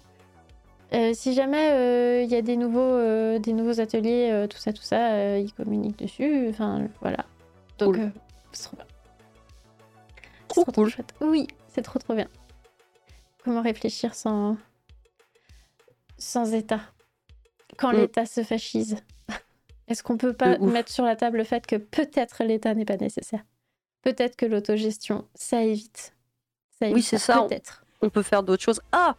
Euh, si jamais il y a des nouveaux, des nouveaux ateliers, tout ça, tout ça, ils communiquent dessus. Enfin, voilà. Donc, Cool. c'est trop bien. Trop trop cool. chouette. Oui, c'est trop trop bien. Comment réfléchir sans, sans État Quand Mm. l'État se fascise <laughs> Est-ce qu'on peut pas mettre sur la table le fait que peut-être l'État n'est pas nécessaire? Peut-être que l'autogestion, ça évite. Ça Oui, c'est ça. Peut-être. On peut faire d'autres choses. Ah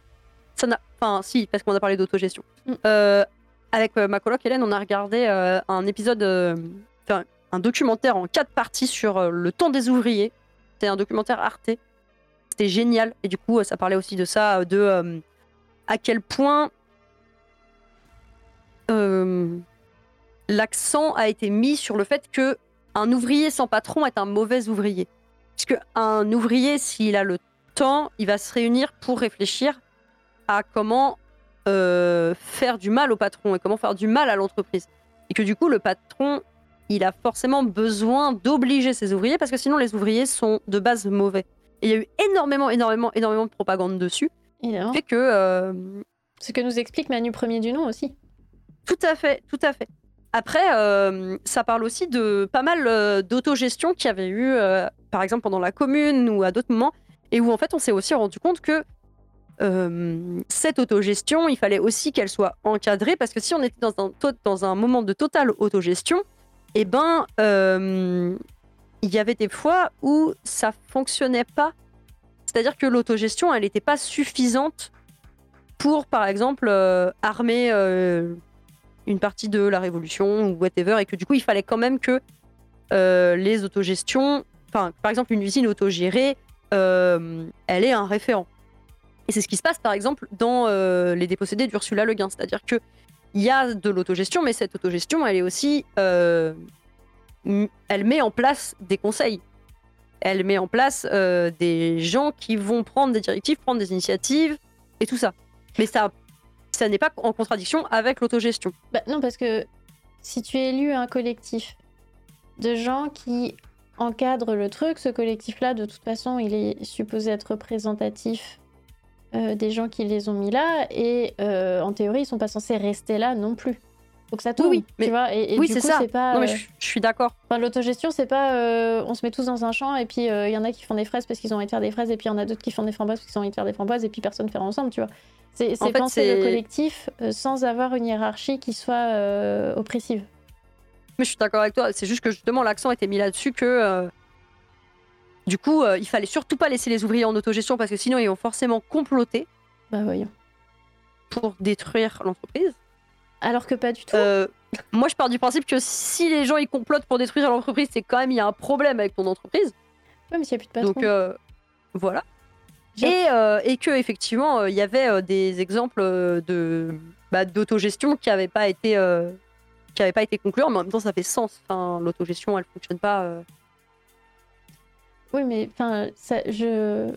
ça n'a... Enfin, si, parce qu'on a parlé d'autogestion. Mm. Euh, avec euh, ma coloc Hélène, on a regardé euh, un épisode, euh, un documentaire en quatre parties sur le temps des ouvriers. C'était un documentaire Arte. C'était génial. Et du coup, ça parlait aussi de ça, de à quel point l'accent a été mis sur le fait que un ouvrier sans patron est un mauvais ouvrier. Puisque un ouvrier, s'il a le temps, il va se réunir pour réfléchir à comment euh, faire du mal au patron et comment faire du mal à l'entreprise. Et que du coup, le patron, il a forcément besoin d'obliger ses ouvriers parce que sinon, les ouvriers sont de base mauvais. Et il y a eu énormément, énormément, énormément de propagande dessus. Évidemment. Fait que euh, Ce que nous explique Manu Premier du nom aussi. Tout à fait, tout à fait. Après, euh, ça parle aussi de pas mal euh, d'autogestion qu'il y avait eu, euh, par exemple pendant la commune ou à d'autres moments, et où en fait on s'est aussi rendu compte que cette autogestion, il fallait aussi qu'elle soit encadrée, parce que si on était dans un, dans un moment de totale autogestion, eh ben, il y avait des fois où ça fonctionnait pas. C'est-à-dire que l'autogestion, elle n'était pas suffisante pour, par exemple, armer une partie de la révolution ou whatever, et que du coup, il fallait quand même que euh, les autogestions, par exemple, une usine autogérée, euh, elle ait un référent. Et c'est ce qui se passe, par exemple, dans euh, les dépossédés d'Ursula Le Guin. C'est-à-dire que il y a de l'autogestion, mais cette autogestion, elle est aussi, euh, elle met en place des conseils. Elle met en place euh, des gens qui vont prendre des directives, prendre des initiatives et tout ça. Mais ça, ça n'est pas en contradiction avec l'autogestion. Bah, non, parce que si tu élu un collectif de gens qui encadrent le truc, ce collectif-là, de toute façon, il est supposé être représentatif euh, des gens qui les ont mis là, et euh, en théorie, ils sont pas censés rester là non plus. Donc ça tourne, oui, mais- tu vois. Et, et oui, c'est ça. pas. Non, mais euh, je, je suis d'accord. Enfin, l'autogestion, c'est pas euh, on se met tous dans un champ et puis euh, il y en a qui font des fraises parce qu'ils ont envie de faire des fraises et puis il y en a d'autres qui font des framboises parce qu'ils ont envie de faire des framboises et puis personne ne fait ensemble, tu vois. C'est penser le collectif euh, sans avoir une hiérarchie qui soit oppressive. Mais je suis d'accord avec toi. C'est juste que justement, l'accent était mis là-dessus que. du coup, il fallait surtout pas laisser les ouvriers en autogestion parce que sinon, ils vont forcément comploter Bah voyons. pour détruire l'entreprise. Alors que pas du tout. Euh, moi, je pars du principe que si les gens ils complotent pour détruire l'entreprise, c'est quand même il y a un problème avec ton entreprise. Ouais, mais s'il n'y a plus de patron. Donc euh, voilà. Et, euh, et que effectivement, euh, il y avait des exemples de bah, d'autogestion qui n'avaient pas été qui avaient pas été concluants, mais en même temps, ça fait sens. Enfin, l'autogestion, elle fonctionne pas. Oui, mais enfin, ça, je.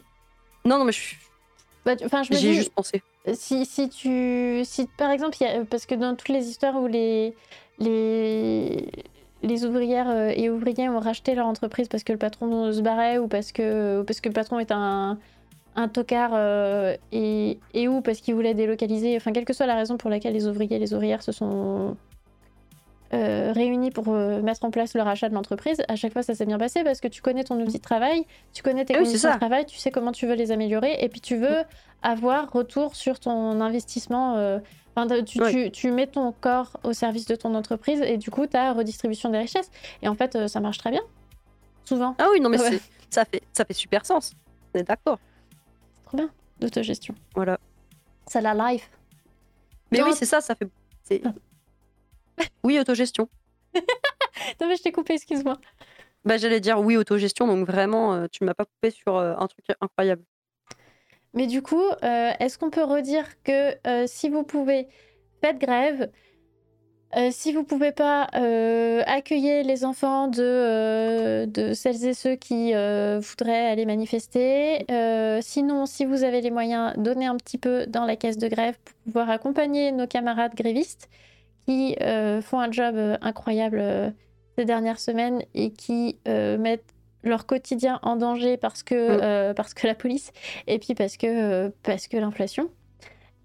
Non, non, mais je- bah, tu- Enfin, je me j'y ai dis, juste pensé. si, si tu. Si, par exemple, il y a, parce que dans toutes les histoires où les. les les ouvrières euh, et ouvriers ont racheté leur entreprise parce que le patron se barrait ou parce que, parce que le patron est un, un tocard euh, et, et ou parce qu'il voulait délocaliser, enfin quelle que soit la raison pour laquelle les ouvriers et les ouvrières se sont euh, réunis pour euh, mettre en place le rachat de l'entreprise, à chaque fois ça s'est bien passé parce que tu connais ton outil de travail, tu connais tes oui, conditions de travail, tu sais comment tu veux les améliorer et puis tu veux avoir retour sur ton investissement. euh, tu, Ouais. tu- tu mets ton corps au service de ton entreprise et du coup tu as redistribution des richesses. Et en fait, ça marche très bien. Souvent, Ah oui, non, mais Ouais. ça, fait, ça fait super sens. On est d'accord. trop bien, l'autogestion. Voilà. C'est la life. Mais Dans- oui, c'est ça, ça fait. Oui, autogestion. <laughs> Non mais je t'ai coupé, excuse-moi. Bah, j'allais dire oui, autogestion, donc vraiment, euh, tu m'as pas coupé sur euh, un truc incroyable. Mais du coup, euh, est-ce qu'on peut redire que euh, si vous pouvez, faites grève. Euh, si vous pouvez pas, accueillez les enfants de, de celles et ceux qui voudraient aller manifester. Sinon, si vous avez les moyens, donnez un petit peu dans la caisse de grève pour pouvoir accompagner nos camarades grévistes qui euh, font un job euh, incroyable euh, ces dernières semaines et qui mettent leur quotidien en danger parce que, Mm. parce que la police et puis parce que, parce que l'inflation.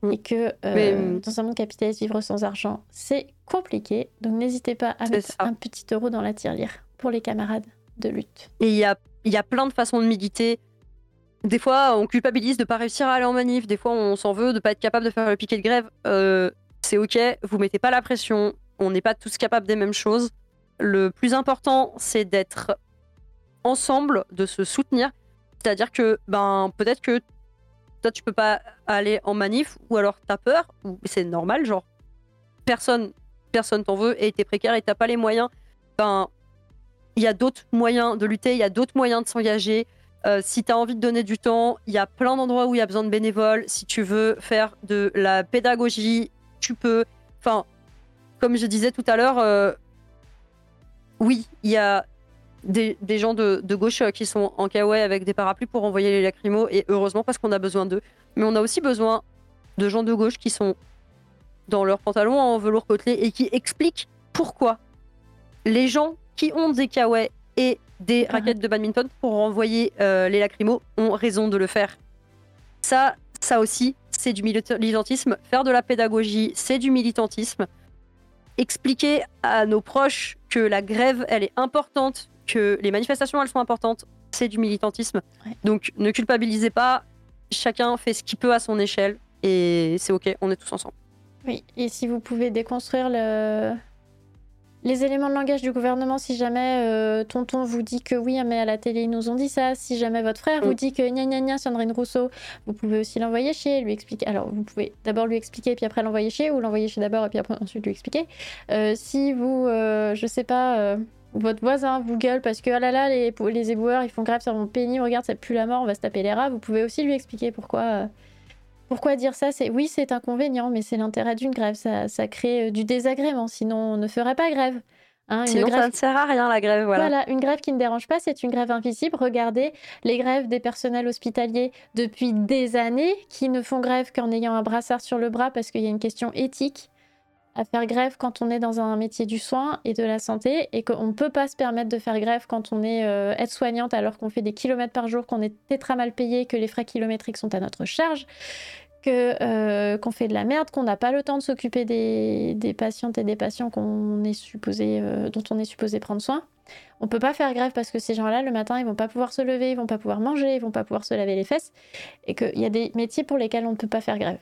Mm. Et que euh, Mais, mm. dans un monde capitaliste, vivre sans argent, c'est compliqué. Donc n'hésitez pas à mettre ça. un petit euro dans la tirelire pour les camarades de lutte. Et il y a, y a plein de façons de militer. Des fois, on culpabilise de pas réussir à aller en manif. Des fois, on s'en veut de pas être capable de faire le piquet de grève. Euh, c'est ok, vous mettez pas la pression. On n'est pas tous capables des mêmes choses. Le plus important, c'est d'être ensemble, de se soutenir. C'est-à-dire que, ben, peut-être que toi, tu peux pas aller en manif, ou alors t'as peur, ou c'est normal, genre, personne, personne t'en veut, et t'es précaire et t'as pas les moyens. Ben, il y a d'autres moyens de lutter, il y a d'autres moyens de s'engager. Euh, si tu as envie de donner du temps, il y a plein d'endroits où il y a besoin de bénévoles. Si tu veux faire de la pédagogie, tu peux. Enfin, comme je disais tout à l'heure, euh, oui, il y a des, des gens de, de gauche euh, qui sont en kawaii avec des parapluies pour envoyer les lacrymos, et heureusement parce qu'on a besoin d'eux. Mais on a aussi besoin de gens de gauche qui sont dans leurs pantalons en velours côtelé et qui expliquent pourquoi les gens qui ont des kawaii et des Ah. raquettes de badminton pour renvoyer euh, les lacrymos ont raison de le faire. Ça, ça aussi, c'est du milita- militantisme. Faire de la pédagogie, c'est du militantisme. Expliquer à nos proches que la grève, elle est importante, que les manifestations, elles sont importantes, c'est du militantisme. Ouais. Donc, ne culpabilisez pas. Chacun fait ce qu'il peut à son échelle et c'est ok, on est tous ensemble. Oui, et si vous pouvez déconstruire le... les éléments de langage du gouvernement, si jamais euh, tonton vous dit que oui, mais à la télé ils nous ont dit ça, si jamais votre frère vous Mm. dit que gna gna gna Sandrine Rousseau, vous pouvez aussi l'envoyer chez, lui expliquer. Alors vous pouvez d'abord lui expliquer puis après l'envoyer chez, ou l'envoyer chez d'abord et puis après ensuite lui expliquer. Euh, si vous, euh, je sais pas, euh, votre voisin vous gueule parce que ah là là, les, les éboueurs ils font grève sur mon pénible, regarde, ça pue la mort, on va se taper les rats, vous pouvez aussi lui expliquer pourquoi. Pourquoi dire ça? C'est oui, c'est inconvénient, mais c'est l'intérêt d'une grève. Ça, ça crée euh, du désagrément. Sinon, on ne ferait pas grève. Hein, une Sinon, grève- ça ne sert à rien la grève. Voilà. voilà, une grève qui ne dérange pas, c'est une grève invisible. Regardez les grèves des personnels hospitaliers depuis des années qui ne font grève qu'en ayant un brassard sur le bras parce qu'il y a une question éthique à faire grève quand on est dans un métier du soin et de la santé et qu'on ne peut pas se permettre de faire grève quand on est euh, aide-soignante alors qu'on fait des kilomètres par jour, qu'on est tétra mal payé, que les frais kilométriques sont à notre charge, que euh, qu'on fait de la merde, qu'on n'a pas le temps de s'occuper des, des patientes et des patients est supposé, euh, dont on est supposé prendre soin. On peut pas faire grève parce que ces gens-là, le matin, ils vont pas pouvoir se lever, ils vont pas pouvoir manger, ils vont pas pouvoir se laver les fesses, et qu'il y a des métiers pour lesquels on ne peut pas faire grève.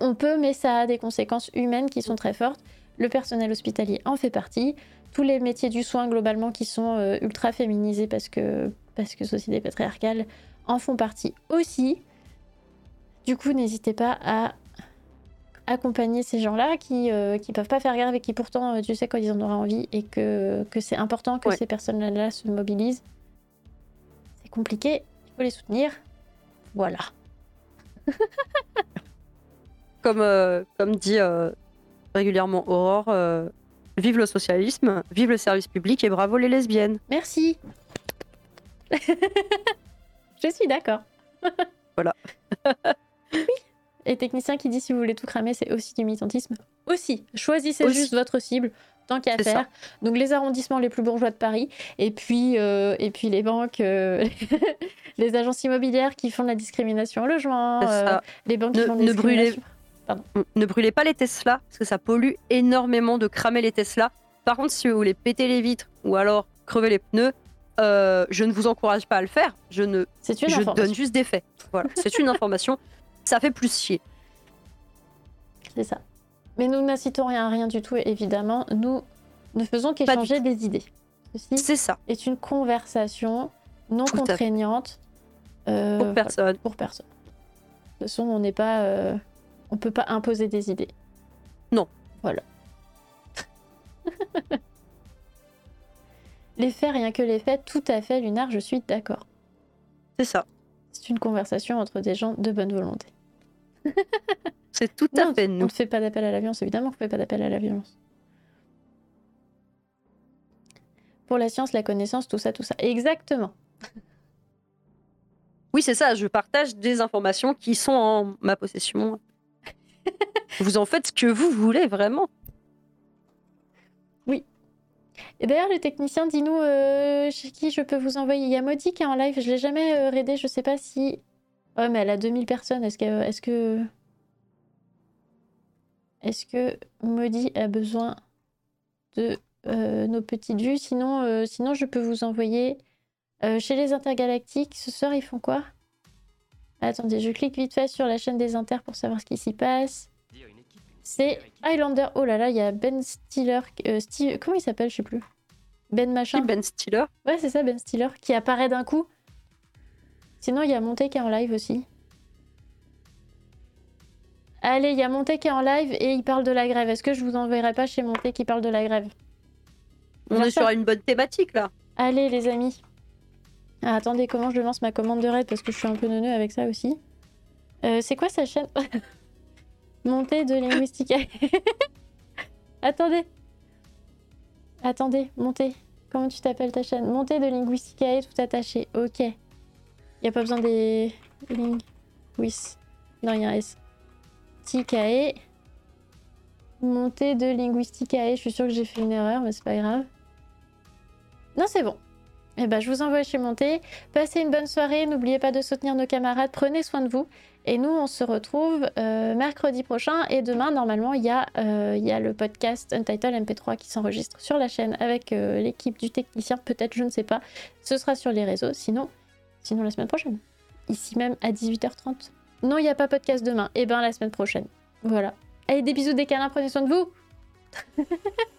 On peut, mais ça a des conséquences humaines qui sont très fortes. Le personnel hospitalier en fait partie. Tous les métiers du soin, globalement, qui sont euh, ultra féminisés parce que, parce que société patriarcale, en font partie aussi. Du coup, n'hésitez pas à accompagner ces gens-là qui ne peuvent pas faire grève et qui pourtant, euh, tu sais, quand ils en auraient envie et que, que c'est important que Ouais. ces personnes-là se mobilisent. C'est compliqué, il faut les soutenir. Voilà. <laughs> Comme, euh, comme dit euh, régulièrement Aurore, euh, vive le socialisme, vive le service public et bravo les lesbiennes. Merci. <laughs> Je suis d'accord. <laughs> Voilà. oui. Et technicien qui dit si vous voulez tout cramer, c'est aussi du militantisme. Aussi. Choisissez Aussi. juste votre cible, tant qu'à faire. ça. Donc les arrondissements les plus bourgeois de Paris, et puis, euh, et puis les banques, euh, <laughs> les agences immobilières qui font de la discrimination au logement, euh, les banques Ne- qui font de ne la brûlez- Ne brûlez pas les Tesla, parce que ça pollue énormément de cramer les Tesla. Par contre, si vous voulez péter les vitres ou alors crever les pneus, euh, je ne vous encourage pas à le faire. Je ne, C'est une je donne juste des faits. Voilà, c'est une <laughs> information. Ça fait plus chier. C'est ça. Mais nous n'incitons rien à rien du tout, évidemment. Nous ne faisons qu'échanger des idées. Ceci C'est ça. est une conversation non Tout contraignante euh, Pour voilà, personne. pour personne. De toute façon, on n'est pas, euh, on peut pas imposer des idées. Non. Voilà. <laughs> les faits, rien que les faits, tout à fait, Lunar, je suis d'accord. C'est ça. C'est une conversation entre des gens de bonne volonté. <laughs> C'est tout à Non, fait on nous. ne fait pas d'appel à la violence, évidemment qu'on ne fait pas d'appel à la violence. Pour la science, la connaissance, tout ça, tout ça. Exactement. Oui, c'est ça. Je partage des informations qui sont en ma possession. Vous en faites ce que vous voulez, vraiment. Et d'ailleurs, le technicien, dis-nous euh, chez qui je peux vous envoyer. Il y a Maudit qui est en live, je l'ai jamais euh, raidé, je sais pas si. Ouais, mais elle a 2000 personnes. Est-ce que. Est-ce que. Est-ce que Maudit a besoin de euh, nos petites vues? Sinon, euh, sinon, je peux vous envoyer chez les intergalactiques. Ce soir, ils font quoi? Attendez, je clique vite fait sur la chaîne des inter pour savoir ce qui s'y passe. C'est Highlander. Oh là là, il y a Ben Stiller. euh, Steve- Comment il s'appelle Je sais plus. Ben machin. Ben Stiller? Ouais, c'est ça, Ben Stiller, qui apparaît d'un coup. Sinon, il y a Monté qui est en live aussi. Allez, il y a Monté qui est en live et il parle de la grève. Est-ce que je vous enverrai pas chez Monté qui parle de la grève? On est sur une bonne thématique là. Allez, les amis. Ah, attendez, comment je lance ma commande de raid? Parce que je suis un peu neuneux avec ça aussi. Euh, c'est quoi sa chaîne? <laughs> Montée de Linguistica. <laughs> attendez. Attendez, montée. Comment tu t'appelles ta chaîne? Montée de Linguisticae, tout attaché. Ok. Y a pas besoin des. Linguis. Non, y a un S. Ticae. Montée de Linguisticae. Je suis sûre que j'ai fait une erreur, mais c'est pas grave. Non, c'est bon. Eh ben, je vous envoie chez Monté. Passez une bonne soirée. N'oubliez pas de soutenir nos camarades. Prenez soin de vous. Et nous, on se retrouve euh, mercredi prochain. Et demain, normalement, il y, a, euh, y a le podcast Untitled MP3 qui s'enregistre sur la chaîne avec euh, l'équipe du technicien. Peut-être, je ne sais pas. Ce sera sur les réseaux. Sinon, sinon la semaine prochaine. Ici même à 18h30. Non, il n'y a pas podcast demain. Eh ben, la semaine prochaine. Voilà. Allez, des bisous, des câlins. Prenez soin de vous. <laughs>